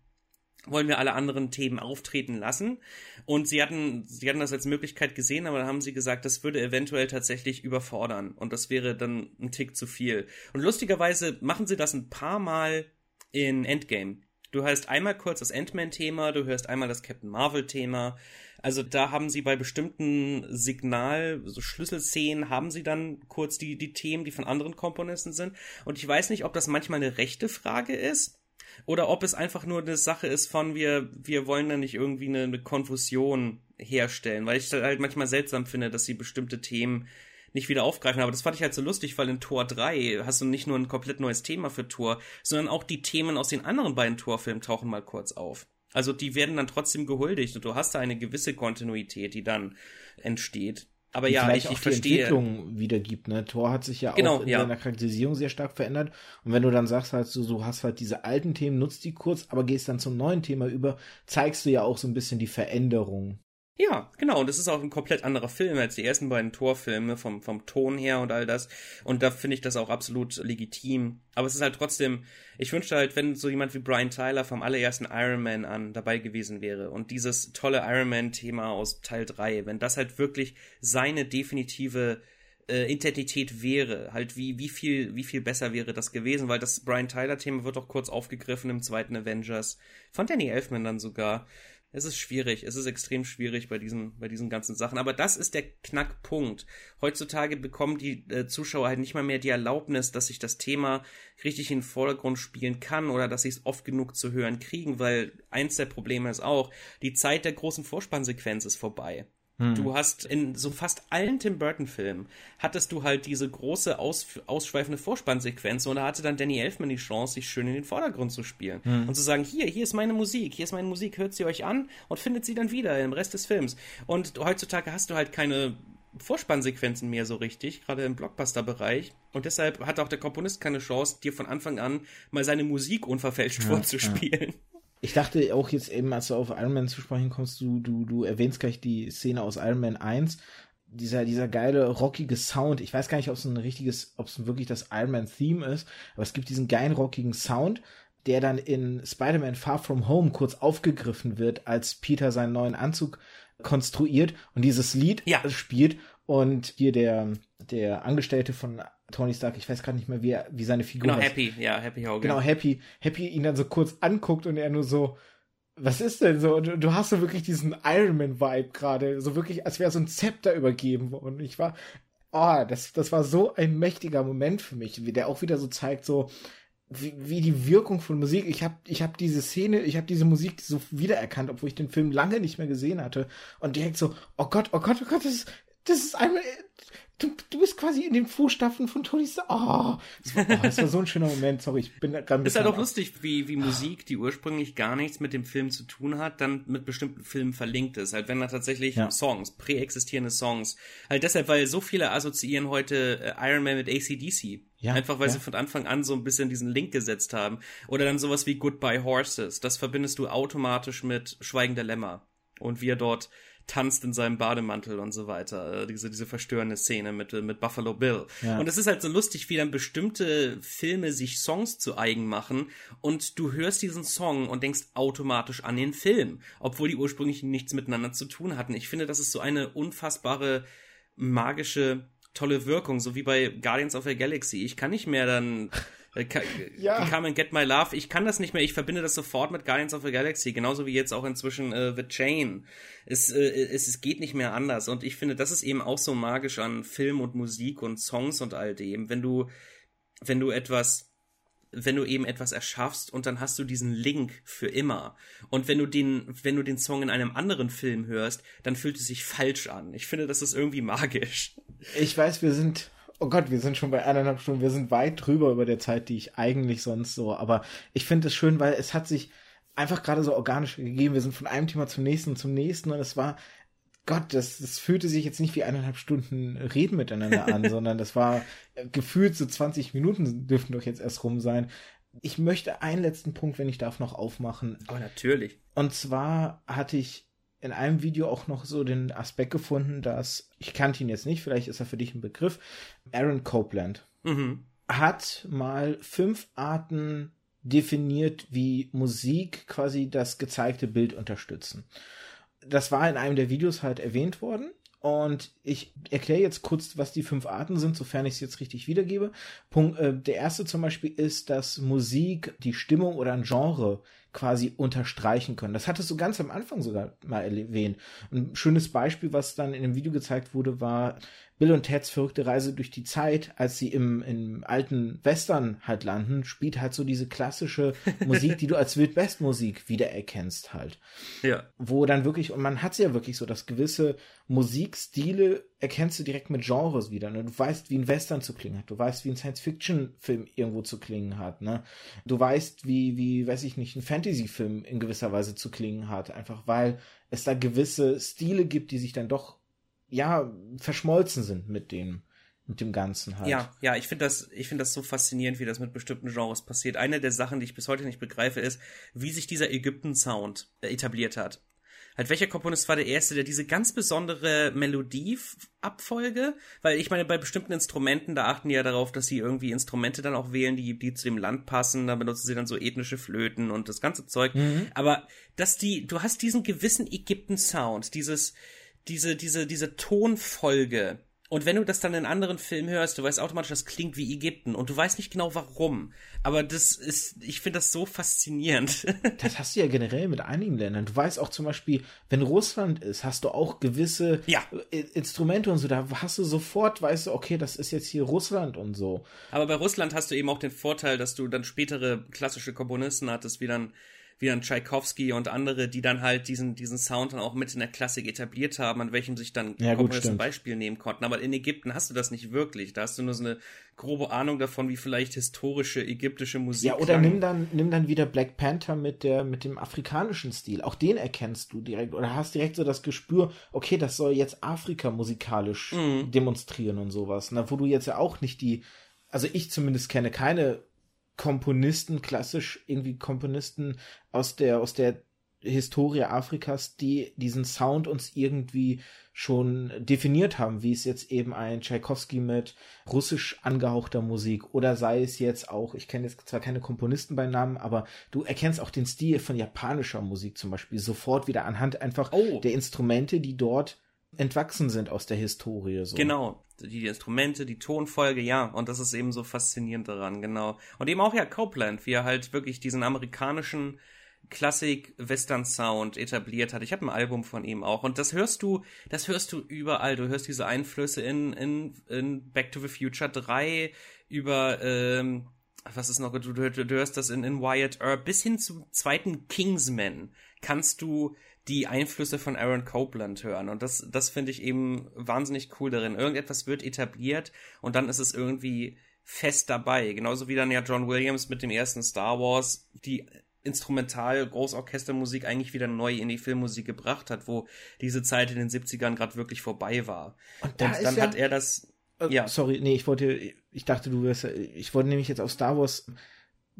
B: wollen wir alle anderen Themen auftreten lassen. Und sie hatten, sie hatten das als Möglichkeit gesehen, aber dann haben sie gesagt, das würde eventuell tatsächlich überfordern. Und das wäre dann ein Tick zu viel. Und lustigerweise machen sie das ein paar Mal in Endgame. Du hörst einmal kurz das Ant-Man-Thema, du hörst einmal das Captain Marvel-Thema. Also da haben sie bei bestimmten Signal, so Schlüsselszenen, haben sie dann kurz die, die Themen, die von anderen Komponisten sind. Und ich weiß nicht, ob das manchmal eine rechte Frage ist oder ob es einfach nur eine Sache ist von wir, wir wollen da nicht irgendwie eine, eine Konfusion herstellen, weil ich halt manchmal seltsam finde, dass sie bestimmte Themen nicht wieder aufgreifen. Aber das fand ich halt so lustig, weil in Tor 3 hast du nicht nur ein komplett neues Thema für Tor, sondern auch die Themen aus den anderen beiden Torfilmen tauchen mal kurz auf. Also die werden dann trotzdem gehuldigt und du hast da eine gewisse Kontinuität, die dann entsteht. Aber die ja, ich, ich verstehe.
A: Entwicklung wiedergibt, ne? Thor hat sich ja genau, auch in ja. seiner Charakterisierung sehr stark verändert. Und wenn du dann sagst halt so, du hast halt diese alten Themen, nutzt die kurz, aber gehst dann zum neuen Thema über, zeigst du ja auch so ein bisschen die Veränderung.
B: Ja, genau. Und das ist auch ein komplett anderer Film als die ersten beiden Torfilme vom, vom Ton her und all das. Und da finde ich das auch absolut legitim. Aber es ist halt trotzdem, ich wünschte halt, wenn so jemand wie Brian Tyler vom allerersten Iron Man an dabei gewesen wäre und dieses tolle Iron Man-Thema aus Teil 3, wenn das halt wirklich seine definitive äh, Identität wäre, halt wie, wie viel, wie viel besser wäre das gewesen, weil das Brian Tyler-Thema wird auch kurz aufgegriffen im zweiten Avengers, von Danny Elfman dann sogar. Es ist schwierig, es ist extrem schwierig bei diesen, bei diesen ganzen Sachen. Aber das ist der Knackpunkt. Heutzutage bekommen die äh, Zuschauer halt nicht mal mehr die Erlaubnis, dass sich das Thema richtig in den Vordergrund spielen kann oder dass sie es oft genug zu hören kriegen, weil eins der Probleme ist auch, die Zeit der großen Vorspannsequenz ist vorbei. Hm. Du hast in so fast allen Tim Burton-Filmen hattest du halt diese große aus, ausschweifende Vorspannsequenz und da hatte dann Danny Elfman die Chance, sich schön in den Vordergrund zu spielen hm. und zu sagen, hier, hier ist meine Musik, hier ist meine Musik, hört sie euch an und findet sie dann wieder im Rest des Films. Und heutzutage hast du halt keine Vorspannsequenzen mehr so richtig, gerade im Blockbuster-Bereich. Und deshalb hat auch der Komponist keine Chance, dir von Anfang an mal seine Musik unverfälscht ja, vorzuspielen. Ja.
A: Ich dachte auch jetzt eben, als du auf Iron Man zu sprechen kommst, du, du, du erwähnst gleich die Szene aus Iron Man 1. Dieser, dieser geile, rockige Sound. Ich weiß gar nicht, ob es ein richtiges, ob es wirklich das Iron Man Theme ist, aber es gibt diesen geilen, rockigen Sound, der dann in Spider-Man Far From Home kurz aufgegriffen wird, als Peter seinen neuen Anzug konstruiert und dieses Lied ja. spielt und hier der, der Angestellte von Tony Stark, ich weiß gerade nicht mehr, wie, er, wie seine Figur
B: Genau, heißt. Happy, ja, Happy Hogan.
A: Genau, Happy, Happy ihn dann so kurz anguckt und er nur so, was ist denn so? Du, du hast so wirklich diesen Iron Man Vibe gerade, so wirklich, als wäre so ein Zepter übergeben worden. Ich war, oh, das, das war so ein mächtiger Moment für mich, der auch wieder so zeigt, so, wie, wie die Wirkung von Musik. Ich habe ich hab diese Szene, ich habe diese Musik so wiedererkannt, obwohl ich den Film lange nicht mehr gesehen hatte. Und direkt so, oh Gott, oh Gott, oh Gott, das ist, das ist einmal, du, du bist quasi in den Fußstapfen von Tony Stark. Oh, das, war, oh, das war so ein schöner Moment. Sorry, ich bin
B: gerade Ist ja halt doch lustig, wie, wie Musik, die ursprünglich gar nichts mit dem Film zu tun hat, dann mit bestimmten Filmen verlinkt ist. Halt, wenn da tatsächlich ja. Songs, präexistierende Songs. Halt deshalb, weil so viele assoziieren heute äh, Iron Man mit ACDC. Ja, Einfach weil ja. sie von Anfang an so ein bisschen diesen Link gesetzt haben. Oder dann sowas wie Goodbye Horses. Das verbindest du automatisch mit Schweigen der Lämmer. Und wie er dort tanzt in seinem Bademantel und so weiter. Äh, diese, diese verstörende Szene mit, mit Buffalo Bill. Ja. Und es ist halt so lustig, wie dann bestimmte Filme sich Songs zu eigen machen und du hörst diesen Song und denkst automatisch an den Film, obwohl die ursprünglich nichts miteinander zu tun hatten. Ich finde, das ist so eine unfassbare magische tolle Wirkung, so wie bei Guardians of the Galaxy. Ich kann nicht mehr dann äh, ja. Come and Get My Love. Ich kann das nicht mehr. Ich verbinde das sofort mit Guardians of the Galaxy. Genauso wie jetzt auch inzwischen äh, The Chain. Es, äh, es, es geht nicht mehr anders. Und ich finde, das ist eben auch so magisch an Film und Musik und Songs und all dem. Wenn du, wenn du etwas wenn du eben etwas erschaffst und dann hast du diesen Link für immer. Und wenn du den, wenn du den Song in einem anderen Film hörst, dann fühlt es sich falsch an. Ich finde, das ist irgendwie magisch.
A: Ich weiß, wir sind Oh Gott, wir sind schon bei eineinhalb Stunden. Wir sind weit drüber über der Zeit, die ich eigentlich sonst so. Aber ich finde es schön, weil es hat sich einfach gerade so organisch gegeben. Wir sind von einem Thema zum nächsten zum nächsten und es war, Gott, das, das fühlte sich jetzt nicht wie eineinhalb Stunden Reden miteinander an, sondern das war gefühlt so 20 Minuten dürften doch jetzt erst rum sein. Ich möchte einen letzten Punkt, wenn ich darf, noch aufmachen.
B: Aber natürlich.
A: Und zwar hatte ich in einem Video auch noch so den Aspekt gefunden, dass, ich kannte ihn jetzt nicht, vielleicht ist er für dich ein Begriff, Aaron Copeland mhm. hat mal fünf Arten definiert, wie Musik quasi das gezeigte Bild unterstützen. Das war in einem der Videos halt erwähnt worden. Und ich erkläre jetzt kurz, was die fünf Arten sind, sofern ich es jetzt richtig wiedergebe. Punkt, äh, der erste zum Beispiel ist, dass Musik die Stimmung oder ein Genre quasi unterstreichen können. Das hattest du ganz am Anfang sogar mal erwähnt. Ein schönes Beispiel, was dann in dem Video gezeigt wurde, war Bill und Teds verrückte Reise durch die Zeit, als sie im, im alten Western halt landen, spielt halt so diese klassische Musik, die du als Wildwest-Musik wiedererkennst halt. Ja. Wo dann wirklich, und man hat ja wirklich so, dass gewisse Musikstile erkennst du direkt mit Genres wieder. Ne? Du weißt, wie ein Western zu klingen hat. Du weißt, wie ein Science-Fiction-Film irgendwo zu klingen hat. Ne? Du weißt, wie, wie, weiß ich nicht, ein Fantasy-Film in gewisser Weise zu klingen hat. Einfach weil es da gewisse Stile gibt, die sich dann doch ja, verschmolzen sind mit dem, mit dem Ganzen halt.
B: Ja, ja, ich finde das, ich finde das so faszinierend, wie das mit bestimmten Genres passiert. Eine der Sachen, die ich bis heute nicht begreife, ist, wie sich dieser Ägypten-Sound etabliert hat. Halt, welcher Komponist war der erste, der diese ganz besondere Melodieabfolge, weil ich meine, bei bestimmten Instrumenten, da achten die ja darauf, dass sie irgendwie Instrumente dann auch wählen, die, die zu dem Land passen, da benutzen sie dann so ethnische Flöten und das ganze Zeug. Mhm. Aber, dass die, du hast diesen gewissen Ägypten-Sound, dieses, diese, diese, diese Tonfolge Und wenn du das dann in anderen Filmen hörst, du weißt automatisch, das klingt wie Ägypten und du weißt nicht genau warum. Aber das ist, ich finde das so faszinierend.
A: das hast du ja generell mit einigen Ländern. Du weißt auch zum Beispiel, wenn Russland ist, hast du auch gewisse
B: ja.
A: Instrumente und so. Da hast du sofort, weißt du, okay, das ist jetzt hier Russland und so.
B: Aber bei Russland hast du eben auch den Vorteil, dass du dann spätere klassische Komponisten hattest, wie dann wie dann Tchaikovsky und andere, die dann halt diesen, diesen Sound dann auch mit in der Klassik etabliert haben, an welchem sich dann
A: ja,
B: ein Beispiel nehmen konnten. Aber in Ägypten hast du das nicht wirklich. Da hast du nur so eine grobe Ahnung davon, wie vielleicht historische ägyptische Musik.
A: Ja, oder nimm dann, nimm dann wieder Black Panther mit der, mit dem afrikanischen Stil. Auch den erkennst du direkt oder hast direkt so das Gespür, okay, das soll jetzt Afrika musikalisch mhm. demonstrieren und sowas. Na, wo du jetzt ja auch nicht die, also ich zumindest kenne keine Komponisten, klassisch irgendwie Komponisten aus der, aus der Historie Afrikas, die diesen Sound uns irgendwie schon definiert haben, wie es jetzt eben ein Tchaikovsky mit russisch angehauchter Musik oder sei es jetzt auch, ich kenne jetzt zwar keine Komponisten bei Namen, aber du erkennst auch den Stil von japanischer Musik zum Beispiel sofort wieder anhand einfach oh. der Instrumente, die dort entwachsen sind aus der Historie. So.
B: Genau, die Instrumente, die Tonfolge, ja, und das ist eben so faszinierend daran, genau. Und eben auch ja Copeland, wie er halt wirklich diesen amerikanischen Klassik-Western-Sound etabliert hat. Ich habe ein Album von ihm auch und das hörst du, das hörst du überall. Du hörst diese Einflüsse in, in, in Back to the Future 3 über ähm, was ist noch, du, du, du hörst das in, in Wyatt Earp bis hin zum zweiten Kingsman kannst du die Einflüsse von Aaron Copeland hören. Und das, das finde ich eben wahnsinnig cool darin. Irgendetwas wird etabliert und dann ist es irgendwie fest dabei. Genauso wie dann ja John Williams mit dem ersten Star Wars die Instrumental Großorchestermusik eigentlich wieder neu in die Filmmusik gebracht hat, wo diese Zeit in den 70ern gerade wirklich vorbei war. Und, da und dann ja, hat er das
A: äh, ja. Sorry, nee, ich wollte ich dachte, du wirst ich wollte nämlich jetzt auf Star Wars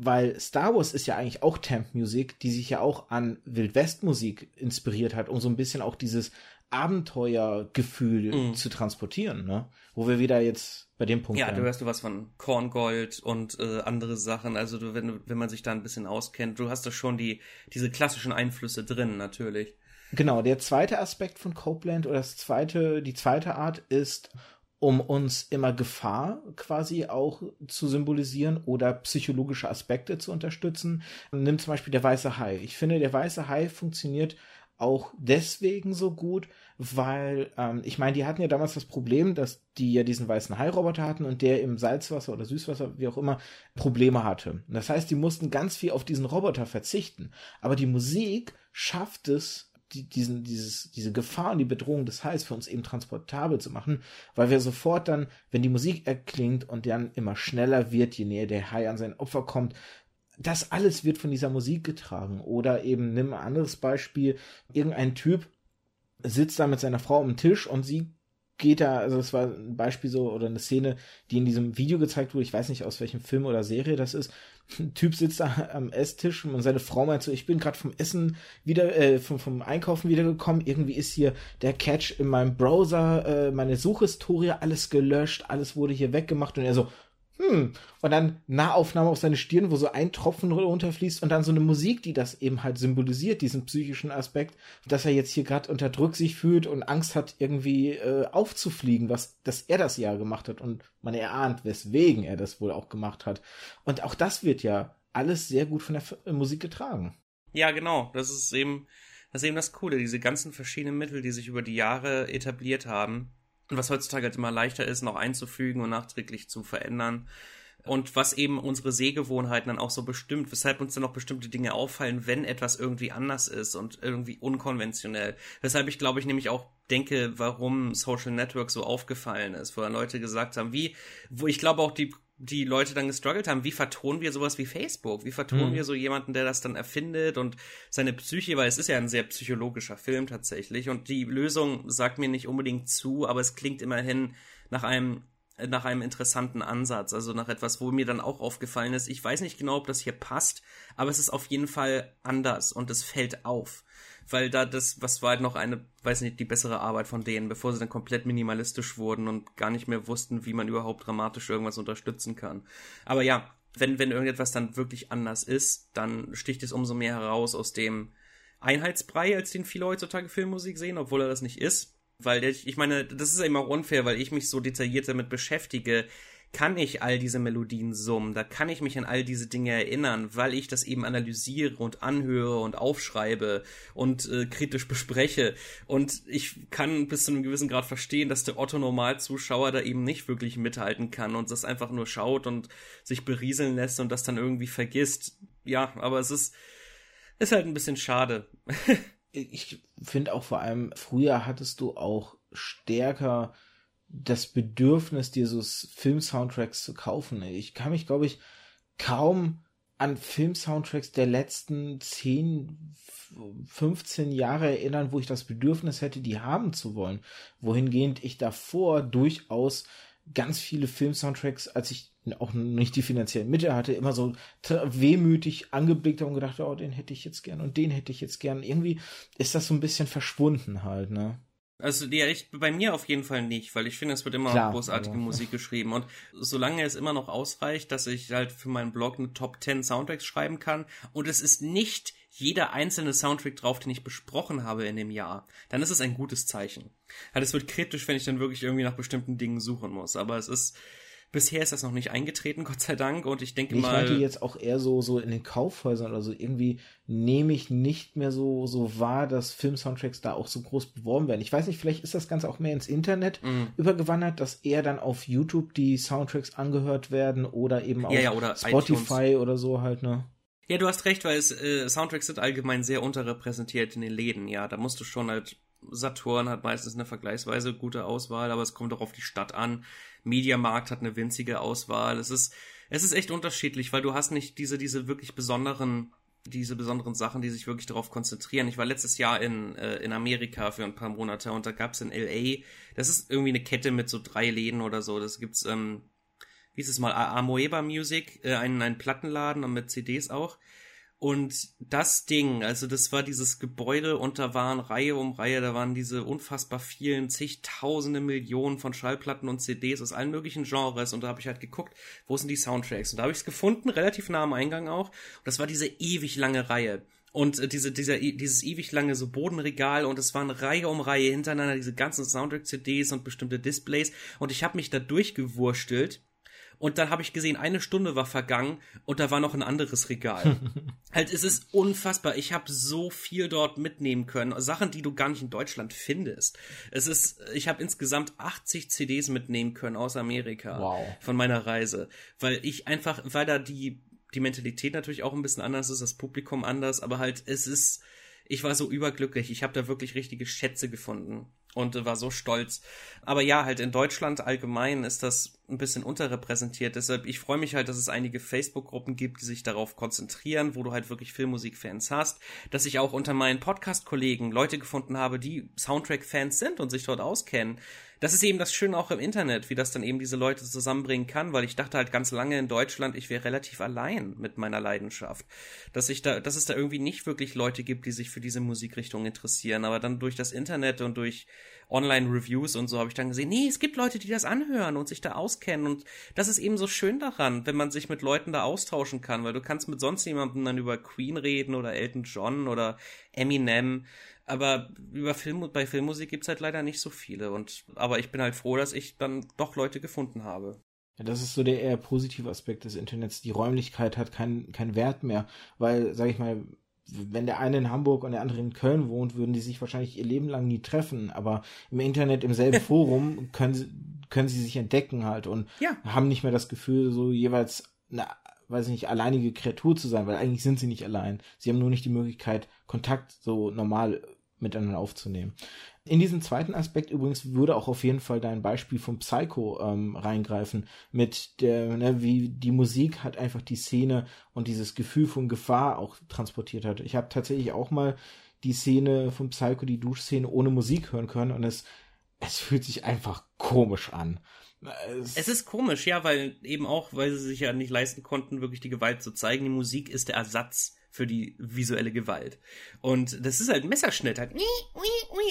A: weil Star Wars ist ja eigentlich auch Temp Music, die sich ja auch an Wildwest Musik inspiriert hat, um so ein bisschen auch dieses Abenteuergefühl mm. zu transportieren, ne? Wo wir wieder jetzt bei dem Punkt
B: Ja, werden. du hörst du was von Korngold und äh, andere Sachen, also du, wenn, wenn man sich da ein bisschen auskennt, du hast da schon die, diese klassischen Einflüsse drin, natürlich.
A: Genau, der zweite Aspekt von Copeland oder das zweite, die zweite Art ist um uns immer Gefahr quasi auch zu symbolisieren oder psychologische Aspekte zu unterstützen. Nimm zum Beispiel der weiße Hai. Ich finde, der weiße Hai funktioniert auch deswegen so gut, weil ähm, ich meine, die hatten ja damals das Problem, dass die ja diesen weißen Hai-Roboter hatten und der im Salzwasser oder Süßwasser, wie auch immer, Probleme hatte. Das heißt, die mussten ganz viel auf diesen Roboter verzichten. Aber die Musik schafft es, die, diesen, dieses, diese Gefahr und die Bedrohung des Hais für uns eben transportabel zu machen, weil wir sofort dann, wenn die Musik erklingt und dann immer schneller wird, je näher der Hai an sein Opfer kommt, das alles wird von dieser Musik getragen. Oder eben, nimm ein anderes Beispiel, irgendein Typ sitzt da mit seiner Frau am Tisch und sie geht da, also es war ein Beispiel so oder eine Szene, die in diesem Video gezeigt wurde, ich weiß nicht aus welchem Film oder Serie das ist. Ein Typ sitzt da am Esstisch und seine Frau meint so, ich bin gerade vom Essen wieder, äh, vom, vom Einkaufen wiedergekommen, irgendwie ist hier der Catch in meinem Browser, äh, meine Suchhistorie, alles gelöscht, alles wurde hier weggemacht. Und er so, hm. Und dann Nahaufnahme auf seine Stirn, wo so ein Tropfen runterfließt und dann so eine Musik, die das eben halt symbolisiert, diesen psychischen Aspekt, dass er jetzt hier gerade unter Druck sich fühlt und Angst hat, irgendwie äh, aufzufliegen, was, dass er das ja gemacht hat und man erahnt, weswegen er das wohl auch gemacht hat. Und auch das wird ja alles sehr gut von der F Musik getragen.
B: Ja, genau. Das ist eben, das ist eben das Coole, diese ganzen verschiedenen Mittel, die sich über die Jahre etabliert haben was heutzutage halt immer leichter ist, noch einzufügen und nachträglich zu verändern. Und was eben unsere Sehgewohnheiten dann auch so bestimmt, weshalb uns dann auch bestimmte Dinge auffallen, wenn etwas irgendwie anders ist und irgendwie unkonventionell. Weshalb ich glaube ich nämlich auch denke, warum Social Network so aufgefallen ist, wo dann Leute gesagt haben, wie, wo ich glaube auch die die Leute dann gestruggelt haben, wie vertonen wir sowas wie Facebook? Wie vertonen mhm. wir so jemanden, der das dann erfindet und seine Psyche, weil es ist ja ein sehr psychologischer Film tatsächlich und die Lösung sagt mir nicht unbedingt zu, aber es klingt immerhin nach einem nach einem interessanten Ansatz, also nach etwas, wo mir dann auch aufgefallen ist. Ich weiß nicht genau, ob das hier passt, aber es ist auf jeden Fall anders und es fällt auf weil da das, was war halt noch eine, weiß nicht, die bessere Arbeit von denen, bevor sie dann komplett minimalistisch wurden und gar nicht mehr wussten, wie man überhaupt dramatisch irgendwas unterstützen kann. Aber ja, wenn, wenn irgendetwas dann wirklich anders ist, dann sticht es umso mehr heraus aus dem Einheitsbrei, als den viele heutzutage Filmmusik sehen, obwohl er das nicht ist. Weil ich, ich meine, das ist ja immer unfair, weil ich mich so detailliert damit beschäftige, kann ich all diese Melodien summen, da kann ich mich an all diese Dinge erinnern, weil ich das eben analysiere und anhöre und aufschreibe und äh, kritisch bespreche. Und ich kann bis zu einem gewissen Grad verstehen, dass der Otto-Normalzuschauer da eben nicht wirklich mithalten kann und das einfach nur schaut und sich berieseln lässt und das dann irgendwie vergisst. Ja, aber es ist, ist halt ein bisschen schade.
A: ich finde auch vor allem, früher hattest du auch stärker das Bedürfnis, dir so Film-Soundtracks zu kaufen. Ich kann mich, glaube ich, kaum an Film-Soundtracks der letzten 10, 15 Jahre erinnern, wo ich das Bedürfnis hätte, die haben zu wollen. Wohingehend ich davor durchaus ganz viele Film-Soundtracks, als ich auch nicht die finanziellen Mittel hatte, immer so wehmütig angeblickt habe und gedacht, oh, den hätte ich jetzt gern und den hätte ich jetzt gern. Irgendwie ist das so ein bisschen verschwunden halt, ne?
B: Also ja, ich, bei mir auf jeden Fall nicht, weil ich finde, es wird immer Klar, großartige aber. Musik geschrieben. Und solange es immer noch ausreicht, dass ich halt für meinen Blog eine Top 10 Soundtracks schreiben kann und es ist nicht jeder einzelne Soundtrack drauf, den ich besprochen habe in dem Jahr, dann ist es ein gutes Zeichen. Halt, es wird kritisch, wenn ich dann wirklich irgendwie nach bestimmten Dingen suchen muss. Aber es ist, Bisher ist das noch nicht eingetreten, Gott sei Dank. Und ich denke
A: ich
B: mal.
A: Ich meinte jetzt auch eher so, so in den Kaufhäusern oder so. Irgendwie nehme ich nicht mehr so, so wahr, dass Film-Soundtracks da auch so groß beworben werden. Ich weiß nicht, vielleicht ist das Ganze auch mehr ins Internet mm. übergewandert, dass eher dann auf YouTube die Soundtracks angehört werden oder eben auf
B: ja, ja, oder
A: Spotify iTunes. oder so halt, ne?
B: Ja, du hast recht, weil es, äh, Soundtracks sind allgemein sehr unterrepräsentiert in den Läden, ja. Da musst du schon halt Saturn hat meistens eine vergleichsweise gute Auswahl, aber es kommt auch auf die Stadt an. Mediamarkt hat eine winzige Auswahl. Es ist, es ist echt unterschiedlich, weil du hast nicht diese, diese wirklich besonderen, diese besonderen Sachen, die sich wirklich darauf konzentrieren. Ich war letztes Jahr in, äh, in Amerika für ein paar Monate und da gab's in LA, das ist irgendwie eine Kette mit so drei Läden oder so. Das gibt's, ähm, wie ist es mal, Amoeba Music, äh, einen, einen Plattenladen und mit CDs auch. Und das Ding, also das war dieses Gebäude und da waren Reihe um Reihe, da waren diese unfassbar vielen, zigtausende Millionen von Schallplatten und CDs aus allen möglichen Genres. Und da habe ich halt geguckt, wo sind die Soundtracks? Und da habe ich es gefunden, relativ nah am Eingang auch. Und das war diese ewig lange Reihe. Und äh, diese, dieser, dieses ewig lange so Bodenregal und es waren Reihe um Reihe hintereinander diese ganzen Soundtrack-CDs und bestimmte Displays. Und ich habe mich da durchgewurstelt und dann habe ich gesehen, eine Stunde war vergangen und da war noch ein anderes Regal. halt, es ist unfassbar. Ich habe so viel dort mitnehmen können. Sachen, die du gar nicht in Deutschland findest. Es ist, ich habe insgesamt 80 CDs mitnehmen können aus Amerika. Wow. Von meiner Reise. Weil ich einfach, weil da die, die Mentalität natürlich auch ein bisschen anders ist, das Publikum anders, aber halt, es ist, ich war so überglücklich. Ich habe da wirklich richtige Schätze gefunden und war so stolz. Aber ja, halt in Deutschland allgemein ist das ein bisschen unterrepräsentiert. Deshalb, ich freue mich halt, dass es einige Facebook-Gruppen gibt, die sich darauf konzentrieren, wo du halt wirklich Filmmusik-Fans hast. Dass ich auch unter meinen Podcast-Kollegen Leute gefunden habe, die Soundtrack-Fans sind und sich dort auskennen. Das ist eben das Schöne auch im Internet, wie das dann eben diese Leute zusammenbringen kann, weil ich dachte halt ganz lange in Deutschland, ich wäre relativ allein mit meiner Leidenschaft. Dass ich da, dass es da irgendwie nicht wirklich Leute gibt, die sich für diese Musikrichtung interessieren. Aber dann durch das Internet und durch Online-Reviews und so habe ich dann gesehen, nee, es gibt Leute, die das anhören und sich da auskennen und das ist eben so schön daran, wenn man sich mit Leuten da austauschen kann, weil du kannst mit sonst jemandem dann über Queen reden oder Elton John oder Eminem, aber über Film bei Filmmusik gibt's halt leider nicht so viele und aber ich bin halt froh, dass ich dann doch Leute gefunden habe.
A: Ja, das ist so der eher positive Aspekt des Internets. Die Räumlichkeit hat keinen keinen Wert mehr, weil, sag ich mal, wenn der eine in Hamburg und der andere in Köln wohnt, würden die sich wahrscheinlich ihr Leben lang nie treffen. Aber im Internet, im selben Forum, können sie, können sie sich entdecken halt und ja. haben nicht mehr das Gefühl, so jeweils eine, weiß ich nicht, alleinige Kreatur zu sein, weil eigentlich sind sie nicht allein. Sie haben nur nicht die Möglichkeit, Kontakt so normal miteinander aufzunehmen. In diesem zweiten Aspekt übrigens würde auch auf jeden Fall dein Beispiel vom Psycho ähm, reingreifen, mit der, ne, wie die Musik hat einfach die Szene und dieses Gefühl von Gefahr auch transportiert hat. Ich habe tatsächlich auch mal die Szene vom Psycho, die Duschszene ohne Musik hören können und es, es fühlt sich einfach komisch an.
B: Es, es ist komisch, ja, weil eben auch, weil sie sich ja nicht leisten konnten, wirklich die Gewalt zu zeigen. Die Musik ist der Ersatz für die visuelle Gewalt. Und das ist halt ein Messerschnitt. Halt,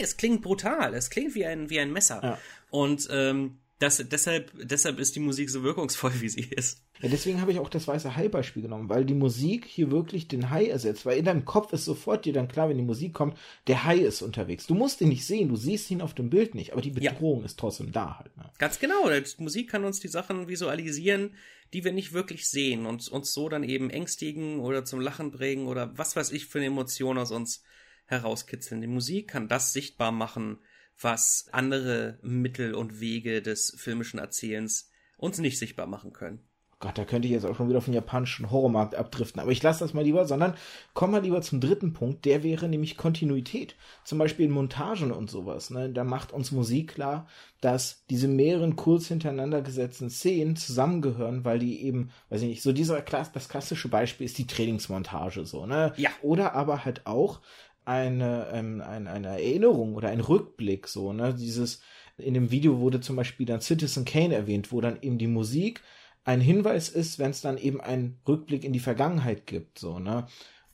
B: es klingt brutal. Es klingt wie ein, wie ein Messer. Ja. Und ähm, das, deshalb, deshalb ist die Musik so wirkungsvoll, wie sie ist.
A: Ja, deswegen habe ich auch das weiße Hai-Beispiel genommen, weil die Musik hier wirklich den Hai ersetzt, weil in deinem Kopf ist sofort dir dann klar, wenn die Musik kommt, der Hai ist unterwegs. Du musst ihn nicht sehen, du siehst ihn auf dem Bild nicht, aber die Bedrohung ja. ist trotzdem da halt. Ne?
B: Ganz genau, die Musik kann uns die Sachen visualisieren, die wir nicht wirklich sehen und uns so dann eben ängstigen oder zum Lachen bringen oder was weiß ich für eine Emotion aus uns herauskitzeln. Die Musik kann das sichtbar machen, was andere Mittel und Wege des filmischen Erzählens uns nicht sichtbar machen können.
A: Gott, da könnte ich jetzt auch schon wieder auf den japanischen Horrormarkt abdriften. Aber ich lasse das mal lieber, sondern komm mal lieber zum dritten Punkt. Der wäre nämlich Kontinuität. Zum Beispiel in Montagen und sowas. Ne? Da macht uns Musik klar, dass diese mehreren kurz hintereinander gesetzten Szenen zusammengehören, weil die eben, weiß ich nicht, so dieser das klassische Beispiel ist die Trainingsmontage so, ne?
B: Ja.
A: Oder aber halt auch, eine, ähm, eine, eine Erinnerung oder ein Rückblick, so, ne? Dieses, in dem Video wurde zum Beispiel dann Citizen Kane erwähnt, wo dann eben die Musik ein Hinweis ist, wenn es dann eben einen Rückblick in die Vergangenheit gibt, so, ne?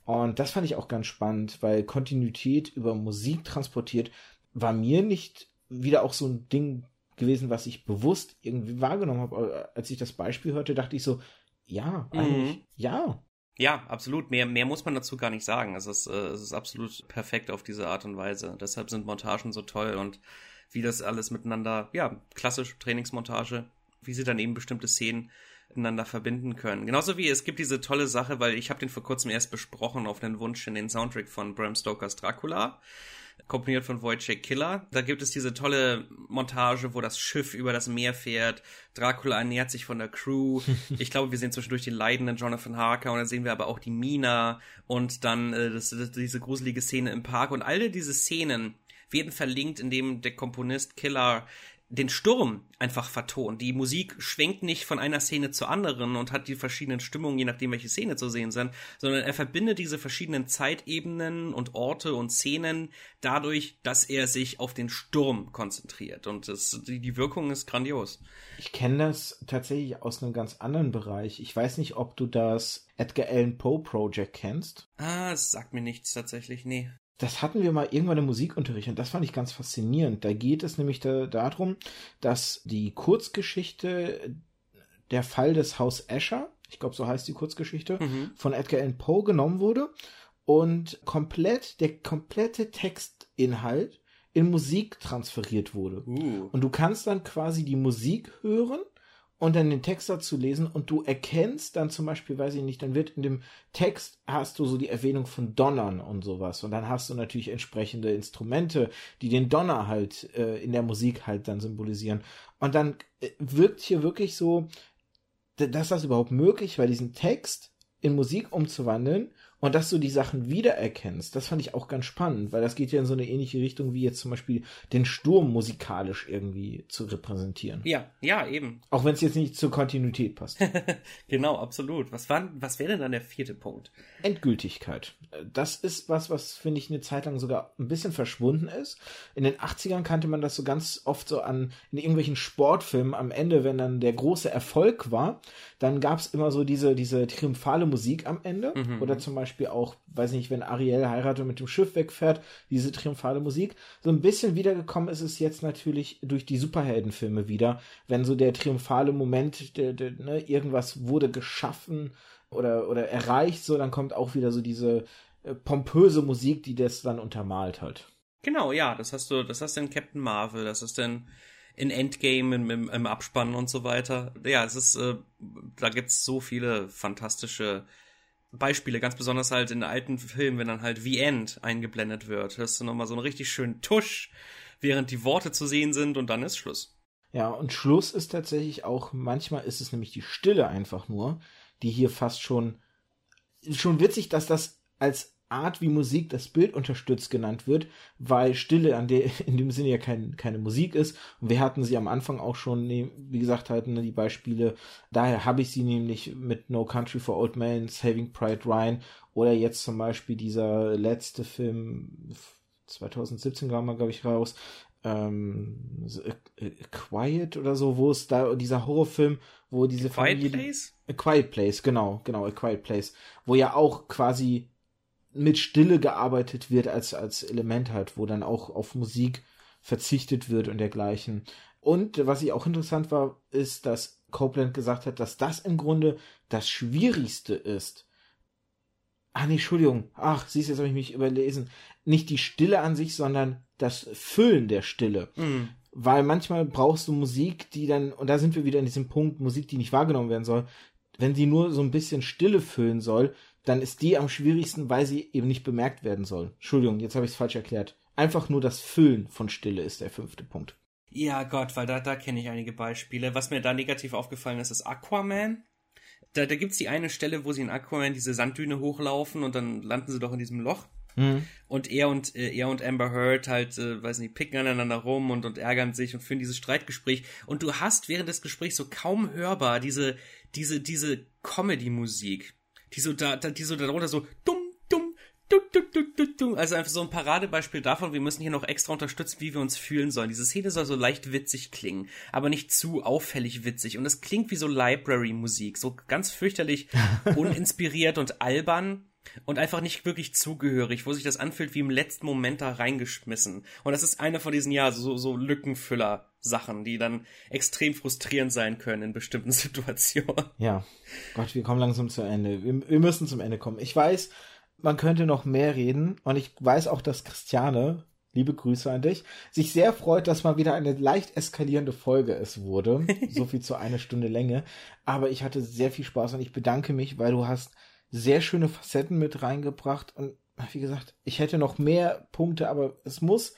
A: Und das fand ich auch ganz spannend, weil Kontinuität über Musik transportiert war mir nicht wieder auch so ein Ding gewesen, was ich bewusst irgendwie wahrgenommen habe. Als ich das Beispiel hörte, dachte ich so, ja, eigentlich, mhm. ja.
B: Ja, absolut. Mehr, mehr muss man dazu gar nicht sagen. Es ist, äh, es ist absolut perfekt auf diese Art und Weise. Deshalb sind Montagen so toll und wie das alles miteinander, ja, klassisch Trainingsmontage, wie sie dann eben bestimmte Szenen miteinander verbinden können. Genauso wie es gibt diese tolle Sache, weil ich habe den vor kurzem erst besprochen auf den Wunsch in den Soundtrack von Bram Stokers Dracula komponiert von Wojciech Killer. Da gibt es diese tolle Montage, wo das Schiff über das Meer fährt. Dracula ernährt sich von der Crew. Ich glaube, wir sehen zwischendurch den leidenden Jonathan Harker und dann sehen wir aber auch die Mina und dann äh, das, das, diese gruselige Szene im Park und alle diese Szenen werden verlinkt, indem der Komponist Killer den Sturm einfach vertont. Die Musik schwenkt nicht von einer Szene zur anderen und hat die verschiedenen Stimmungen, je nachdem, welche Szene zu sehen sind, sondern er verbindet diese verschiedenen Zeitebenen und Orte und Szenen dadurch, dass er sich auf den Sturm konzentriert. Und das, die, die Wirkung ist grandios.
A: Ich kenne das tatsächlich aus einem ganz anderen Bereich. Ich weiß nicht, ob du das Edgar Allan Poe Project kennst.
B: Ah, es sagt mir nichts tatsächlich, nee
A: das hatten wir mal irgendwann im Musikunterricht und das fand ich ganz faszinierend. Da geht es nämlich da, darum, dass die Kurzgeschichte Der Fall des Haus Escher, ich glaube, so heißt die Kurzgeschichte, mhm. von Edgar Allan Poe genommen wurde und komplett, der komplette Textinhalt in Musik transferiert wurde.
B: Uh.
A: Und du kannst dann quasi die Musik hören und dann den Text dazu lesen und du erkennst dann zum Beispiel, weiß ich nicht, dann wird in dem Text hast du so die Erwähnung von Donnern und sowas. Und dann hast du natürlich entsprechende Instrumente, die den Donner halt äh, in der Musik halt dann symbolisieren. Und dann äh, wirkt hier wirklich so, dass das überhaupt möglich war, diesen Text in Musik umzuwandeln und dass du die Sachen wiedererkennst, das fand ich auch ganz spannend, weil das geht ja in so eine ähnliche Richtung wie jetzt zum Beispiel den Sturm musikalisch irgendwie zu repräsentieren.
B: Ja, ja, eben.
A: Auch wenn es jetzt nicht zur Kontinuität passt.
B: genau, absolut. Was, war, was wäre denn dann der vierte Punkt?
A: Endgültigkeit. Das ist was, was finde ich eine Zeit lang sogar ein bisschen verschwunden ist. In den 80ern kannte man das so ganz oft so an, in irgendwelchen Sportfilmen am Ende, wenn dann der große Erfolg war, dann gab es immer so diese, diese triumphale Musik am Ende. Mhm. Oder zum Beispiel Beispiel auch, weiß nicht, wenn Ariel heiratet und mit dem Schiff wegfährt, diese triumphale Musik. So ein bisschen wiedergekommen ist es jetzt natürlich durch die Superheldenfilme wieder, wenn so der triumphale Moment, der, der, ne, irgendwas wurde geschaffen oder, oder erreicht, so, dann kommt auch wieder so diese äh, pompöse Musik, die das dann untermalt hat.
B: Genau, ja, das hast du, das hast du in Captain Marvel, das ist dann in Endgame, im, im, im Abspann und so weiter. Ja, es ist, äh, da gibt's so viele fantastische Beispiele, ganz besonders halt in alten Filmen, wenn dann halt The End eingeblendet wird, hörst du nochmal so einen richtig schönen Tusch, während die Worte zu sehen sind und dann ist Schluss.
A: Ja, und Schluss ist tatsächlich auch, manchmal ist es nämlich die Stille einfach nur, die hier fast schon, schon witzig, dass das als Art, wie Musik das Bild unterstützt genannt wird, weil Stille an der, in dem Sinne ja kein, keine Musik ist. Und wir hatten sie am Anfang auch schon, ne, wie gesagt, halt ne, die Beispiele. Daher habe ich sie nämlich mit No Country for Old Men, Saving Pride Ryan oder jetzt zum Beispiel dieser letzte Film 2017 kam er, glaube ich, raus. Ähm, A, A Quiet oder so, wo es da dieser Horrorfilm, wo diese
B: A Quiet Familie, Place?
A: A Quiet Place, genau, genau, A Quiet Place, wo ja auch quasi mit Stille gearbeitet wird als, als Element halt, wo dann auch auf Musik verzichtet wird und dergleichen. Und was ich auch interessant war, ist, dass Copeland gesagt hat, dass das im Grunde das Schwierigste ist. Ah, nee, Entschuldigung. Ach, siehst du, jetzt habe ich mich überlesen. Nicht die Stille an sich, sondern das Füllen der Stille. Mhm. Weil manchmal brauchst du Musik, die dann, und da sind wir wieder in diesem Punkt, Musik, die nicht wahrgenommen werden soll. Wenn die nur so ein bisschen Stille füllen soll, dann ist die am schwierigsten, weil sie eben nicht bemerkt werden soll. Entschuldigung, jetzt habe ich es falsch erklärt. Einfach nur das Füllen von Stille ist der fünfte Punkt.
B: Ja, Gott, weil da, da kenne ich einige Beispiele. Was mir da negativ aufgefallen ist, ist Aquaman. Da, da gibt es die eine Stelle, wo sie in Aquaman diese Sanddüne hochlaufen und dann landen sie doch in diesem Loch. Mhm. Und er und äh, er und Amber Heard halt, äh, weiß nicht, picken aneinander rum und, und ärgern sich und führen dieses Streitgespräch. Und du hast während des Gesprächs so kaum hörbar diese, diese, diese Comedy-Musik, die so da, die so darunter so dumm, dumm, du, du, du, du, du. Also einfach so ein Paradebeispiel davon, wir müssen hier noch extra unterstützen, wie wir uns fühlen sollen. Diese Szene soll so leicht witzig klingen, aber nicht zu auffällig witzig. Und es klingt wie so Library-Musik, so ganz fürchterlich uninspiriert und albern und einfach nicht wirklich zugehörig, wo sich das anfühlt wie im letzten Moment da reingeschmissen. Und das ist eine von diesen, ja, so, so Lückenfüller-Sachen, die dann extrem frustrierend sein können in bestimmten Situationen.
A: Ja. Gott, wir kommen langsam zu Ende. Wir, wir müssen zum Ende kommen. Ich weiß, man könnte noch mehr reden und ich weiß auch, dass Christiane, liebe Grüße an dich, sich sehr freut, dass mal wieder eine leicht eskalierende Folge es wurde. so viel zu einer Stunde Länge. Aber ich hatte sehr viel Spaß und ich bedanke mich, weil du hast sehr schöne Facetten mit reingebracht und wie gesagt, ich hätte noch mehr Punkte, aber es muss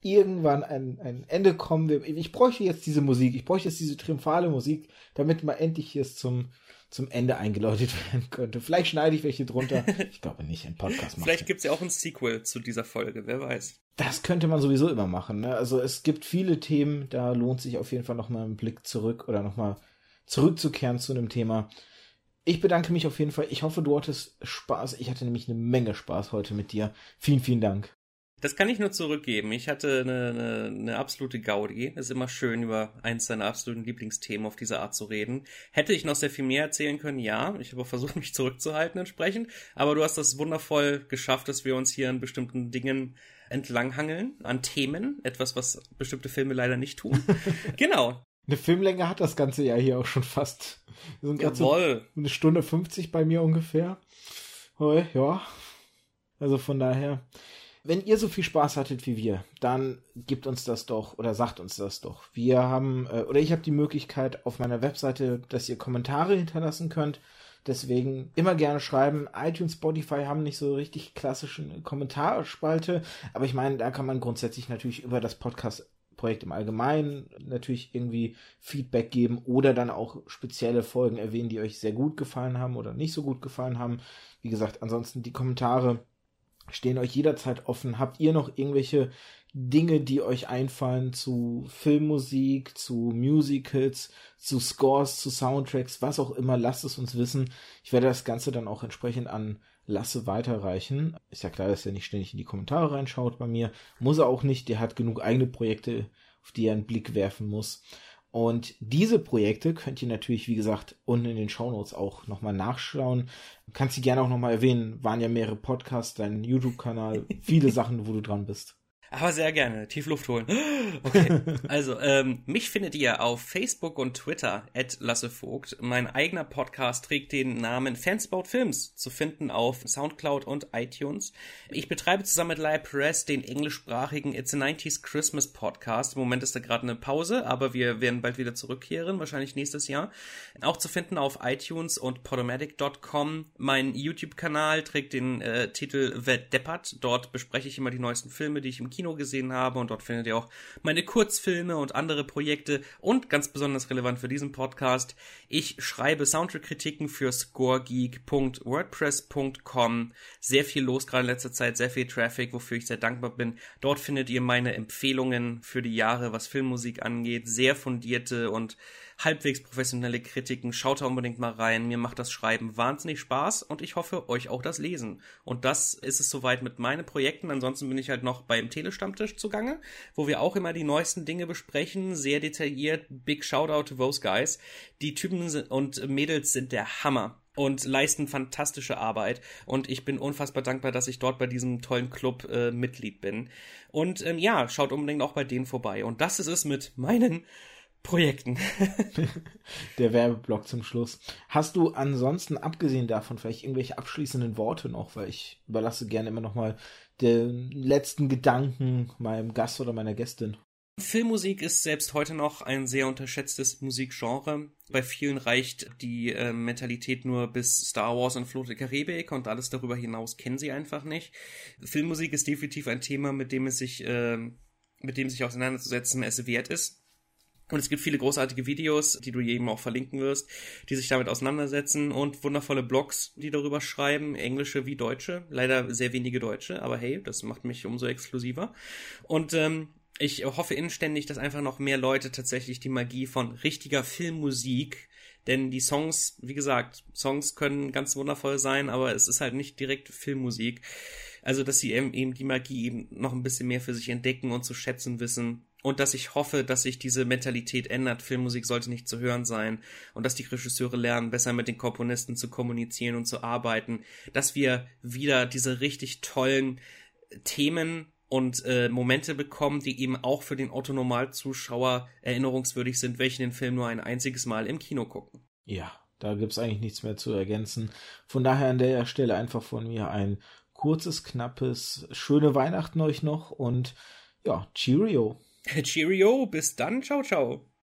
A: irgendwann ein, ein Ende kommen. Ich bräuchte jetzt diese Musik, ich bräuchte jetzt diese triumphale Musik, damit mal endlich hier zum, zum Ende eingeläutet werden könnte. Vielleicht schneide ich welche drunter. Ich glaube nicht, ein Podcast
B: machen. Vielleicht gibt es ja auch ein Sequel zu dieser Folge, wer weiß.
A: Das könnte man sowieso immer machen. Ne? Also es gibt viele Themen, da lohnt sich auf jeden Fall nochmal einen Blick zurück oder nochmal zurückzukehren zu einem Thema ich bedanke mich auf jeden Fall. Ich hoffe, du hattest Spaß. Ich hatte nämlich eine Menge Spaß heute mit dir. Vielen, vielen Dank.
B: Das kann ich nur zurückgeben. Ich hatte eine, eine, eine absolute Gaudi. Es ist immer schön, über eins deiner absoluten Lieblingsthemen auf diese Art zu reden. Hätte ich noch sehr viel mehr erzählen können, ja. Ich habe auch versucht, mich zurückzuhalten entsprechend. Aber du hast das wundervoll geschafft, dass wir uns hier an bestimmten Dingen entlanghangeln, an Themen. Etwas, was bestimmte Filme leider nicht tun. genau.
A: Eine Filmlänge hat das Ganze ja hier auch schon fast. Wir sind gerade so eine Stunde 50 bei mir ungefähr. Ja. Also von daher, wenn ihr so viel Spaß hattet wie wir, dann gebt uns das doch oder sagt uns das doch. Wir haben, äh, oder ich habe die Möglichkeit auf meiner Webseite, dass ihr Kommentare hinterlassen könnt. Deswegen immer gerne schreiben. iTunes, Spotify haben nicht so richtig klassischen Kommentarspalte, aber ich meine, da kann man grundsätzlich natürlich über das Podcast Projekt im Allgemeinen natürlich irgendwie Feedback geben oder dann auch spezielle Folgen erwähnen, die euch sehr gut gefallen haben oder nicht so gut gefallen haben. Wie gesagt, ansonsten die Kommentare stehen euch jederzeit offen. Habt ihr noch irgendwelche Dinge, die euch einfallen zu Filmmusik, zu Musicals, zu Scores, zu Soundtracks, was auch immer, lasst es uns wissen. Ich werde das Ganze dann auch entsprechend an Lasse weiterreichen. Ist ja klar, dass er nicht ständig in die Kommentare reinschaut bei mir. Muss er auch nicht. Der hat genug eigene Projekte, auf die er einen Blick werfen muss. Und diese Projekte könnt ihr natürlich, wie gesagt, unten in den Shownotes auch nochmal nachschauen. Kannst sie gerne auch nochmal erwähnen. Waren ja mehrere Podcasts, dein YouTube-Kanal, viele Sachen, wo du dran bist.
B: Aber sehr gerne. Tief Luft holen. Okay. Also, ähm, mich findet ihr auf Facebook und Twitter at Lasse Vogt. Mein eigener Podcast trägt den Namen Fans About Films, zu finden auf Soundcloud und iTunes. Ich betreibe zusammen mit Live Press den englischsprachigen It's a 90s Christmas Podcast. Im Moment ist da gerade eine Pause, aber wir werden bald wieder zurückkehren, wahrscheinlich nächstes Jahr. Auch zu finden auf iTunes und podomatic.com. Mein YouTube-Kanal trägt den äh, Titel The Deppert. Dort bespreche ich immer die neuesten Filme, die ich im Kino gesehen habe und dort findet ihr auch meine Kurzfilme und andere Projekte und ganz besonders relevant für diesen Podcast, ich schreibe Soundtrack-Kritiken für scoregeek.wordpress.com. Sehr viel los gerade in letzter Zeit, sehr viel Traffic, wofür ich sehr dankbar bin. Dort findet ihr meine Empfehlungen für die Jahre, was Filmmusik angeht, sehr fundierte und halbwegs professionelle Kritiken. Schaut da unbedingt mal rein. Mir macht das Schreiben wahnsinnig Spaß und ich hoffe, euch auch das Lesen. Und das ist es soweit mit meinen Projekten. Ansonsten bin ich halt noch beim Telestammtisch zugange, wo wir auch immer die neuesten Dinge besprechen. Sehr detailliert. Big Shoutout to those guys. Die Typen und Mädels sind der Hammer und leisten fantastische Arbeit. Und ich bin unfassbar dankbar, dass ich dort bei diesem tollen Club äh, Mitglied bin. Und ähm, ja, schaut unbedingt auch bei denen vorbei. Und das ist es mit meinen Projekten.
A: Der Werbeblock zum Schluss. Hast du ansonsten, abgesehen davon, vielleicht irgendwelche abschließenden Worte noch, weil ich überlasse gerne immer noch mal den letzten Gedanken meinem Gast oder meiner Gästin.
B: Filmmusik ist selbst heute noch ein sehr unterschätztes Musikgenre. Bei vielen reicht die äh, Mentalität nur bis Star Wars und der Karibik und alles darüber hinaus kennen sie einfach nicht. Filmmusik ist definitiv ein Thema, mit dem es sich, äh, mit dem sich auseinanderzusetzen es wert ist. Und es gibt viele großartige Videos, die du eben auch verlinken wirst, die sich damit auseinandersetzen und wundervolle Blogs, die darüber schreiben, englische wie deutsche. Leider sehr wenige deutsche, aber hey, das macht mich umso exklusiver. Und ähm, ich hoffe inständig, dass einfach noch mehr Leute tatsächlich die Magie von richtiger Filmmusik, denn die Songs, wie gesagt, Songs können ganz wundervoll sein, aber es ist halt nicht direkt Filmmusik. Also, dass sie eben die Magie eben noch ein bisschen mehr für sich entdecken und zu schätzen wissen. Und dass ich hoffe, dass sich diese Mentalität ändert. Filmmusik sollte nicht zu hören sein. Und dass die Regisseure lernen, besser mit den Komponisten zu kommunizieren und zu arbeiten. Dass wir wieder diese richtig tollen Themen und äh, Momente bekommen, die eben auch für den Otto-Normalzuschauer erinnerungswürdig sind, welche den Film nur ein einziges Mal im Kino gucken.
A: Ja, da gibt's eigentlich nichts mehr zu ergänzen. Von daher an der Stelle einfach von mir ein kurzes, knappes, schöne Weihnachten euch noch und ja, Cheerio.
B: Cheerio, bis dann, ciao, ciao.